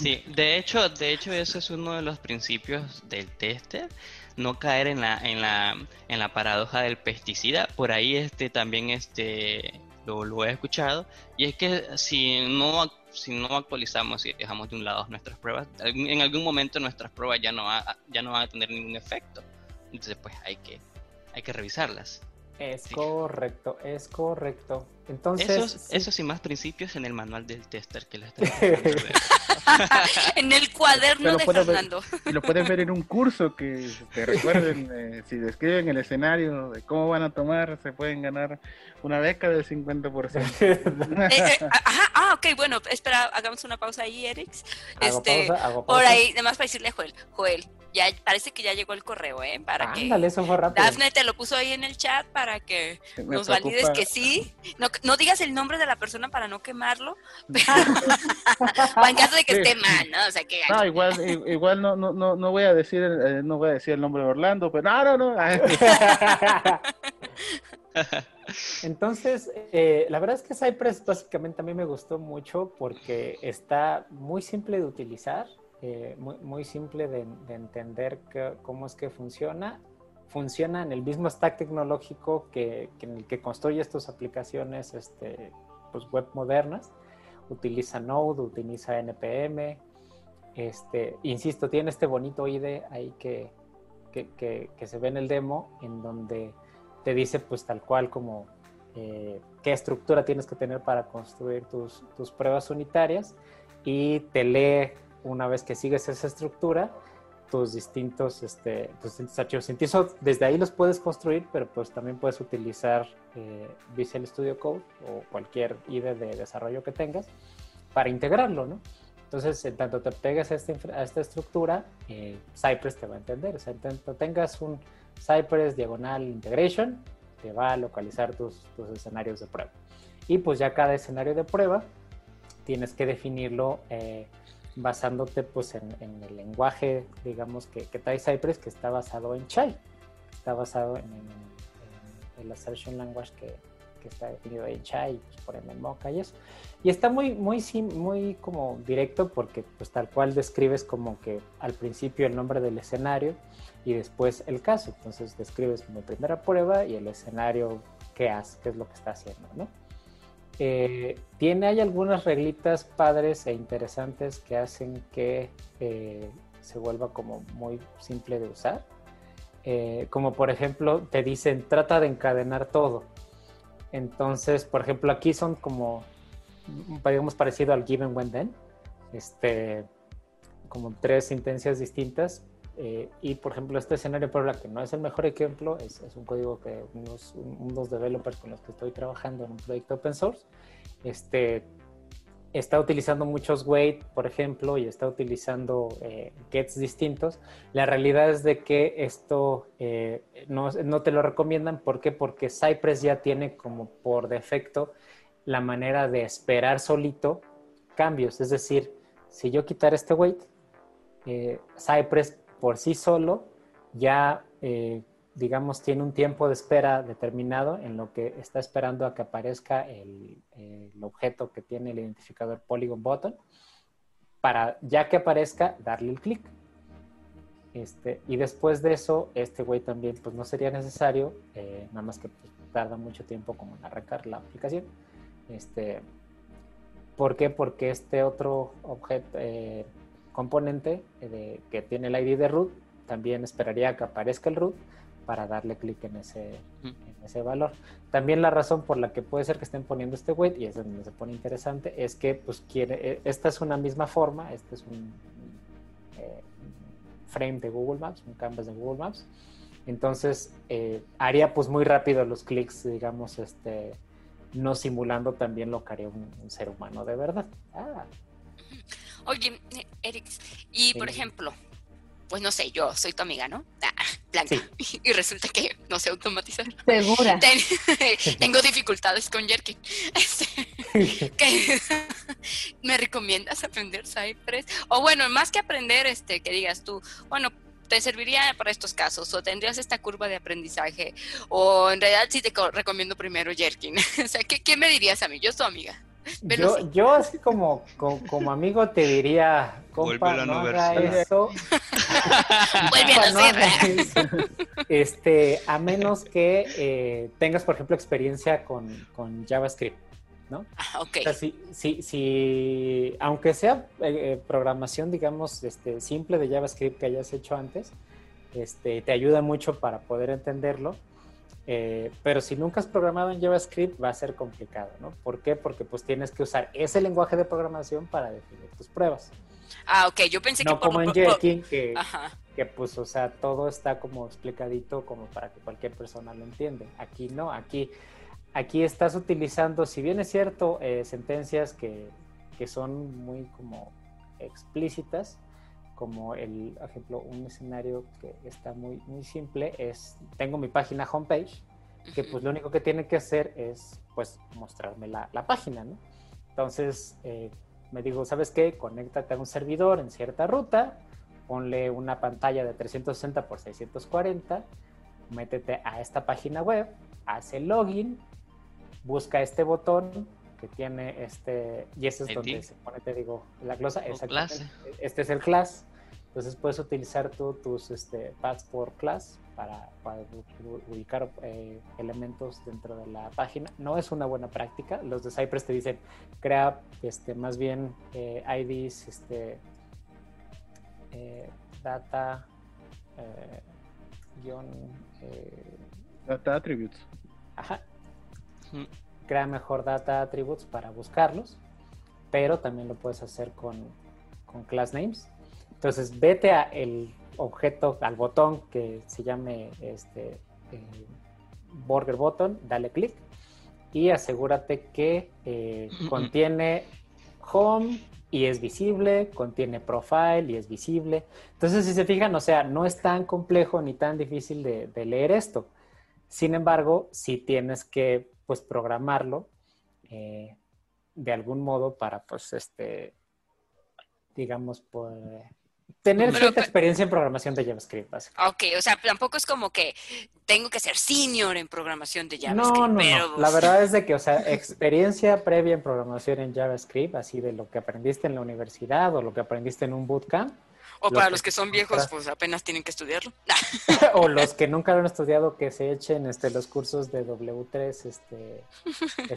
Speaker 1: Sí, de hecho, de hecho ese es uno de los principios del tester, no caer en la, en la, en la paradoja del pesticida. Por ahí este también este lo, lo he escuchado. Y es que si no si no actualizamos y dejamos de un lado nuestras pruebas, en algún momento nuestras pruebas ya no va- ya no van a tener ningún efecto. Entonces pues hay que hay que revisarlas.
Speaker 5: Es
Speaker 1: Sí.
Speaker 5: correcto, es correcto. Entonces,
Speaker 1: Esos,
Speaker 5: sí,
Speaker 1: esos y más principios en el manual del tester que les estoy
Speaker 2: en el cuaderno de Fernando.
Speaker 4: Y lo pueden ver en un curso que te recuerden, eh, si describen el escenario de cómo van a tomar, se pueden ganar una beca del 50%.
Speaker 2: Eh, eh, ajá, ah, ok, bueno, espera, hagamos una pausa ahí, Erix.
Speaker 5: hago
Speaker 2: Este,
Speaker 5: pausa,
Speaker 2: por ahí, además para decirle a Joel, Joel, ya parece que ya llegó el correo, ¿eh? Para
Speaker 5: Ándale, eso fue
Speaker 2: que
Speaker 5: rápido.
Speaker 2: Dafne te lo puso ahí en el chat para que
Speaker 4: Me
Speaker 2: nos valides que sí. No, no digas el nombre de la persona para no quemarlo, pero o en caso de que
Speaker 4: Sí.
Speaker 2: esté mal, ¿no? O sea, que
Speaker 4: No, igual, igual no, no, no, no voy a decir, eh, no voy a decir el nombre de Orlando, pero no, no, no.
Speaker 5: Entonces, eh, la verdad es que Cypress básicamente a mí me gustó mucho porque está muy simple de utilizar, eh, muy, muy simple de, de entender que- cómo es que funciona. Funciona en el mismo stack tecnológico que, que en el que construyes tus aplicaciones este, pues web modernas. Utiliza Node, utiliza NPM. Este, insisto, tiene este bonito IDE ahí que, que- que se ve en el demo, en donde te dice pues tal cual como eh, qué estructura tienes que tener para construir tus, tus pruebas unitarias y te lee una vez que sigues esa estructura tus distintos, este, tus distintos archivos. Incluso desde ahí los puedes construir, pero pues también puedes utilizar eh, Visual Studio Code o cualquier IDE de desarrollo que tengas para integrarlo, ¿no? Entonces, en tanto te pegues a infra- a esta estructura, eh, Cypress te va a entender. O sea, en tanto tengas un Cypress diagonal integration, te va a localizar tus, tus escenarios de prueba. Y pues ya cada escenario de prueba tienes que definirlo eh, basándote pues en, el lenguaje, digamos, que, que Cypress, que está basado en Chai. Está basado en, el assertion language que, está definido en Chai, pues por ende en y eso. Y está muy, muy, muy como directo porque pues tal cual describes como que al principio el nombre del escenario y después el caso. Entonces describes como primera prueba y el escenario qué hace, qué es lo que está haciendo, ¿no? Eh, tiene hay algunas reglitas padres e interesantes que hacen que eh, se vuelva como muy simple de usar. Eh, como por ejemplo te dicen trata de encadenar todo. Entonces, por ejemplo, aquí son como, digamos, parecido al given when then, este, como tres intenciones distintas. Eh, y por ejemplo, este escenario por la que no es el mejor ejemplo, es, es un código que unos, unos developers con los que estoy trabajando en un proyecto open source, este, está utilizando muchos wait, por ejemplo, y está utilizando eh, gets distintos. La realidad es de que esto eh, no, no te lo recomiendan. ¿Por qué? Porque Cypress ya tiene como por defecto la manera de esperar solito cambios. Es decir, si yo quitar este wait, eh, Cypress por sí solo ya, eh, digamos, tiene un tiempo de espera determinado en lo que está esperando a que aparezca el, objeto que tiene el identificador polygon button para ya que aparezca darle el clic. Este, y después de eso, este güey también pues no sería necesario, eh, nada más que pues, tarda mucho tiempo como en arrancar la aplicación. Este, ¿Por qué? Porque este otro objeto, eh, componente eh, de- que tiene el ID de root también esperaría que aparezca el root para darle clic en ese, en ese valor. También la razón por la que puede ser que estén poniendo este wait, y es donde se pone interesante, es que pues quiere, eh, esta es una misma forma, este es un, eh, frame de Google Maps, un canvas de Google Maps. Entonces eh, haría pues muy rápido los clics, digamos, este, no simulando también lo que haría un, un ser humano de verdad. Ah,
Speaker 2: Oye, eh, Eric, y por ejemplo, pues no sé, yo soy tu amiga, ¿no? Ah, Blanca. Y resulta que no sé automatizar.
Speaker 3: Segura.
Speaker 2: Ten- tengo dificultades con Jerkin. Este, ¿qué- ¿Me recomiendas aprender Cypress? O bueno, más que aprender, este, que digas tú, bueno, te serviría para estos casos o tendrías esta curva de aprendizaje o en realidad sí te co- recomiendo primero Jerkin. o sea, ¿qué, qué me dirías a mí? Yo soy tu amiga. Pero
Speaker 5: Yo,
Speaker 2: sí.
Speaker 5: yo así como, co- como, amigo te diría, compa,
Speaker 1: Vuelve
Speaker 5: no haga eso.
Speaker 2: Vuelve a
Speaker 5: no haga. Este, a menos que eh, tengas, por ejemplo, experiencia con, con JavaScript, ¿no?
Speaker 2: Ah, ok.
Speaker 5: O sea, si, si, si- aunque sea eh, eh, programación, digamos, este, simple de JavaScript que hayas hecho antes, este, te ayuda mucho para poder entenderlo. Eh, pero si nunca has programado en JavaScript va a ser complicado, ¿no? ¿Por qué? Porque pues tienes que usar ese lenguaje de programación para definir tus pruebas.
Speaker 2: Ah, ok. Yo pensé que
Speaker 5: No como en Jenkins, que, que pues, o sea, todo está como explicadito como para que cualquier persona lo entiende. Aquí no, aquí, aquí estás utilizando, si bien es cierto, eh, sentencias que, que son muy como explícitas, como el por ejemplo, un escenario que está muy, muy simple es, tengo mi página homepage, que pues lo único que tiene que hacer es pues mostrarme la, la página, ¿no? Entonces eh, me digo, ¿sabes qué? Conéctate a un servidor en cierta ruta, ponle una pantalla de 360 por 640, métete a esta página web, haz el login, busca este botón que tiene este, y ese es
Speaker 1: ID.
Speaker 5: donde se pone, te digo, la glosa,
Speaker 1: O
Speaker 5: exactamente.
Speaker 1: clase.
Speaker 5: Este es el class, entonces puedes utilizar tú tus este, paths por class para, ubicar eh, elementos dentro de la página. No es una buena práctica. Los de Cypress te dicen crea este, más bien eh, IDs, este, eh, data, eh, guion, eh,
Speaker 4: Data attributes.
Speaker 5: ajá,
Speaker 1: Ujú.
Speaker 5: Crea mejor data attributes para buscarlos, pero también lo puedes hacer con, con class names. Entonces, vete a el objeto, al botón que se llame este, eh, Burger Button, dale clic y asegúrate que eh, contiene home y es visible, contiene profile y es visible. Entonces, si se fijan, o sea, no es tan complejo ni tan difícil de, de leer esto. Sin embargo, sí tienes que pues programarlo eh, de algún modo para pues este digamos pues, tener
Speaker 2: Pero,
Speaker 5: cierta experiencia en programación de JavaScript.
Speaker 2: Ok, o sea, tampoco es como que tengo que ser senior en programación de JavaScript.
Speaker 5: No, no,
Speaker 2: pero,
Speaker 5: no. La verdad es de que, o sea, experiencia previa en programación en JavaScript, así de lo que aprendiste en la universidad o lo que aprendiste en un bootcamp,
Speaker 2: O para los que son viejos, pues apenas tienen que estudiarlo.
Speaker 5: o los que nunca lo han estudiado, que se echen este, los cursos de W3 este,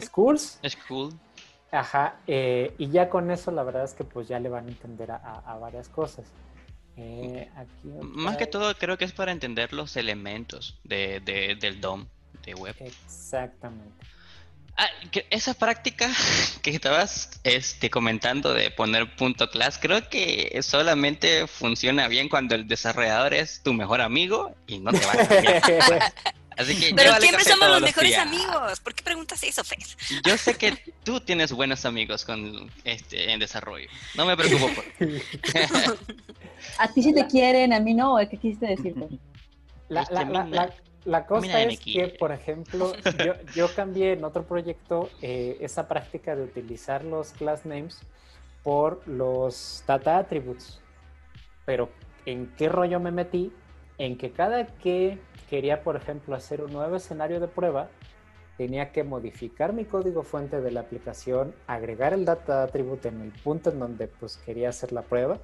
Speaker 5: Schools.
Speaker 1: Es cool.
Speaker 5: Ajá, eh, y ya con eso la verdad es que pues ya le van a entender a, a- a varias cosas. Eh, aquí
Speaker 1: Más que todo creo que es para entender los elementos de, de- del DOM de web.
Speaker 5: Exactamente.
Speaker 1: Ah, esa práctica que estabas este, comentando de poner punto class, creo que solamente funciona bien cuando el desarrollador es tu mejor amigo y no te va a cambiar. Así que
Speaker 2: Pero siempre somos los mejores
Speaker 1: días.
Speaker 2: amigos. ¿Por qué preguntas eso, Fer?
Speaker 1: Yo sé que tú tienes buenos amigos con este en desarrollo. No me preocupo por
Speaker 3: A ti sí te quieren, a mí no, ¿qué quisiste decir? Fer?
Speaker 5: La, la, la, la- cosa es que, por ejemplo, yo, yo cambié en otro proyecto eh, esa práctica de utilizar los class names por los data attributes. Pero, ¿en qué rollo me metí? En que cada que quería, por ejemplo, hacer un nuevo escenario de prueba, tenía que modificar mi código fuente de la aplicación, agregar el data attribute en el punto en donde pues, quería hacer la prueba,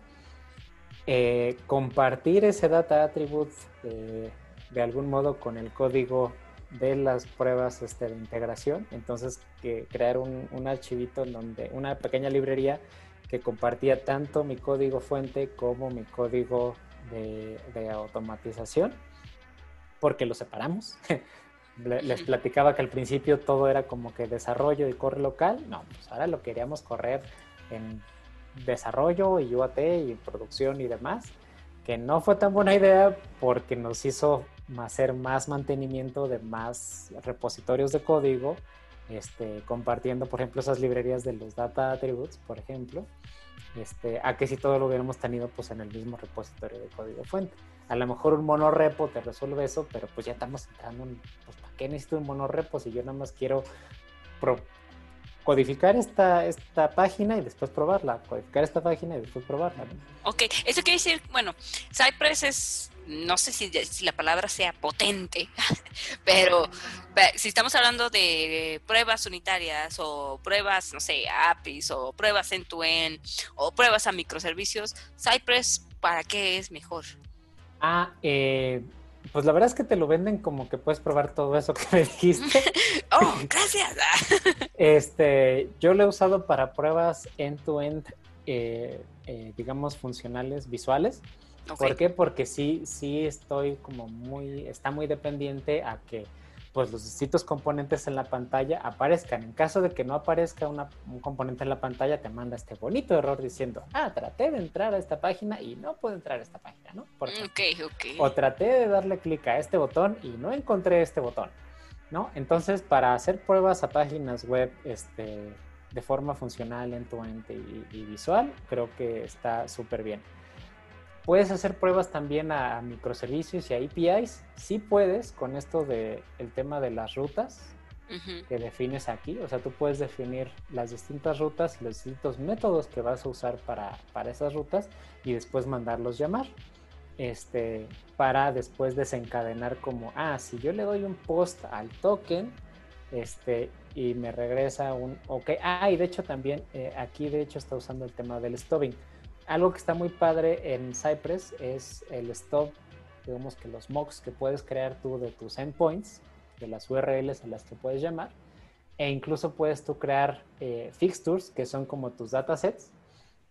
Speaker 5: eh, compartir ese data attribute eh, de algún modo con el código de las pruebas este, de integración. Entonces, que crear un, un archivito en donde una pequeña librería que compartía tanto mi código fuente como mi código de, de automatización, porque lo separamos. Le- Les platicaba que al principio todo era como que desarrollo y corre local. No, pues ahora lo queríamos correr en desarrollo y UAT y producción y demás, que no fue tan buena idea porque nos hizo hacer más mantenimiento de más repositorios de código, este, compartiendo, por ejemplo, esas librerías de los data attributes, por ejemplo, este, a que si todo lo hubiéramos tenido pues en el mismo repositorio de código fuente. A lo mejor un monorepo te resuelve eso, pero pues ya estamos entrando en, pues ¿para qué necesito un monorepo si yo nada más quiero pro- codificar esta, esta página y después probarla, codificar esta página y después probarla. ¿no?
Speaker 2: Ok, eso quiere decir, bueno, Cypress es no sé si, si la palabra sea potente, pero pe- si estamos hablando de pruebas unitarias o pruebas, no sé, APIs o pruebas end-to-end o pruebas a microservicios, Cypress, ¿para qué es mejor?
Speaker 5: Ah, eh, pues la verdad es que te lo venden como que puedes probar todo eso que me dijiste.
Speaker 2: Oh, gracias.
Speaker 5: Este, yo lo he usado para pruebas end-to-end, eh, eh, digamos, funcionales visuales. ¿Por qué? Porque sí, sí estoy como muy, está muy dependiente a que pues los distintos componentes en la pantalla aparezcan. En caso de que no aparezca una- un componente en la pantalla, te manda este bonito error diciendo, ah, traté de entrar a esta página y no puedo entrar a esta página, ¿no? Por ejemplo.
Speaker 2: Ok, ok.
Speaker 5: O traté de darle clic a este botón y no encontré este botón, ¿no? Entonces, para hacer pruebas a páginas web este, de forma funcional, end-to-end y, y visual, creo que está súper bien. Puedes hacer pruebas también a, microservicios y a APIs. Sí puedes con esto de el tema de las rutas que defines aquí. O sea, tú puedes definir las distintas rutas y los distintos métodos que vas a usar para, para esas rutas y después mandarlos llamar. Este, para después desencadenar como, ah, si yo le doy un post al token, este, y me regresa un, ok, ah, y de hecho también eh, aquí de hecho está usando el tema del stubbing. Algo que está muy padre en Cypress es el stub, digamos que los mocks que puedes crear tú de tus endpoints, de las URLs a las que puedes llamar, e incluso puedes tú crear eh, fixtures, que son como tus datasets.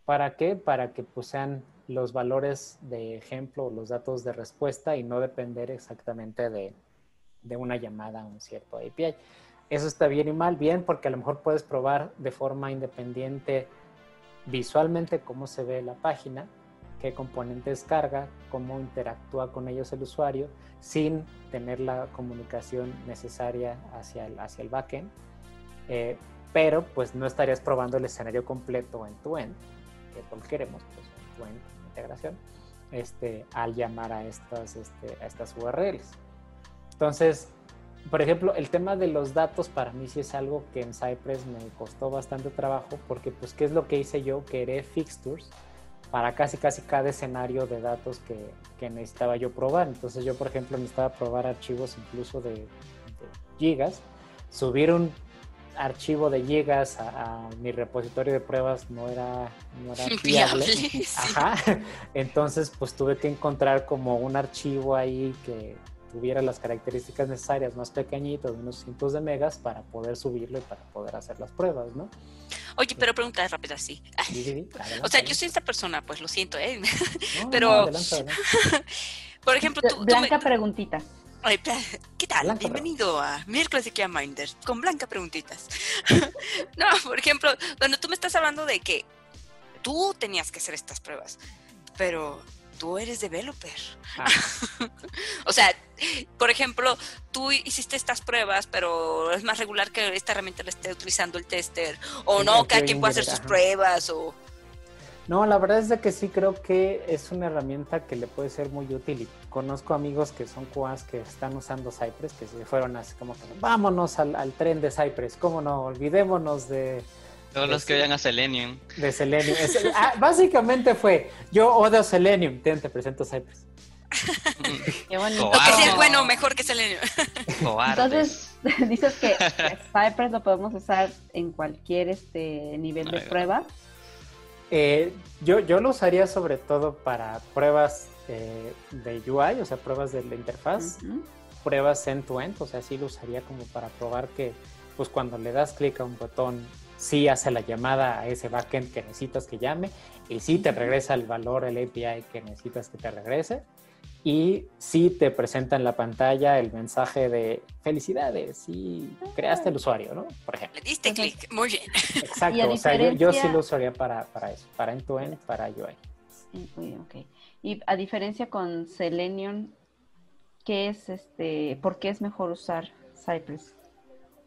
Speaker 5: ¿Para qué? Para que pues, sean los valores de ejemplo, los datos de respuesta y no depender exactamente de, de una llamada a un cierto API. Eso está bien y mal, bien porque a lo mejor puedes probar de forma independiente visualmente cómo se ve la página, qué componentes carga, cómo interactúa con ellos el usuario, sin tener la comunicación necesaria hacia el, hacia el backend. Eh, pero pues no estarías probando el escenario completo en tu end, que es lo que queremos, pues en tu end integración, este, al llamar a estas, este, a estas URLs. Entonces, por ejemplo, el tema de los datos para mí sí es algo que en Cypress me costó bastante trabajo porque pues qué es lo que hice yo, creé fixtures para casi casi cada escenario de datos que, que necesitaba yo probar. Entonces yo, por ejemplo, necesitaba probar archivos incluso de, de gigas, subir un archivo de gigas a, a, mi repositorio de pruebas no era, no era. Ajá. Entonces, pues tuve que encontrar como un archivo ahí que tuviera las características necesarias, más pequeñito, de unos cientos de megas, para poder subirlo y para poder hacer las pruebas, ¿no?
Speaker 2: Oye, pero pregunta rápida, sí.
Speaker 5: Sí, sí, sí,
Speaker 2: O sea, yo soy esta persona, pues lo siento, ¿eh?
Speaker 5: No,
Speaker 2: pero-
Speaker 5: no, adelante, adelante.
Speaker 2: Por ejemplo, tú, tú me-
Speaker 3: Blanca preguntita.
Speaker 2: ¿Qué tal?
Speaker 5: Blanca,
Speaker 2: Bienvenido a Miércoles de Kia Minder con Blanca Preguntitas. no, por ejemplo, cuando tú me estás hablando de que tú tenías que hacer estas pruebas, pero tú eres developer.
Speaker 5: Ah.
Speaker 2: o sea, por ejemplo, tú hiciste estas pruebas, pero es más regular que esta herramienta la esté utilizando el tester, o no, cada quien puede hacer sus pruebas, o...
Speaker 5: No, la verdad es de que sí creo que es una herramienta que le puede ser muy útil y conozco amigos que son QAs que están usando Cypress, que se fueron así como que vámonos al, al tren de Cypress, cómo no, olvidémonos de,
Speaker 1: Todos los que vayan a Selenium.
Speaker 5: de Selenium. Es- ah, básicamente fue, yo odio Selenium, ten, te presento Cypress.
Speaker 3: Qué bonito.
Speaker 2: Lo que sí es bueno, mejor que Selenium.
Speaker 3: Entonces, dices que Cypress lo podemos usar en cualquier este nivel de prueba.
Speaker 5: Eh, yo, yo lo usaría sobre todo para pruebas eh, de UI, o sea, pruebas de la interfaz. Pruebas end-to-end, o sea, sí lo usaría como para probar que, pues cuando le das clic a un botón, sí hace la llamada a ese backend que necesitas que llame y sí te regresa el valor, el API que necesitas que te regrese y sí te presenta en la pantalla el mensaje de felicidades, sí creaste el usuario, ¿no? Por ejemplo.
Speaker 2: Le diste clic, muy bien.
Speaker 5: Exacto,
Speaker 3: Y
Speaker 5: o sea, yo, yo sí lo usaría para, para eso, para end-to-end, para UI.
Speaker 3: Sí, muy bien, ok. Y a diferencia con Selenium, ¿qué es este? ¿Por qué es mejor usar Cypress?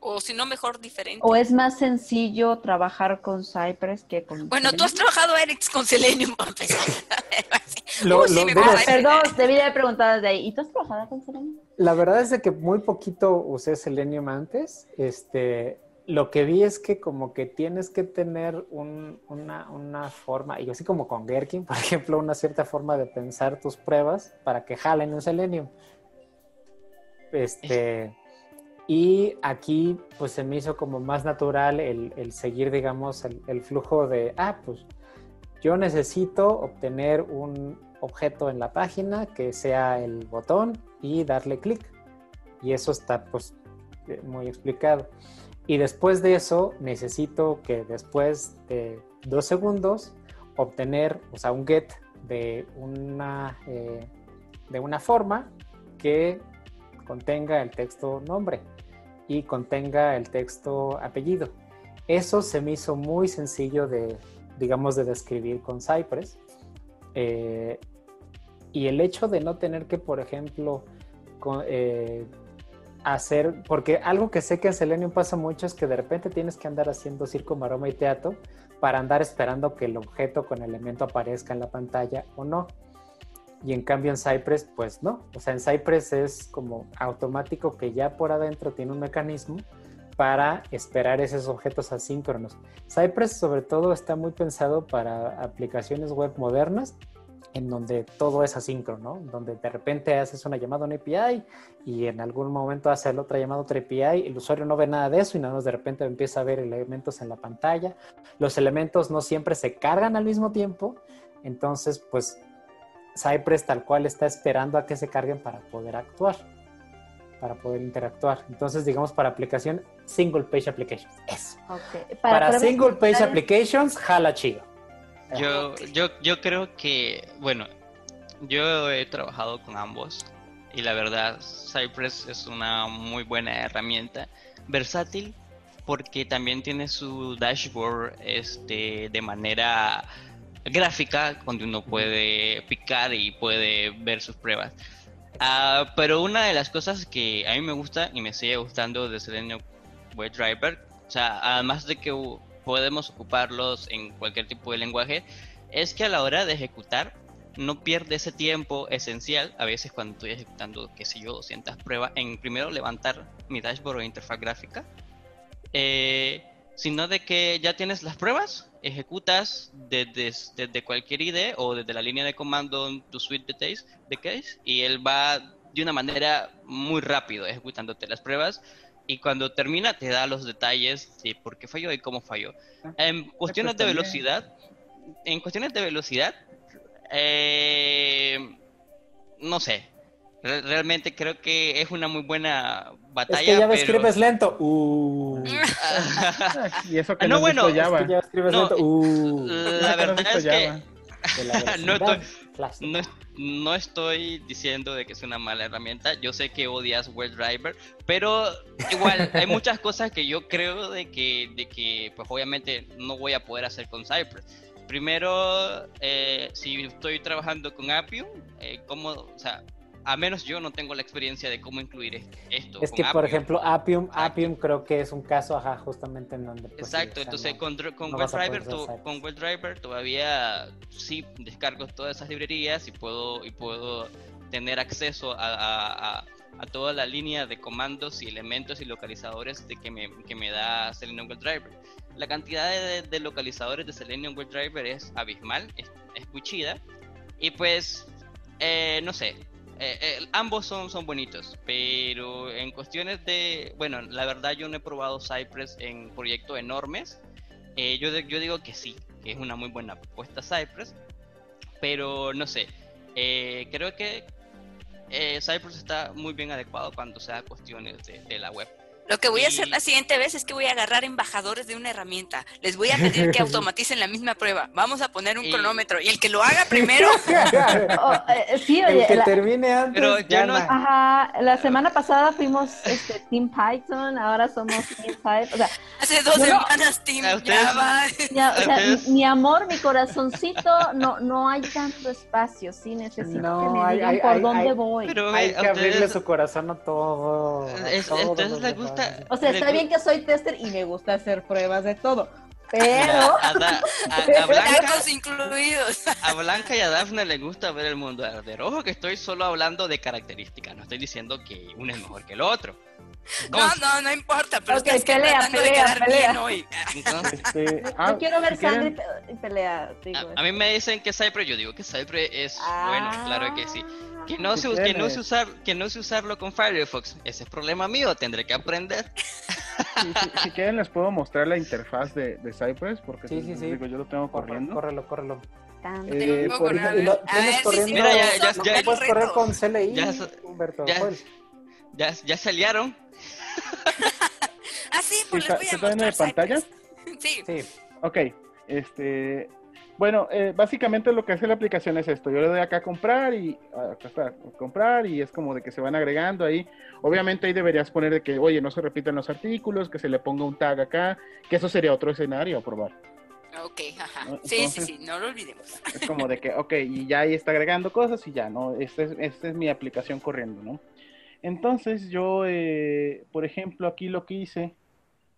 Speaker 2: O si no, mejor diferente.
Speaker 3: ¿O es más sencillo trabajar con Cypress que con
Speaker 2: Bueno, tú has trabajado, Eric, con Selenium.
Speaker 5: Lo-
Speaker 2: Uy, sí,
Speaker 5: lo-
Speaker 2: me.
Speaker 3: Ah, perdón, debí de haber preguntado desde ahí. ¿Y tú has trabajado con Selenium?
Speaker 5: La verdad es de que muy poquito usé Selenium antes, este, lo que vi es que como que tienes que tener un- una, una forma, y así como con Gherkin, por ejemplo, una cierta forma de pensar tus pruebas para que jalen en Selenium. Este, y aquí pues se me hizo como más natural el, el seguir, digamos, el, flujo de, ah, pues yo necesito obtener un objeto en la página que sea el botón y darle clic. Y eso está pues eh, muy explicado. Y después de eso necesito que después de dos segundos obtener, o sea, un get de una, eh, de una forma que contenga el texto nombre y contenga el texto apellido. Eso se me hizo muy sencillo de, digamos, de describir con Cypress. Eh, y el hecho de no tener que, por ejemplo, eh, hacer, porque algo que sé que en Selenium pasa mucho es que de repente tienes que andar haciendo circo, maroma y teatro para andar esperando que el objeto con elemento aparezca en la pantalla o no. Y en cambio en Cypress, pues no. O sea, en Cypress es como automático que ya por adentro tiene un mecanismo para esperar esos objetos asíncronos. Cypress sobre todo está muy pensado para aplicaciones web modernas en donde todo es asíncrono, donde de repente haces una llamada a una API y en algún momento hace la otra llamada a otra API, el usuario no ve nada de eso y nada más de repente empieza a ver elementos en la pantalla. Los elementos no siempre se cargan al mismo tiempo, entonces pues Cypress tal cual está esperando a que se carguen para poder actuar, para poder interactuar. Entonces digamos para aplicación single page applications, eso. Para, single page applications, jala chido.
Speaker 1: Yo, yo, yo creo que, bueno, yo he trabajado con ambos y la verdad Cypress es una muy buena herramienta, versátil porque también tiene su dashboard este, de manera gráfica donde uno puede picar y puede ver sus pruebas. Ah, pero una de las cosas que a mí me gusta y me sigue gustando de Selenium WebDriver, o sea, además de que podemos ocuparlos en cualquier tipo de lenguaje, es que a la hora de ejecutar no pierde ese tiempo esencial, a veces cuando estoy ejecutando, qué sé yo, 200 pruebas, en primero levantar mi dashboard o interfaz gráfica, eh, sino de que ya tienes las pruebas, ejecutas desde, desde cualquier IDE o desde la línea de comando tu suite de case, de case y él va de una manera muy rápido ejecutándote las pruebas y cuando termina te da los detalles de por qué falló y cómo falló. En cuestiones de velocidad, en cuestiones de velocidad, eh, no sé. Re- realmente creo que es una muy buena batalla.
Speaker 5: Es que ya me
Speaker 1: pero-
Speaker 5: escribes lento. Uh.
Speaker 4: Y eso que
Speaker 1: Ah, no,
Speaker 4: no, has visto
Speaker 1: bueno,
Speaker 5: Es
Speaker 4: Java.
Speaker 5: que ya escribes
Speaker 1: No,
Speaker 5: lento. Uh.
Speaker 1: La
Speaker 4: no
Speaker 1: verdad es que
Speaker 4: Java.
Speaker 1: Estoy- no estoy diciendo de que es una mala herramienta. Yo sé que odias WebDriver, pero igual hay muchas cosas que yo creo de que, de que pues obviamente no voy a poder hacer con Cypress. Primero, eh, si estoy trabajando con Appium, eh, ¿cómo, o sea, a menos yo no tengo la experiencia de cómo incluir es- esto.
Speaker 5: Es que, por
Speaker 1: Appium.
Speaker 5: ejemplo, Appium. Appium creo que es un caso, ajá, justamente en donde... pues,
Speaker 1: Exacto, entonces
Speaker 5: no-
Speaker 1: con, con
Speaker 5: no
Speaker 1: WebDriver,
Speaker 5: usar
Speaker 1: con. WebDriver todavía sí descargo todas esas librerías y puedo y puedo tener acceso a, a- a- a toda la línea de comandos y elementos y localizadores de que me, que me da Selenium WebDriver. La cantidad de, de localizadores de Selenium WebDriver es abismal, es, es muy chida y pues eh, no sé. Eh, eh, ambos son, son bonitos, pero en cuestiones de, bueno, la verdad yo no he probado Cypress en proyectos enormes, eh, yo, yo digo que sí, que es una muy buena propuesta Cypress, pero no sé, eh, creo que eh, Cypress está muy bien adecuado cuando sea cuestiones de, de la web.
Speaker 2: Lo que voy a hacer la siguiente vez es que voy a agarrar embajadores de una herramienta. Les voy a pedir que automaticen la misma prueba. Vamos a poner un
Speaker 1: Y-
Speaker 2: cronómetro y el que lo haga primero.
Speaker 3: Oh, eh, sí,
Speaker 5: El
Speaker 3: oye,
Speaker 5: que
Speaker 3: la-
Speaker 5: termine antes
Speaker 1: Pero yo no-
Speaker 3: ajá, la semana pasada fuimos este, Team Python, ahora somos Team Python. O sea,
Speaker 2: Hace dos
Speaker 3: no-
Speaker 2: semanas, Team Java.
Speaker 3: ya, o sea, mi, mi amor, mi corazoncito, no, no hay tanto espacio, sí, necesito
Speaker 5: No,
Speaker 3: que me
Speaker 5: hay-
Speaker 3: digan
Speaker 5: hay-
Speaker 3: por
Speaker 5: hay-
Speaker 3: dónde
Speaker 5: hay-
Speaker 3: voy.
Speaker 1: Pero
Speaker 5: Hay que abrirle
Speaker 1: ustedes,
Speaker 5: su corazón a todo. a
Speaker 1: es-
Speaker 5: todos
Speaker 1: entonces les
Speaker 5: demás.
Speaker 1: Gusta,
Speaker 3: O sea, está bien que soy tester y me gusta hacer pruebas de todo, Pero,
Speaker 1: A, Da- a- a Blanca,
Speaker 2: incluidos.
Speaker 1: a Blanca y a Dafne les gusta ver el mundo arder. Ojo que estoy solo hablando de características, no estoy diciendo que uno es mejor que el otro.
Speaker 2: No, no, no importa, pero
Speaker 3: Ok,
Speaker 2: es que
Speaker 3: pelea, pelea,
Speaker 2: de quedar
Speaker 3: pelea.
Speaker 2: bien hoy.
Speaker 1: Entonces,
Speaker 4: Este, ah,
Speaker 3: yo quiero ver
Speaker 4: si
Speaker 3: sangre y pelea. digo.
Speaker 1: a, a mí me dicen que Cypher, yo digo que Cypher es bueno, claro que sí. Que no,
Speaker 4: Si
Speaker 1: sé, que, no sé usar, que no sé usarlo con Firefox, ese es problema mío, tendré que aprender.
Speaker 4: si, si- si quieren les puedo mostrar la interfaz de, de Cypress, porque
Speaker 5: Sí,
Speaker 4: pues,
Speaker 5: sí.
Speaker 4: digo, yo lo tengo corriendo.
Speaker 5: córrelo, córrelo.
Speaker 4: Eh, por ejemplo,
Speaker 5: Y lo
Speaker 2: a ver
Speaker 5: tienes
Speaker 2: si
Speaker 5: corriendo.
Speaker 1: Mira, ya- ya-
Speaker 2: gusta,
Speaker 1: ya-
Speaker 5: puedes correr
Speaker 2: reto.
Speaker 5: con CLI,
Speaker 1: Ya-
Speaker 5: Humberto.
Speaker 1: ya-
Speaker 5: Joel.
Speaker 1: Ya, ya se aliaron.
Speaker 2: Ah, sí, pues
Speaker 4: ¿Sí
Speaker 2: les voy a
Speaker 4: se está viendo en
Speaker 2: mostrar
Speaker 4: pantalla?
Speaker 2: Sí.
Speaker 5: Sí,
Speaker 4: Ok, este, bueno, eh, básicamente lo que hace la aplicación es esto. Yo le doy acá a comprar y acá está, comprar y es como de que se van agregando ahí. Obviamente ahí deberías poner de que, oye, no se repiten los artículos, que se le ponga un tag acá, que eso sería otro escenario a probar.
Speaker 2: Ok, ajá.
Speaker 4: ¿No?
Speaker 2: Sí, sí, sí, no lo olvidemos.
Speaker 4: Es como de que, ok, y ya ahí está agregando cosas y ya, ¿no? Esta es, esta es mi aplicación corriendo, ¿no? Entonces yo, eh, por ejemplo, aquí lo que hice,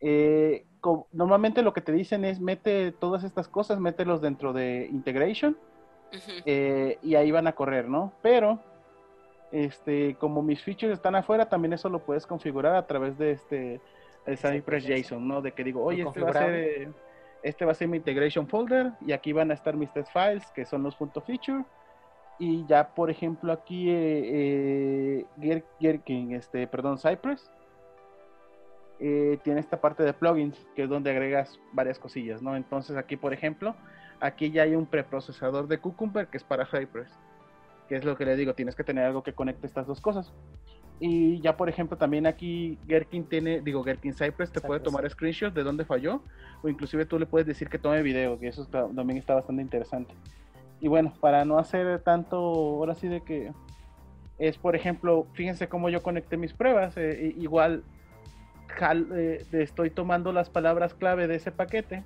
Speaker 4: eh, normalmente lo que te dicen es mete todas estas cosas, mételos dentro de integration eh, y ahí van a correr, ¿no? Pero, este, como mis features están afuera, también eso lo puedes configurar a través de este el Cypress JSON, ¿no? De que digo, oye, este va a ser, este va a ser mi integration folder y aquí van a estar mis test files, que son los punto .feature. Y ya, por ejemplo, aquí, eh, eh, Gherkin, este, perdón, Cypress, eh, tiene esta parte de plugins, que es donde agregas varias cosillas, ¿no? Entonces aquí, por ejemplo, aquí ya hay un preprocesador de Cucumber que es para Cypress, que es lo que le digo, tienes que tener algo que conecte estas dos cosas. Y ya, por ejemplo, también aquí Gherkin tiene, digo, Gherkin Cypress te puede tomar screenshots de dónde falló, o inclusive tú le puedes decir que tome video, que eso está- también está bastante interesante. Y bueno, para no hacer tanto, ahora sí de que es, por ejemplo, fíjense cómo yo conecté mis pruebas, eh, igual jal- eh, estoy tomando las palabras clave de ese paquete,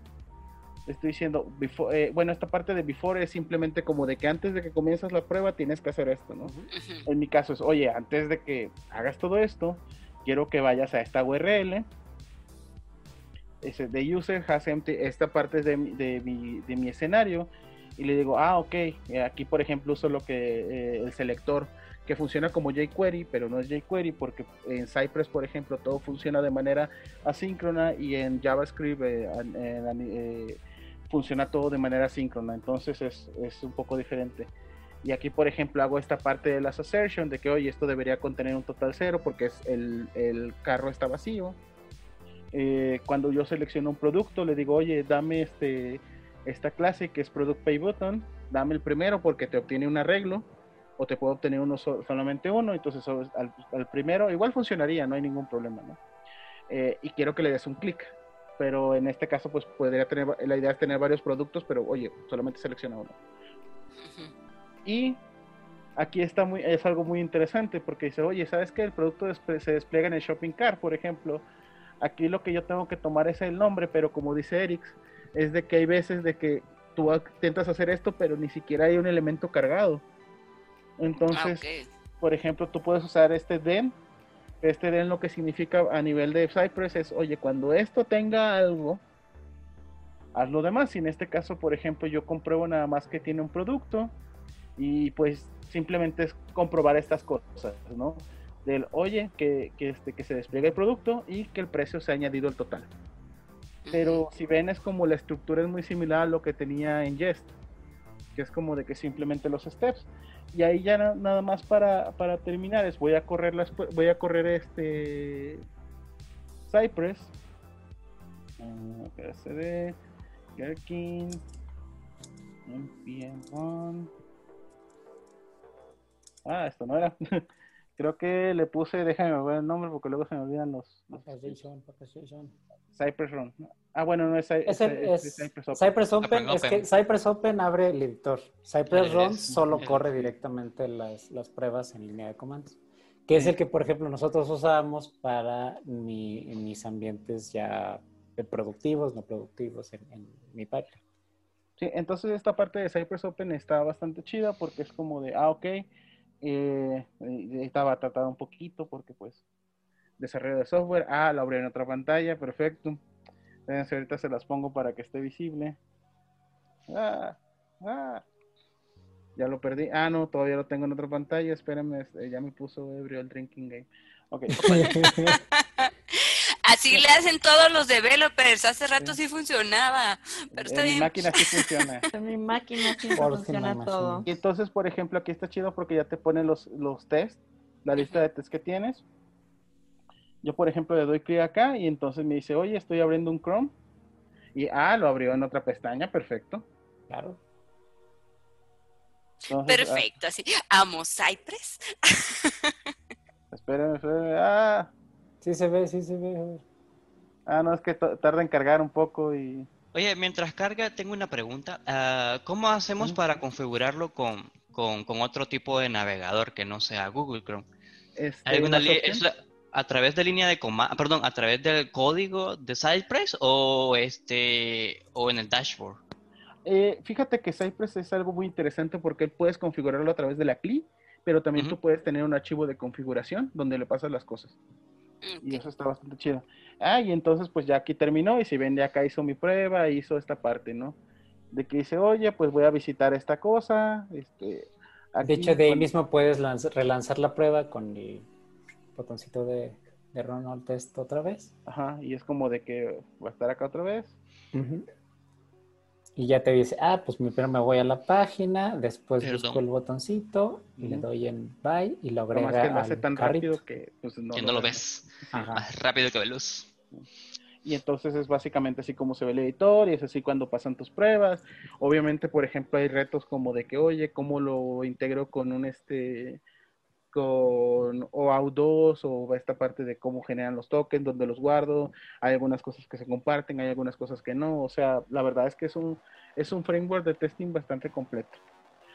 Speaker 4: estoy diciendo, before- eh, bueno, esta parte de before es simplemente como de que antes de que comienzas la prueba tienes que hacer esto, ¿no? En mi caso es, oye, antes de que hagas todo esto, quiero que vayas a esta URL, ese de user has empty, esta parte es de, mi- de, mi, de mi escenario, y le digo, ah, ok, eh, aquí por ejemplo uso lo que eh, el selector que funciona como jQuery, pero no es jQuery porque en Cypress, por ejemplo, todo funciona de manera asíncrona y en JavaScript eh, eh, funciona todo de manera síncrona, entonces es, es un poco diferente. Y aquí, por ejemplo, hago esta parte de las assertion de que, oye, esto debería contener un total cero porque el, el carro está vacío. Eh, cuando yo selecciono un producto, le digo, oye, dame este, esta clase que es Product Pay Button, dame el primero porque te obtiene un arreglo o te puedo obtener uno so- solamente uno, entonces al, al primero igual funcionaría, no hay ningún problema, ¿no? Eh, y quiero que le des un clic, pero en este caso pues podría tener, la idea es tener varios productos, pero oye, solamente selecciona uno. Y aquí está muy, es algo muy interesante porque dice, oye, ¿sabes qué? El producto se despliega en el shopping cart, por ejemplo. Aquí lo que yo tengo que tomar es el nombre, pero como dice Erix, es de que hay veces de que tú intentas hacer esto, pero ni siquiera hay un elemento cargado. Entonces,
Speaker 2: Ah, ok.
Speaker 4: por ejemplo, tú puedes usar este den. Este den lo que significa a nivel de Cypress es, oye, cuando esto tenga algo, haz lo demás. Y en este caso, por ejemplo, yo compruebo nada más que tiene un producto y pues simplemente es comprobar estas cosas, ¿no? Del, oye, que, que, este, que se despliegue el producto y que el precio se ha añadido al total. Pero si ven es como la estructura es muy similar a lo que tenía en Jest, que es como de que simplemente los steps. Y ahí ya na- nada más para, para terminar es voy a correr las voy a correr este Cypress. Uh, CD, Gherkin, npm1. Ah, esto no era. Creo que le puse, déjame ver el nombre porque luego se me olvidan los, los. Cypress Run. Ah, bueno, no es,
Speaker 5: Es,
Speaker 4: es-
Speaker 5: el-
Speaker 4: es-
Speaker 5: es-
Speaker 4: es Cypress Open.
Speaker 5: Cypress Open,
Speaker 1: Open,
Speaker 5: es que. Cypress Open abre el editor. Cypress
Speaker 1: Es-
Speaker 5: Run solo corre directamente las, las pruebas en línea de comandos. Que es el que, por ejemplo, nosotros usamos para mi- mis ambientes ya productivos, no productivos en, en mi pipeline.
Speaker 4: Sí, entonces esta parte de Cypress Open está bastante chida porque es como de, ah, ok, eh, eh, estaba tratado un poquito porque pues desarrollo de software, ah, lo abrí en otra pantalla, perfecto. Espérense, ahorita se las pongo para que esté visible. Ah, ah. Ya lo perdí. Ah, no, todavía lo tengo en otra pantalla. Espérenme, este, ya me puso ebrio el drinking game. Ok.
Speaker 2: Así le hacen todos los developers. Hace rato sí funcionaba. Pero está
Speaker 4: en mi máquina sí funciona.
Speaker 3: En mi máquina sí
Speaker 5: Por
Speaker 3: funciona todo.
Speaker 4: Y entonces, por ejemplo, aquí está chido porque ya te ponen los, los tests, la lista de tests que tienes. Yo, por ejemplo, le doy clic acá y entonces me dice, oye, estoy abriendo un Chrome. Y, ah, lo abrió en otra pestaña, perfecto.
Speaker 5: Claro.
Speaker 4: Entonces,
Speaker 2: Perfecto, así. Amo Cypress.
Speaker 4: ah, espérame, espérame. Ah,
Speaker 5: Sí se ve, sí se ve.
Speaker 4: ah, no, es que tarda en cargar un poco y...
Speaker 1: Oye, mientras carga, tengo una pregunta. Ah, ¿Cómo hacemos para configurarlo con, con, con otro tipo de navegador que no sea Google Chrome?
Speaker 4: Este,
Speaker 1: ¿Hay alguna es la- a través de línea de comando, perdón, a través del código de Cypress o este o en el dashboard?
Speaker 4: Eh, fíjate que Cypress es algo muy interesante porque puedes configurarlo a través de la CLI, pero también tú puedes tener un archivo de configuración donde le pasas las cosas. Y eso está bastante chido. Ah, y entonces pues ya aquí terminó y si ven ya acá hizo mi prueba, hizo esta parte, ¿no? De que dice, oye, pues voy a visitar esta cosa. Este,
Speaker 5: De hecho, de ahí
Speaker 4: bueno,
Speaker 5: mismo puedes lanz- relanzar la prueba con el botoncito de, de run all test otra vez.
Speaker 4: Ajá, y es como de que va a estar acá otra vez.
Speaker 5: Y ya te dice, ah, pues primero me voy a la página, después
Speaker 1: Perdón.
Speaker 5: busco el botoncito, y le doy en buy y lo
Speaker 4: Lo
Speaker 5: agrega
Speaker 4: más que lo hace
Speaker 5: al
Speaker 4: tan
Speaker 5: carrito.
Speaker 4: rápido que pues no,
Speaker 1: que no lo ves
Speaker 5: Ajá.
Speaker 1: más rápido que veloz.
Speaker 4: Y entonces es básicamente así como se ve el editor y es así cuando pasan tus pruebas. Obviamente, por ejemplo, hay retos como de que, oye, ¿cómo lo integro con un este con OAuth 2 o esta parte de cómo generan los tokens, dónde los guardo? Hay algunas cosas que se comparten, hay algunas cosas que no. O sea, la verdad es que es un es un framework de testing bastante completo.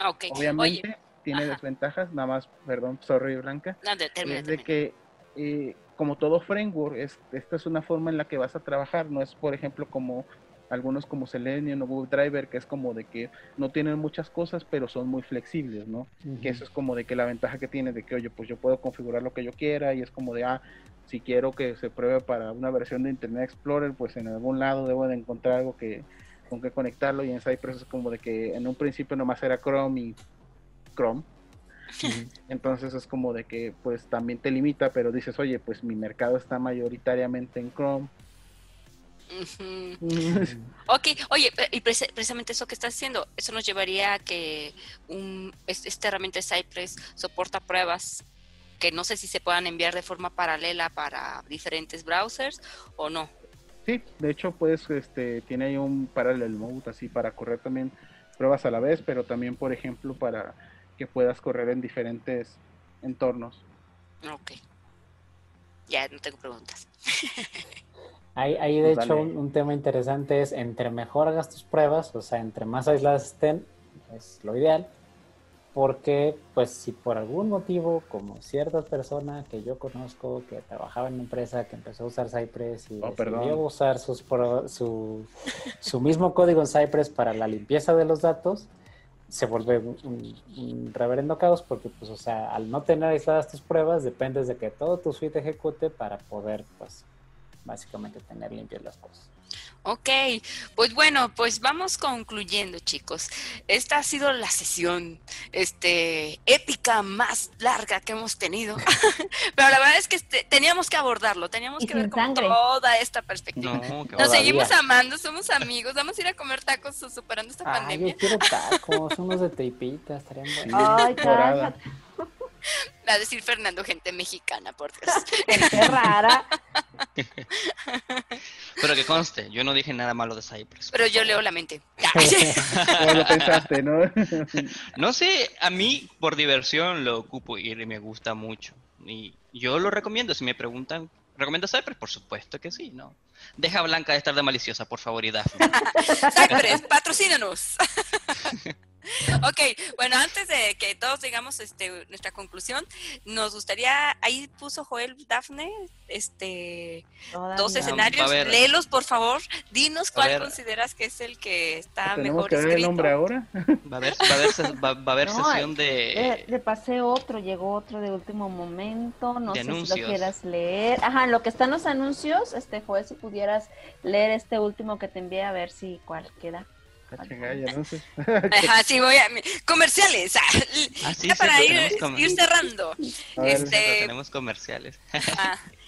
Speaker 2: Ok.
Speaker 4: Obviamente
Speaker 2: Oye,
Speaker 4: tiene
Speaker 2: ajá.
Speaker 4: desventajas, nada más, perdón, sorry Blanca,
Speaker 2: no, de-
Speaker 4: es de que eh, como todo framework, es, esta es una forma en la que vas a trabajar, no es por ejemplo como algunos como Selenium o Google Driver, que es como de que no tienen muchas cosas, pero son muy flexibles, ¿no? Que eso es como de que la ventaja que tiene de que, oye, pues yo puedo configurar lo que yo quiera y es como de, ah, si quiero que se pruebe para una versión de Internet Explorer, pues en algún lado debo de encontrar algo que con que conectarlo y en Cypress es como de que en un principio nomás era Chrome y Chrome, entonces es como de que pues también te limita, pero dices, oye, pues mi mercado está mayoritariamente en Chrome.
Speaker 2: Ok, oye, y precisamente eso que estás haciendo, eso nos llevaría a que un, es- esta herramienta de Cypress soporta pruebas que no sé si se puedan enviar de forma paralela para diferentes browsers o no.
Speaker 4: Sí, de hecho, pues este tiene ahí un parallel mode así para correr también pruebas a la vez, pero también, por ejemplo, para que puedas correr en diferentes entornos.
Speaker 2: Ok. Ya no tengo preguntas.
Speaker 5: Ahí, ahí de
Speaker 4: Pues
Speaker 5: hecho, un, un tema interesante es entre mejor hagas tus pruebas, o sea, entre más aisladas estén, es lo ideal. Porque, pues, si por algún motivo, como cierta persona que yo conozco que trabajaba en una empresa que empezó a usar Cypress y
Speaker 4: Oh,
Speaker 5: decidió
Speaker 4: perdón.
Speaker 5: usar sus pro- su, su mismo código en Cypress para la limpieza de los datos, se vuelve un, un- un reverendo caos porque, pues, o sea, al no tener aisladas tus pruebas, dependes de que todo tu suite ejecute para poder, pues, básicamente tener limpias las cosas.
Speaker 2: Ok, pues bueno, pues vamos concluyendo, chicos. Esta ha sido la sesión este, épica más larga que hemos tenido. Pero la verdad es que este, teníamos que abordarlo, teníamos
Speaker 3: Y
Speaker 2: que ver como
Speaker 3: sangre.
Speaker 2: toda esta perspectiva.
Speaker 1: No,
Speaker 2: Nos
Speaker 5: Todavía.
Speaker 2: seguimos amando, somos amigos, vamos a ir a comer tacos superando esta
Speaker 5: Ah,
Speaker 2: pandemia.
Speaker 5: yo quiero tacos, unos de tripita, estarían buenos.
Speaker 3: Ay,
Speaker 2: Va a decir Fernando, gente mexicana, por Dios.
Speaker 3: qué rara.
Speaker 1: Pero que conste, yo no dije nada malo de Cypress.
Speaker 2: Pero yo leo la mente.
Speaker 4: ¿Cómo lo pensaste, no?
Speaker 1: No sé, a mí por diversión lo ocupo y me gusta mucho. Y yo lo recomiendo, si me preguntan, ¿recomiendo Cypress? Por supuesto que sí, ¿no? Deja a Blanca de estar de maliciosa, por favor, y Daphne.
Speaker 2: Cypress, patrocínanos. ok, bueno, antes de que todos digamos este, nuestra conclusión, nos gustaría, ahí puso Joel Dafne, este, dos escenarios, léelos por favor, dinos cuál consideras que es el que está mejor
Speaker 4: que
Speaker 2: escrito.
Speaker 4: el nombre ahora?
Speaker 1: Va a haber, va a haber, sesión de...
Speaker 3: Le, pasé otro, llegó otro de último momento, no sé si lo quieras leer. Ajá, lo que están los anuncios, este, Joel, si pudieras leer este último que te envié a ver si cuál queda.
Speaker 2: Ajá, sí, voy a... Comerciales. Ah, sí, para ir, ir, cerrando.
Speaker 1: este... Tenemos comerciales.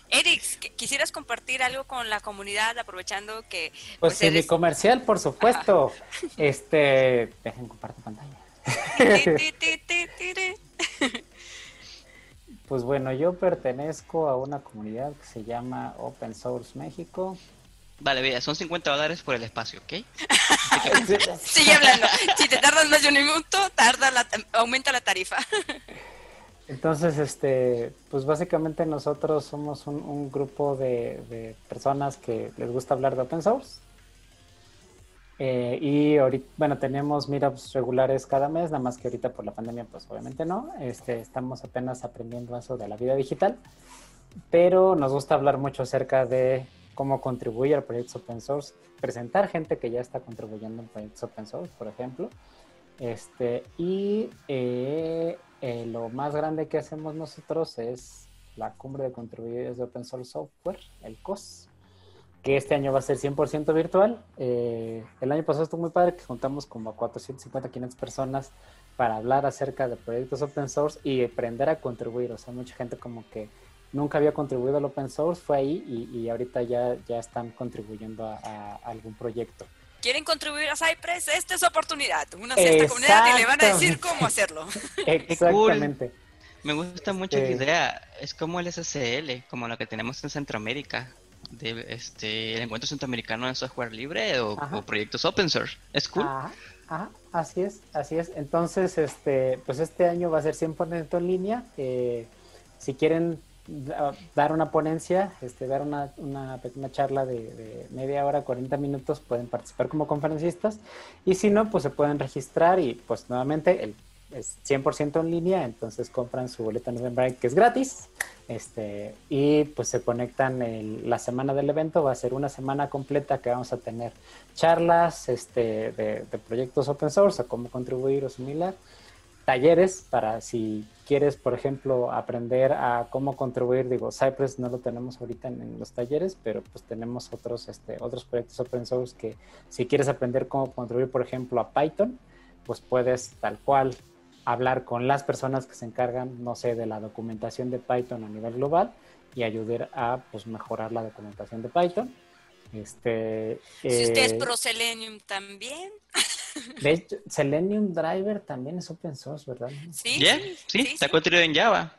Speaker 2: Eric, ¿quisieras compartir algo con la comunidad aprovechando que...
Speaker 5: Pues, pues mi comercial, por supuesto. Este, dejen compartir pantalla. pues bueno, yo pertenezco a una comunidad que se llama Open Source México.
Speaker 1: Vale, vea, son 50 dólares por el espacio, ¿ok?
Speaker 2: Sigue hablando. Si te tardas más de un minuto, tarda la, aumenta la tarifa.
Speaker 5: Entonces, este, pues básicamente nosotros somos un, grupo de, personas que les gusta hablar de open source. Eh, y ahorita, bueno, tenemos meetups regulares cada mes, nada más que ahorita por la pandemia, pues obviamente no. Este, estamos apenas aprendiendo eso de la vida digital, pero nos gusta hablar mucho acerca de cómo contribuir a proyectos open source, presentar gente que ya está contribuyendo en proyectos open source, por ejemplo. Este, y eh, eh, lo más grande que hacemos nosotros es la cumbre de contribuidores de open source software, el COS, que este año va a ser 100% virtual. Eh, el año pasado estuvo muy padre, que juntamos como a 450, 500 personas para hablar acerca de proyectos open source y aprender a contribuir. O sea, mucha gente como que nunca había contribuido al open source, fue ahí y, ahorita ya, ya están contribuyendo a, algún proyecto.
Speaker 2: ¿Quieren contribuir a Cypress? Esta es su oportunidad. Una esta comunidad y le van a decir cómo hacerlo.
Speaker 5: Exactamente.
Speaker 1: Me gusta mucho la idea. Es como el SSL, como lo que tenemos en Centroamérica. De este, el encuentro centroamericano de software libre o, proyectos open source. Es cool.
Speaker 5: Ajá, así es, así es. Entonces, este, pues este año va a ser 100% en línea. Eh, si quieren dar una ponencia, este, dar una, una pequeña charla de, media hora, 40 minutos, pueden participar como conferencistas. Y si no, pues se pueden registrar y pues nuevamente el, es 100% en línea, entonces compran su boleto en Eventbrite que es gratis este, y pues se conectan el, la semana del evento, va a ser una semana completa que vamos a tener charlas este, de, de proyectos open source, a cómo contribuir o similar talleres para si quieres, por ejemplo, aprender a cómo contribuir, digo, Cypress no lo tenemos ahorita en, los talleres, pero pues tenemos otros, este, otros proyectos open source que si quieres aprender cómo contribuir, por ejemplo, a Python, pues puedes tal cual hablar con las personas que se encargan, no sé, de la documentación de Python a nivel global y ayudar a pues, mejorar la documentación de Python. Este,
Speaker 2: si usted es eh, pro Selenium también.
Speaker 5: De hecho, Selenium Driver también es open source, ¿verdad?
Speaker 1: Sí, sí, está construido en Java.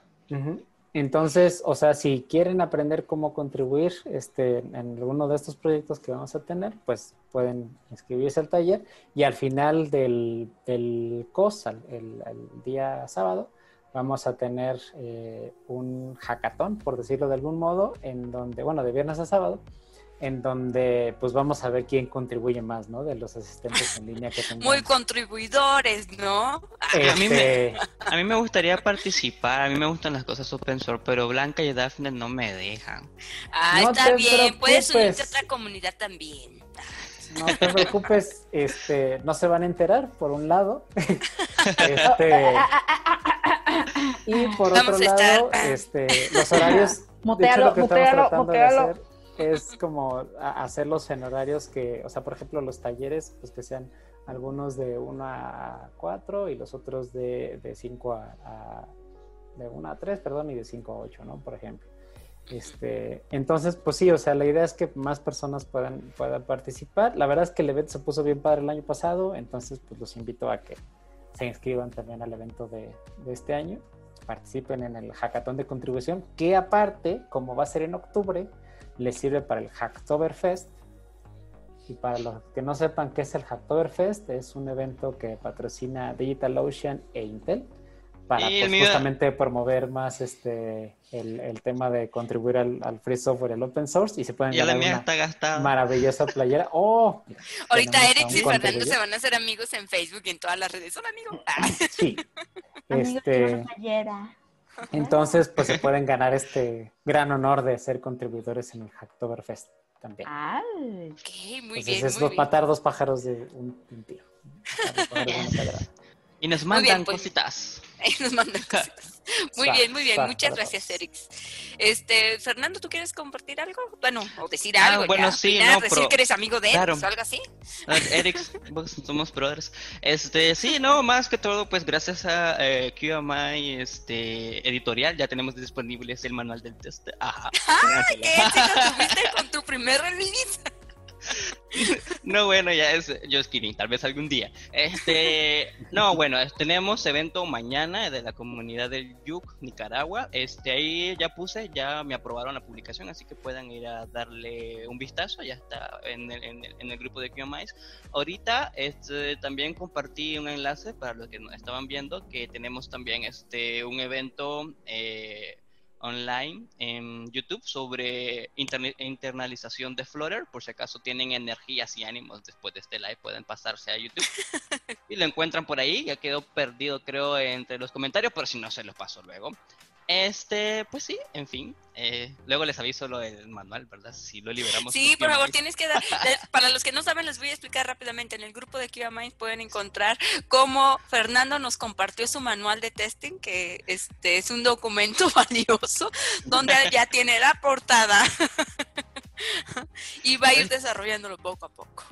Speaker 5: Entonces, o sea, si quieren aprender cómo contribuir este, en alguno de estos proyectos que vamos a tener, pues pueden inscribirse al taller y al final del, del COS, el, día sábado, vamos a tener eh, un hackathon, por decirlo de algún modo, en donde, bueno, de viernes a sábado, en donde pues vamos a ver quién contribuye más, ¿no? De los asistentes en línea que tenemos.
Speaker 2: Muy contribuidores, ¿no?
Speaker 1: A, mí me, este, a mí me gustaría participar, a mí me gustan las cosas open source, pero Blanca y Daphne no me dejan.
Speaker 2: Ah, está bien, puedes unirte a otra comunidad también.
Speaker 5: No te preocupes, este, no se van a enterar, por un lado. este, y por otro lado, este, los horarios.
Speaker 3: Mutealo, mutealo, mutealo
Speaker 5: es como hacerlos en horarios que, o sea, por ejemplo, los talleres, pues que sean algunos de 1 a 4 y los otros de, de 5 a, de 1 a 3, perdón, y de 5 a 8, ¿no? Por ejemplo. Este, entonces, pues sí, o sea, la idea es que más personas puedan, puedan participar. La verdad es que el evento se puso bien padre el año pasado, entonces pues los invito a que se inscriban también al evento de, de este año, participen en el hackathon de contribución, que aparte, como va a ser en octubre, le sirve para el Hacktoberfest. Y para los que no sepan qué es el Hacktoberfest, es un evento que patrocina DigitalOcean e Intel, para pues, justamente promover más este el, el tema de contribuir al, al free software y al open source y se pueden
Speaker 1: Ya la
Speaker 5: ganar
Speaker 1: mía
Speaker 5: una maravillosa playera. ¡Oh!
Speaker 2: Ahorita Eric y Fernando se van a hacer amigos en Facebook y en todas las redes. Hola, amigo. Ah,
Speaker 5: Sí.
Speaker 3: Amigos,
Speaker 5: Este,
Speaker 3: playera.
Speaker 5: Entonces, pues se pueden ganar este gran honor de ser contribuidores en el Hacktoberfest también.
Speaker 3: Ay,
Speaker 2: ok, muy
Speaker 5: Entonces
Speaker 2: bien,
Speaker 5: es
Speaker 2: muy
Speaker 5: dos-
Speaker 2: bien.
Speaker 5: matar dos pájaros de un, un tiro.
Speaker 1: Y nos
Speaker 2: bien,
Speaker 1: mandan
Speaker 2: pues.
Speaker 1: cositas.
Speaker 2: Ahí nos mandan cositas. Muy bien, muy bien. Muchas gracias. Eric. Este, Fernando, ¿tú quieres compartir algo? Bueno, o decir
Speaker 1: Ah,
Speaker 2: algo.
Speaker 1: bueno,
Speaker 2: ya,
Speaker 1: sí,
Speaker 2: opinar,
Speaker 1: no,
Speaker 2: decir
Speaker 1: pero-
Speaker 2: que eres amigo de él
Speaker 1: claro.
Speaker 2: o algo así.
Speaker 1: Ah, Eric, vos somos brothers. Este, sí, no, más que todo, pues gracias a eh, QMI este, editorial, ya tenemos disponibles el manual del test. Ajá.
Speaker 2: ¡Ay, qué éxito tuviste con tu primer release!
Speaker 1: No, bueno, ya es just kidding, tal vez algún día. Este, no, bueno, es- tenemos evento mañana de la comunidad del Yuc, Nicaragua. Este, ahí ya puse, ya me aprobaron la publicación, así que puedan ir a darle un vistazo, ya está en el, en el, en el grupo de QMIs. Ahorita, este, también compartí un enlace para los que nos estaban viendo, que tenemos también este, un evento eh, online en YouTube sobre interne- internalización de Flutter. Por si acaso tienen energías y ánimos después de este live, pueden pasarse a YouTube y lo encuentran por ahí. Ya quedó perdido, creo, entre los comentarios, pero si no, se los paso luego. Este, pues sí, en fin. eh, luego les aviso lo del manual, ¿verdad? Si lo liberamos.
Speaker 2: Sí,
Speaker 1: por
Speaker 2: favor, tienes que dar. Para los que no saben, les voy a explicar rápidamente. En el grupo de QA Minds pueden encontrar cómo Fernando nos compartió su manual de testing, que este es un documento valioso, donde ya tiene la portada. y va a ir desarrollándolo poco a poco.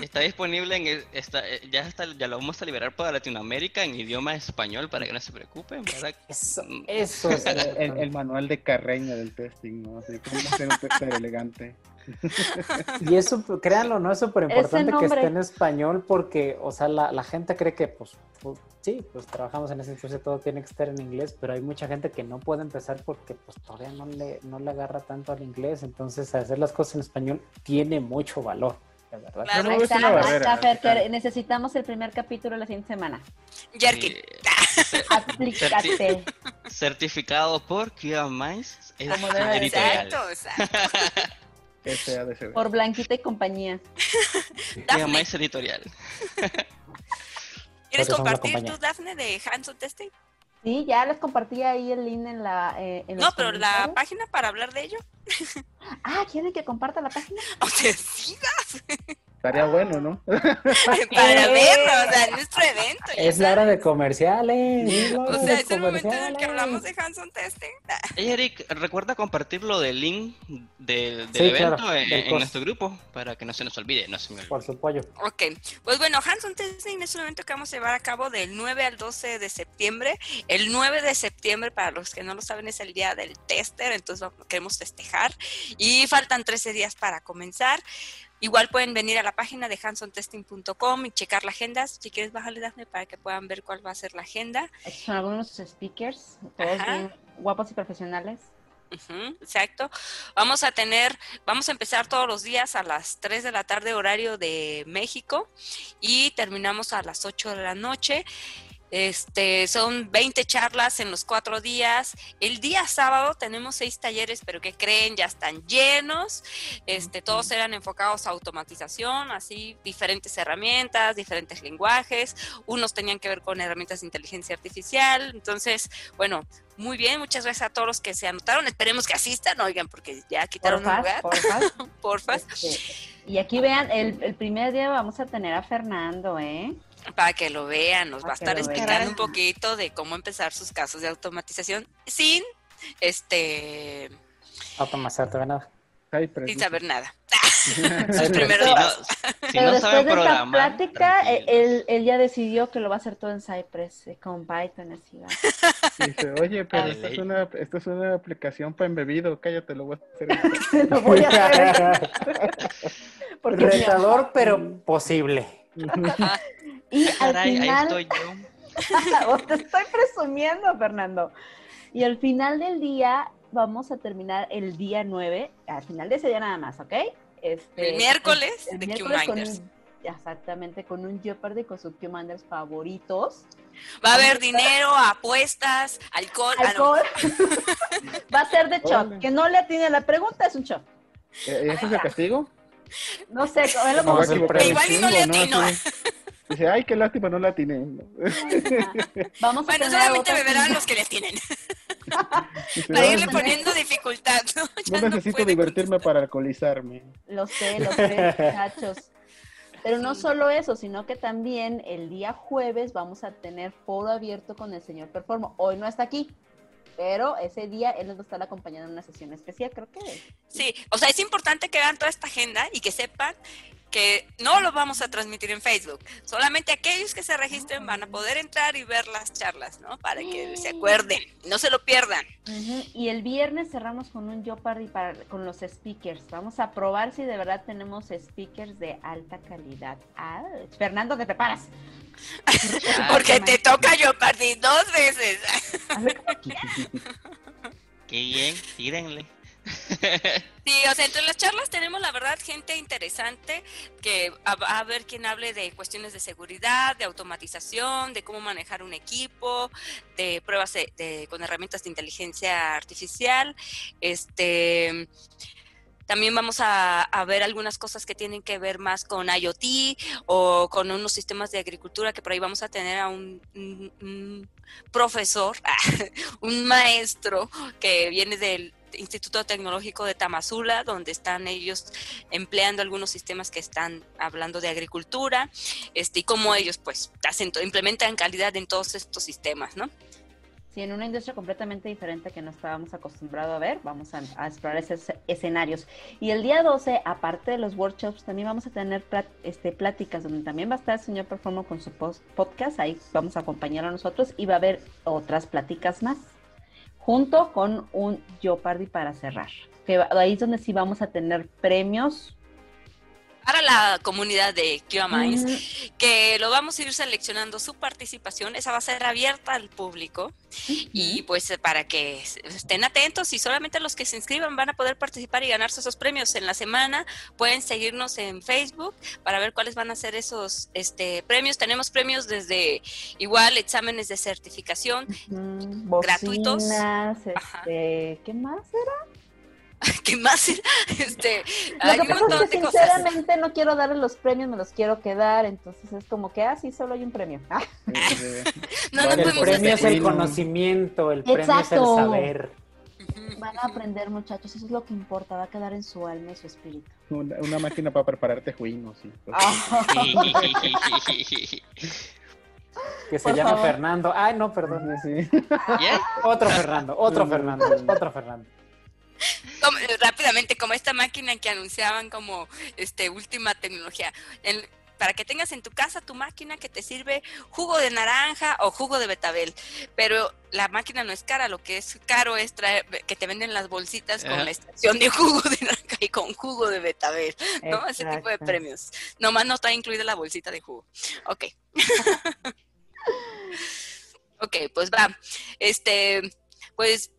Speaker 1: Está disponible en está, eh, ya está, ya lo vamos a liberar para Latinoamérica en idioma español para que no se preocupen, ¿verdad?
Speaker 5: Eso,
Speaker 1: Mm.
Speaker 5: eso es
Speaker 4: El, el- el manual de carreña del testing, ¿no? Así como hacer un tester elegante.
Speaker 5: Y eso, créanlo, no es súper importante que esté en español porque, o sea, la, la gente cree que, pues, pues, sí, pues trabajamos en ese industria, todo tiene que estar en inglés, pero hay mucha gente que no puede empezar porque, pues, todavía no le, no le agarra tanto al inglés. Entonces, hacer las cosas en español tiene mucho valor, verdad.
Speaker 2: Claro.
Speaker 4: No, es
Speaker 3: está,
Speaker 4: barrera,
Speaker 3: está, necesitamos el primer capítulo la siguiente semana.
Speaker 1: Sí,
Speaker 3: Aplícate.
Speaker 1: certificado por es
Speaker 3: Como debe de
Speaker 1: editorial.
Speaker 2: Exacto, exacto.
Speaker 3: Por Blanquita y compañía.
Speaker 2: Dafne,
Speaker 1: QMIs editorial.
Speaker 2: ¿quieres compartir tu Dafne de Hanson Testing?
Speaker 3: Sí, ya les compartí ahí el link en la. eh, en
Speaker 2: No, pero la página para hablar de ello.
Speaker 3: Ah, ¿quieren que comparta la página?
Speaker 2: O
Speaker 4: Estaría bueno, ¿no?
Speaker 2: para verlo, o sea, nuestro evento.
Speaker 5: Es la hora de comerciales. es
Speaker 2: O sea,
Speaker 5: de
Speaker 2: es el momento en el que hablamos de Hanson Testing.
Speaker 1: Hey, Eric, recuerda compartirlo del link del, del
Speaker 5: Sí,
Speaker 1: evento
Speaker 5: claro,
Speaker 1: en,
Speaker 5: del
Speaker 1: en nuestro grupo para que no se nos olvide, no se me olvide.
Speaker 5: Por su pollo.
Speaker 2: Ok, pues bueno, Hanson Testing es un evento que vamos a llevar a cabo del 9 al 12 de septiembre. El 9 de septiembre, para los que no lo saben, es el día del tester, entonces queremos festejar. Y faltan 13 días para comenzar. Igual pueden venir a la página de hansontesting.com y checar la agenda. Si quieres, bájale, Dafne, para que puedan ver cuál va a ser la agenda.
Speaker 3: Son algunos speakers, todos
Speaker 2: Ajá.
Speaker 3: bien guapos y profesionales.
Speaker 2: Exacto. Vamos a tener, vamos a empezar todos los días a las 3 de la tarde horario de México y terminamos a las 8 de la noche. Este, son 20 charlas en los cuatro días. El día sábado tenemos seis talleres, pero que creen ya están llenos. Este, todos eran enfocados a automatización, así diferentes herramientas, diferentes lenguajes. Unos tenían que ver con herramientas de inteligencia artificial. Entonces, bueno, muy bien. Muchas gracias a todos los que se anotaron. Esperemos que asistan, oigan, porque ya quitaron un
Speaker 3: Porfas,
Speaker 2: lugar.
Speaker 3: porfas.
Speaker 2: Porfas.
Speaker 3: Este, y aquí vean, el, el primer día vamos a tener a Fernando, ¿eh?
Speaker 2: Para que lo vean, nos va a estar explicando
Speaker 3: vean.
Speaker 2: un poquito de cómo empezar sus casos de automatización sin este
Speaker 5: Automatizarte, nada.
Speaker 2: Sin saber nada. sus primeros
Speaker 1: Si
Speaker 3: Pero
Speaker 1: no
Speaker 3: después de esta plática, eh, él, él ya decidió que lo va a hacer todo en Cypress, eh, con Python, así va.
Speaker 4: Dice, oye, pero
Speaker 1: Ay,
Speaker 4: esto es, una, esto es una aplicación para embebido, cállate, lo voy a hacer.
Speaker 3: lo voy a hacer.
Speaker 5: Retador, pero posible.
Speaker 3: Y
Speaker 1: Ah,
Speaker 3: al
Speaker 1: caray, ahí
Speaker 3: final,
Speaker 1: estoy yo.
Speaker 3: te estoy presumiendo, Fernando. Y al final del día, vamos a terminar el día 9, al final de ese día nada más, ¿ok? Este,
Speaker 2: El miércoles
Speaker 3: el
Speaker 2: de
Speaker 3: miércoles con
Speaker 2: Q-Minders.
Speaker 3: exactamente, con un Jeopardy con sus commanders favoritos.
Speaker 2: Va a haber dinero, apuestas, alcohol. ah, no.
Speaker 3: Alcohol. Va a ser de shock. Que no le tiene la pregunta es un shock.
Speaker 4: Eh, ¿Ese es el castigo?
Speaker 3: No sé, es lo
Speaker 5: el
Speaker 3: que-.
Speaker 2: Igual y no le.
Speaker 4: Dice, ay, qué lástima, no la atiné.
Speaker 3: Vamos a
Speaker 2: Bueno,
Speaker 3: tener
Speaker 2: solamente beberán los que le tienen.
Speaker 4: Dice,
Speaker 2: Para
Speaker 4: "Ay,
Speaker 2: irle
Speaker 3: no.
Speaker 2: poniendo dificultad. ¿no? Ya
Speaker 4: no necesito divertirme para alcoholizarme.
Speaker 3: Lo sé, lo sé, muchachos. Pero no solo eso, sino que también el día jueves vamos a tener foro abierto con el señor Performo. Hoy no está aquí, pero ese día él nos va a estar acompañando en una sesión especial, creo que.
Speaker 2: Sí, o sea, es importante que vean toda esta agenda y que sepan que no lo vamos a transmitir en Facebook. Solamente aquellos que se registren van a poder entrar y ver las charlas, ¿no? Para que se acuerden, no se lo pierdan.
Speaker 3: Y el viernes cerramos con un Jeopardy para, con los speakers. Vamos a probar si de verdad tenemos speakers de alta calidad. Ah, Fernando, ¿te preparas?
Speaker 2: Porque te toca yo partir dos veces.
Speaker 3: A ver, ¿cómo quieras.
Speaker 1: Qué bien, tírenle.
Speaker 2: Sí, o sea, entre las charlas tenemos la verdad gente interesante que a, a ver quién hable de cuestiones de seguridad, de automatización, de cómo manejar un equipo, de pruebas de- con herramientas de inteligencia artificial. Este también vamos a, ver algunas cosas que tienen que ver más con IoT o con unos sistemas de agricultura que por ahí vamos a tener a un profesor, un maestro que viene del Instituto Tecnológico de Tamazula, donde están ellos empleando algunos sistemas que están hablando de agricultura, este, y cómo ellos pues hacen, implementan calidad en todos estos sistemas, ¿no?
Speaker 3: Sí, en una industria completamente diferente que no estábamos acostumbrados a ver, vamos a, explorar esos escenarios. Y el día 12, aparte de los workshops, también vamos a tener este, pláticas donde también va a estar el señor Performo con su post- podcast, ahí vamos a acompañar a nosotros y va a haber otras pláticas más, junto con un Jeopardy para cerrar. Que ahí es donde sí vamos a tener premios.
Speaker 2: Para la comunidad de QA Minds,
Speaker 3: Ujú.
Speaker 2: que lo vamos a ir seleccionando su participación, esa va a ser abierta al público y pues para que estén atentos y solamente los que se inscriban van a poder participar y ganarse esos premios en la semana. Pueden seguirnos en Facebook para ver cuáles van a ser esos este, premios. Tenemos premios desde igual exámenes de certificación, Gratuitos.
Speaker 3: bocinas, este, ¿qué más?
Speaker 2: ¿qué más? Este,
Speaker 3: Lo
Speaker 2: hay
Speaker 3: que
Speaker 2: un
Speaker 3: pasa
Speaker 2: montón
Speaker 3: es que
Speaker 2: de cosas.
Speaker 3: sinceramente no quiero darle los premios, me los quiero quedar, entonces es como que, ah, sí, solo hay un premio. Ah,
Speaker 2: No, no
Speaker 4: Vale,
Speaker 5: El
Speaker 2: podemos
Speaker 5: premio
Speaker 2: hacer-
Speaker 5: es el conocimiento, el premio es el saber.
Speaker 3: Van a aprender, muchachos, eso es lo que importa, va a quedar en su alma y su espíritu.
Speaker 4: una, una máquina para prepararte juinos. sí.
Speaker 3: Ah.
Speaker 5: Que se
Speaker 3: Por
Speaker 5: llama
Speaker 3: favor.
Speaker 5: Fernando. Ay, no, perdón.
Speaker 4: Sí.
Speaker 1: ¿Ya?
Speaker 5: Otro Fernando, otro Fernando, otro Fernando.
Speaker 2: Como- eh, rápidamente, como esta máquina que anunciaban como este última tecnología. Para que tengas en tu casa tu máquina que te sirve jugo de naranja o jugo de betabel. Pero la máquina no es cara, lo que es caro es traer, que te venden las bolsitas con la estación de jugo de naranja y con jugo de betabel, ¿no? Ese tipo de premios. Nomás no está incluida la bolsita de jugo. Ok. ok, pues va. Este, pues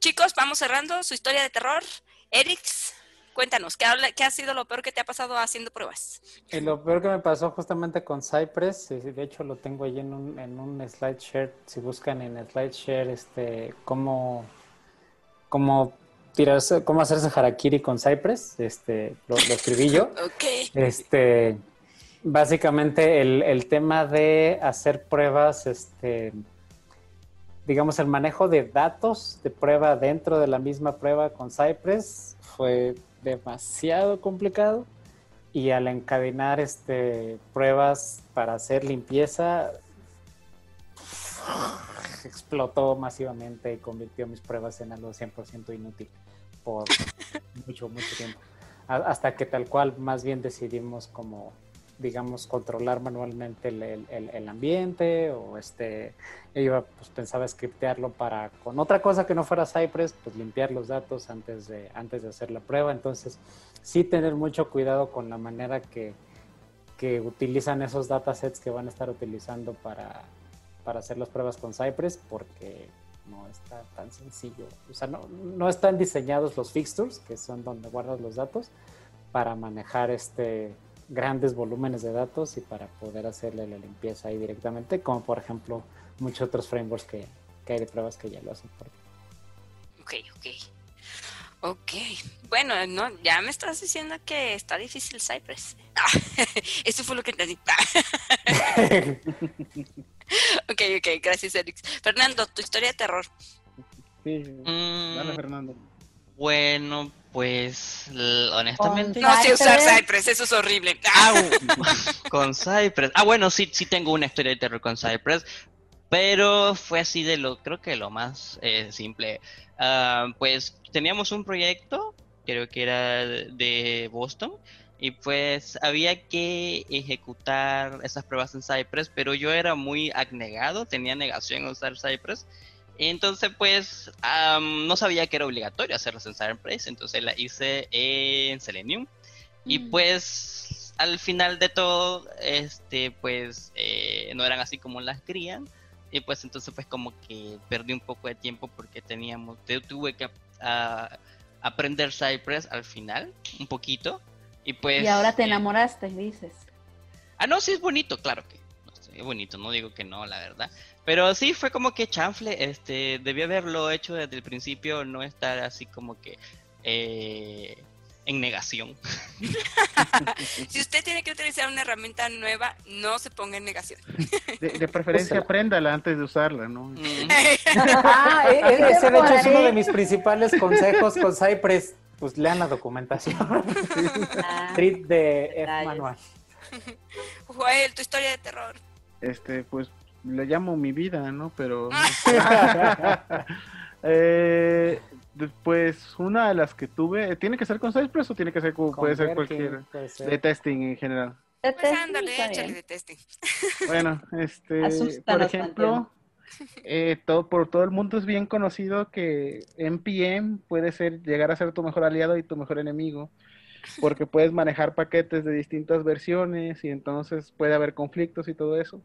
Speaker 2: chicos, vamos cerrando su historia de terror. Erix, cuéntanos, ¿qué, habla- qué ha sido lo peor que te ha pasado haciendo pruebas?
Speaker 5: Y lo peor que me pasó justamente con Cypress, y de hecho lo tengo ahí en un, en un SlideShare, si buscan en SlideShare este, cómo, cómo tirarse, cómo hacerse harakiri con Cypress, este, lo, lo escribí yo.
Speaker 2: Ok.
Speaker 5: Este, básicamente el, el tema de hacer pruebas, este, digamos, el manejo de datos de prueba dentro de la misma prueba con Cypress fue demasiado complicado y al encadenar este, pruebas para hacer limpieza explotó masivamente y convirtió mis pruebas en algo 100% inútil por mucho, mucho tiempo. Hasta que tal cual más bien decidimos como digamos controlar manualmente el, el- ambiente o este iba pues pensaba scriptearlo para con otra cosa que no fuera Cypress pues limpiar los datos antes de antes de hacer la prueba entonces sí tener mucho cuidado con la manera que, que utilizan esos datasets que van a estar utilizando para, para hacer las pruebas con Cypress porque no está tan sencillo. O sea, no, no están diseñados los fixtures, que son donde guardas los datos, para manejar este grandes volúmenes de datos y para poder hacerle la limpieza ahí directamente, como por ejemplo muchos otros frameworks que, que hay de pruebas que ya lo hacen por
Speaker 2: Ok, ok. Ok, bueno, no, ya me estás diciendo que está difícil Cypress. Ah, eso fue lo que entendí. ok, ok, gracias, Eric. Fernando, tu historia de terror.
Speaker 4: Sí,
Speaker 1: Mm,
Speaker 4: dale, Fernando.
Speaker 1: Bueno, pues honestamente.
Speaker 2: No sé usar
Speaker 3: Cypress.
Speaker 2: Eso es horrible.
Speaker 1: Ah, con Cypress. Ah, bueno, sí, sí tengo una historia de terror con Cypress. Pero fue así de lo, creo que lo más eh, simple. Ah, pues teníamos un proyecto, creo que era de Boston, y pues había que ejecutar esas pruebas en Cypress, pero yo era muy abnegado, tenía negación a usar Cypress. Entonces, pues, am, no sabía que era obligatorio hacerlas en Cypress, entonces la hice en Selenium. Y
Speaker 3: Mm.
Speaker 1: pues al final de todo, este, pues eh, no eran así como las crían. Y pues entonces pues como que perdí un poco de tiempo porque teníamos, te- tuve que ah, aprender Cypress al final, un poquito. Y pues...
Speaker 3: Y ahora te
Speaker 1: eh,
Speaker 3: enamoraste, dices.
Speaker 1: Ah, no, sí es bonito, claro que es bonito, no digo que no, la verdad. Pero sí fue como que chanfle, este, debí haberlo hecho desde el principio, no estar así como que eh, en negación.
Speaker 2: Si usted tiene que utilizar una herramienta nueva, no se ponga en negación.
Speaker 4: De, de preferencia,
Speaker 5: Úsala.
Speaker 4: apréndala antes de usarla, ¿no?
Speaker 1: Mm,
Speaker 5: Ah, e- e- ese de hecho es uno de mis principales consejos con Cypress. Pues lean la documentación.
Speaker 3: Ah,
Speaker 5: Treat de F manual.
Speaker 2: Joel, tu historia de terror.
Speaker 4: Este, pues le llamo mi vida, ¿no? Pero. eh, pues una de las que tuve, ¿tiene que ser con Cypress o tiene que ser con, puede ser cualquier
Speaker 5: puede ser.
Speaker 4: de testing en general?
Speaker 2: Pues ándale,
Speaker 3: está
Speaker 2: échale de testing.
Speaker 4: Bueno, este, por ejemplo, eh, todo, por todo el mundo es bien conocido que NPM puede ser llegar a ser tu mejor aliado y tu mejor enemigo, porque puedes manejar paquetes de distintas versiones y entonces puede haber conflictos y todo eso.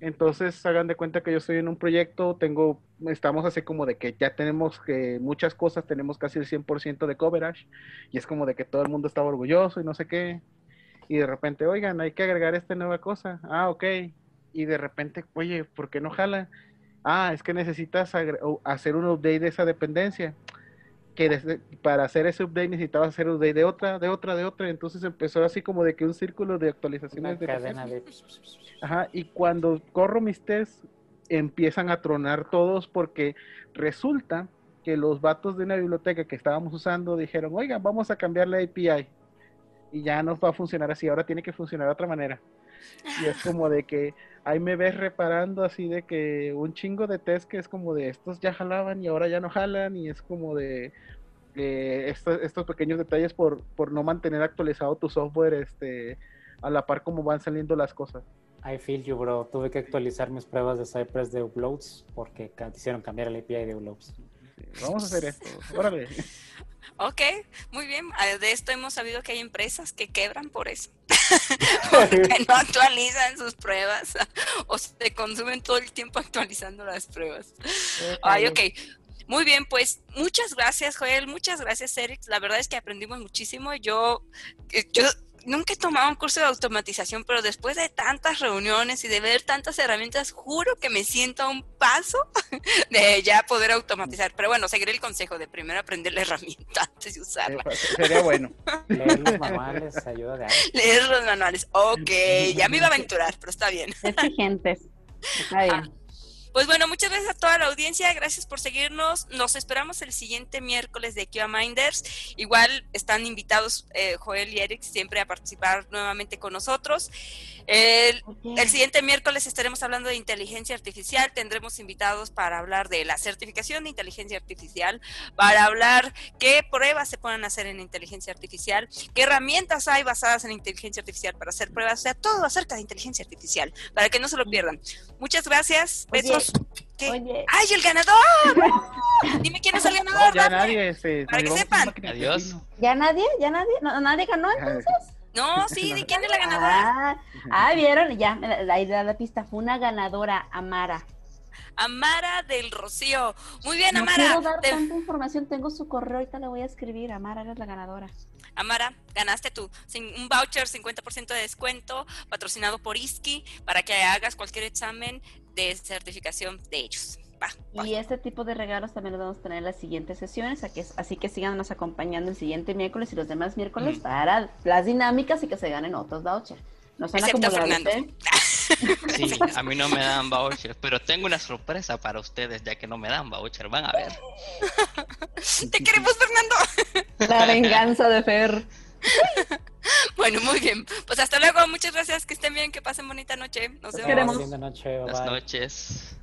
Speaker 4: Entonces, hagan de cuenta que yo estoy en un proyecto, tengo, estamos así como de que ya tenemos que muchas cosas, tenemos casi el 100% de coverage y es como de que todo el mundo estaba orgulloso y no sé qué. Y de repente, oigan, hay que agregar esta nueva cosa. Ah, ok. Y de repente, oye, ¿por qué no jala? Ah, es que necesitas hacer un update de esa dependencia. Que desde- para hacer ese update necesitabas hacer update de otra, de otra, de otra. Entonces empezó así como de que un círculo de
Speaker 5: Una
Speaker 4: actualizaciones de
Speaker 5: cadena de.
Speaker 4: Ajá, y cuando corro mis tests, empiezan a tronar todos porque resulta que los vatos de una biblioteca que estábamos usando dijeron, oigan, vamos a cambiar la API. Y ya no va a funcionar así, ahora tiene que funcionar de otra manera. Y es como de que ahí me ves reparando así de que un chingo de test que es como de estos ya jalaban y ahora ya no jalan y es como de eh, estos, pequeños detalles por, por no mantener actualizado tu software este a la par como van saliendo las cosas.
Speaker 5: I feel you, bro. Tuve que actualizar mis pruebas de Cypress de uploads porque hicieron cambiar el API de uploads.
Speaker 4: Vamos a hacer esto. Órale.
Speaker 2: Ok, muy bien. Ah, De esto hemos sabido que hay empresas que quebran por eso. Porque no actualizan sus pruebas o se consumen todo el tiempo actualizando las pruebas. Ay, ok. Muy bien, pues muchas gracias, Joel. Muchas gracias, Eric. La verdad es que aprendimos muchísimo. Yo, eh, yo nunca he tomado un curso de automatización, pero después de tantas reuniones y de ver tantas herramientas, juro que me siento a un paso de ya poder automatizar. Pero bueno, seguiré el consejo de primero aprender la herramienta antes de usarla.
Speaker 4: Sería bueno.
Speaker 5: Leer los manuales ayuda de algo.
Speaker 2: Leer los manuales. Ok, ya me iba a aventurar, pero está bien.
Speaker 3: Exigentes. Está bien.
Speaker 2: Pues bueno, muchas gracias a toda la audiencia, gracias por seguirnos. Nos esperamos el siguiente miércoles de QA Minders. Igual están invitados eh, Joel y Eric siempre a participar nuevamente con nosotros. El, el siguiente miércoles estaremos hablando de inteligencia artificial. Tendremos invitados para hablar de la certificación de inteligencia artificial, para hablar qué pruebas se pueden hacer en inteligencia artificial, qué herramientas hay basadas en inteligencia artificial para hacer pruebas, o sea, todo acerca de inteligencia artificial, para que no se lo pierdan. Muchas gracias. Besos. ¿Qué?
Speaker 3: Oye,
Speaker 2: ¡Ay, el ganador! Dime quién es el ganador.
Speaker 4: No, ya
Speaker 2: dame.
Speaker 4: nadie.
Speaker 2: Para que sepan.
Speaker 1: Adiós.
Speaker 3: ¿ya nadie? ¿Ya nadie? ¿No, ¿Nadie ganó?
Speaker 4: Ya,
Speaker 2: No, sí, ¿de quién es la ganadora?
Speaker 3: Ah, ah, vieron, ya, me la, la idea de la pista fue una ganadora, Amara.
Speaker 2: Amara del Rocío. Muy bien,
Speaker 3: No
Speaker 2: Amara.
Speaker 3: quiero dar
Speaker 2: Te-
Speaker 3: tanta información, tengo su correo, ahorita le voy a escribir. Amara, eres la ganadora.
Speaker 2: Amara, ganaste tú sin- un voucher 50% de descuento patrocinado por ISKI para que hagas cualquier examen de certificación de ellos. Va, va.
Speaker 3: Y este tipo de regalos también los vamos a tener en las siguientes sesiones, así que, así que síganos acompañando el siguiente miércoles y los demás miércoles
Speaker 1: Mm.
Speaker 3: para las dinámicas y que se ganen otros vouchers. No son
Speaker 2: Excepto.
Speaker 1: Sí, a mí no me dan voucher, pero tengo una sorpresa para ustedes ya que no me dan voucher. Van a ver.
Speaker 2: Te queremos, Fernando.
Speaker 3: La venganza de Fer.
Speaker 2: Bueno, muy bien. Pues hasta luego. Muchas gracias. Que estén bien. Que pasen bonita noche. Nos vemos.
Speaker 1: Buenas
Speaker 5: bye.
Speaker 1: noches.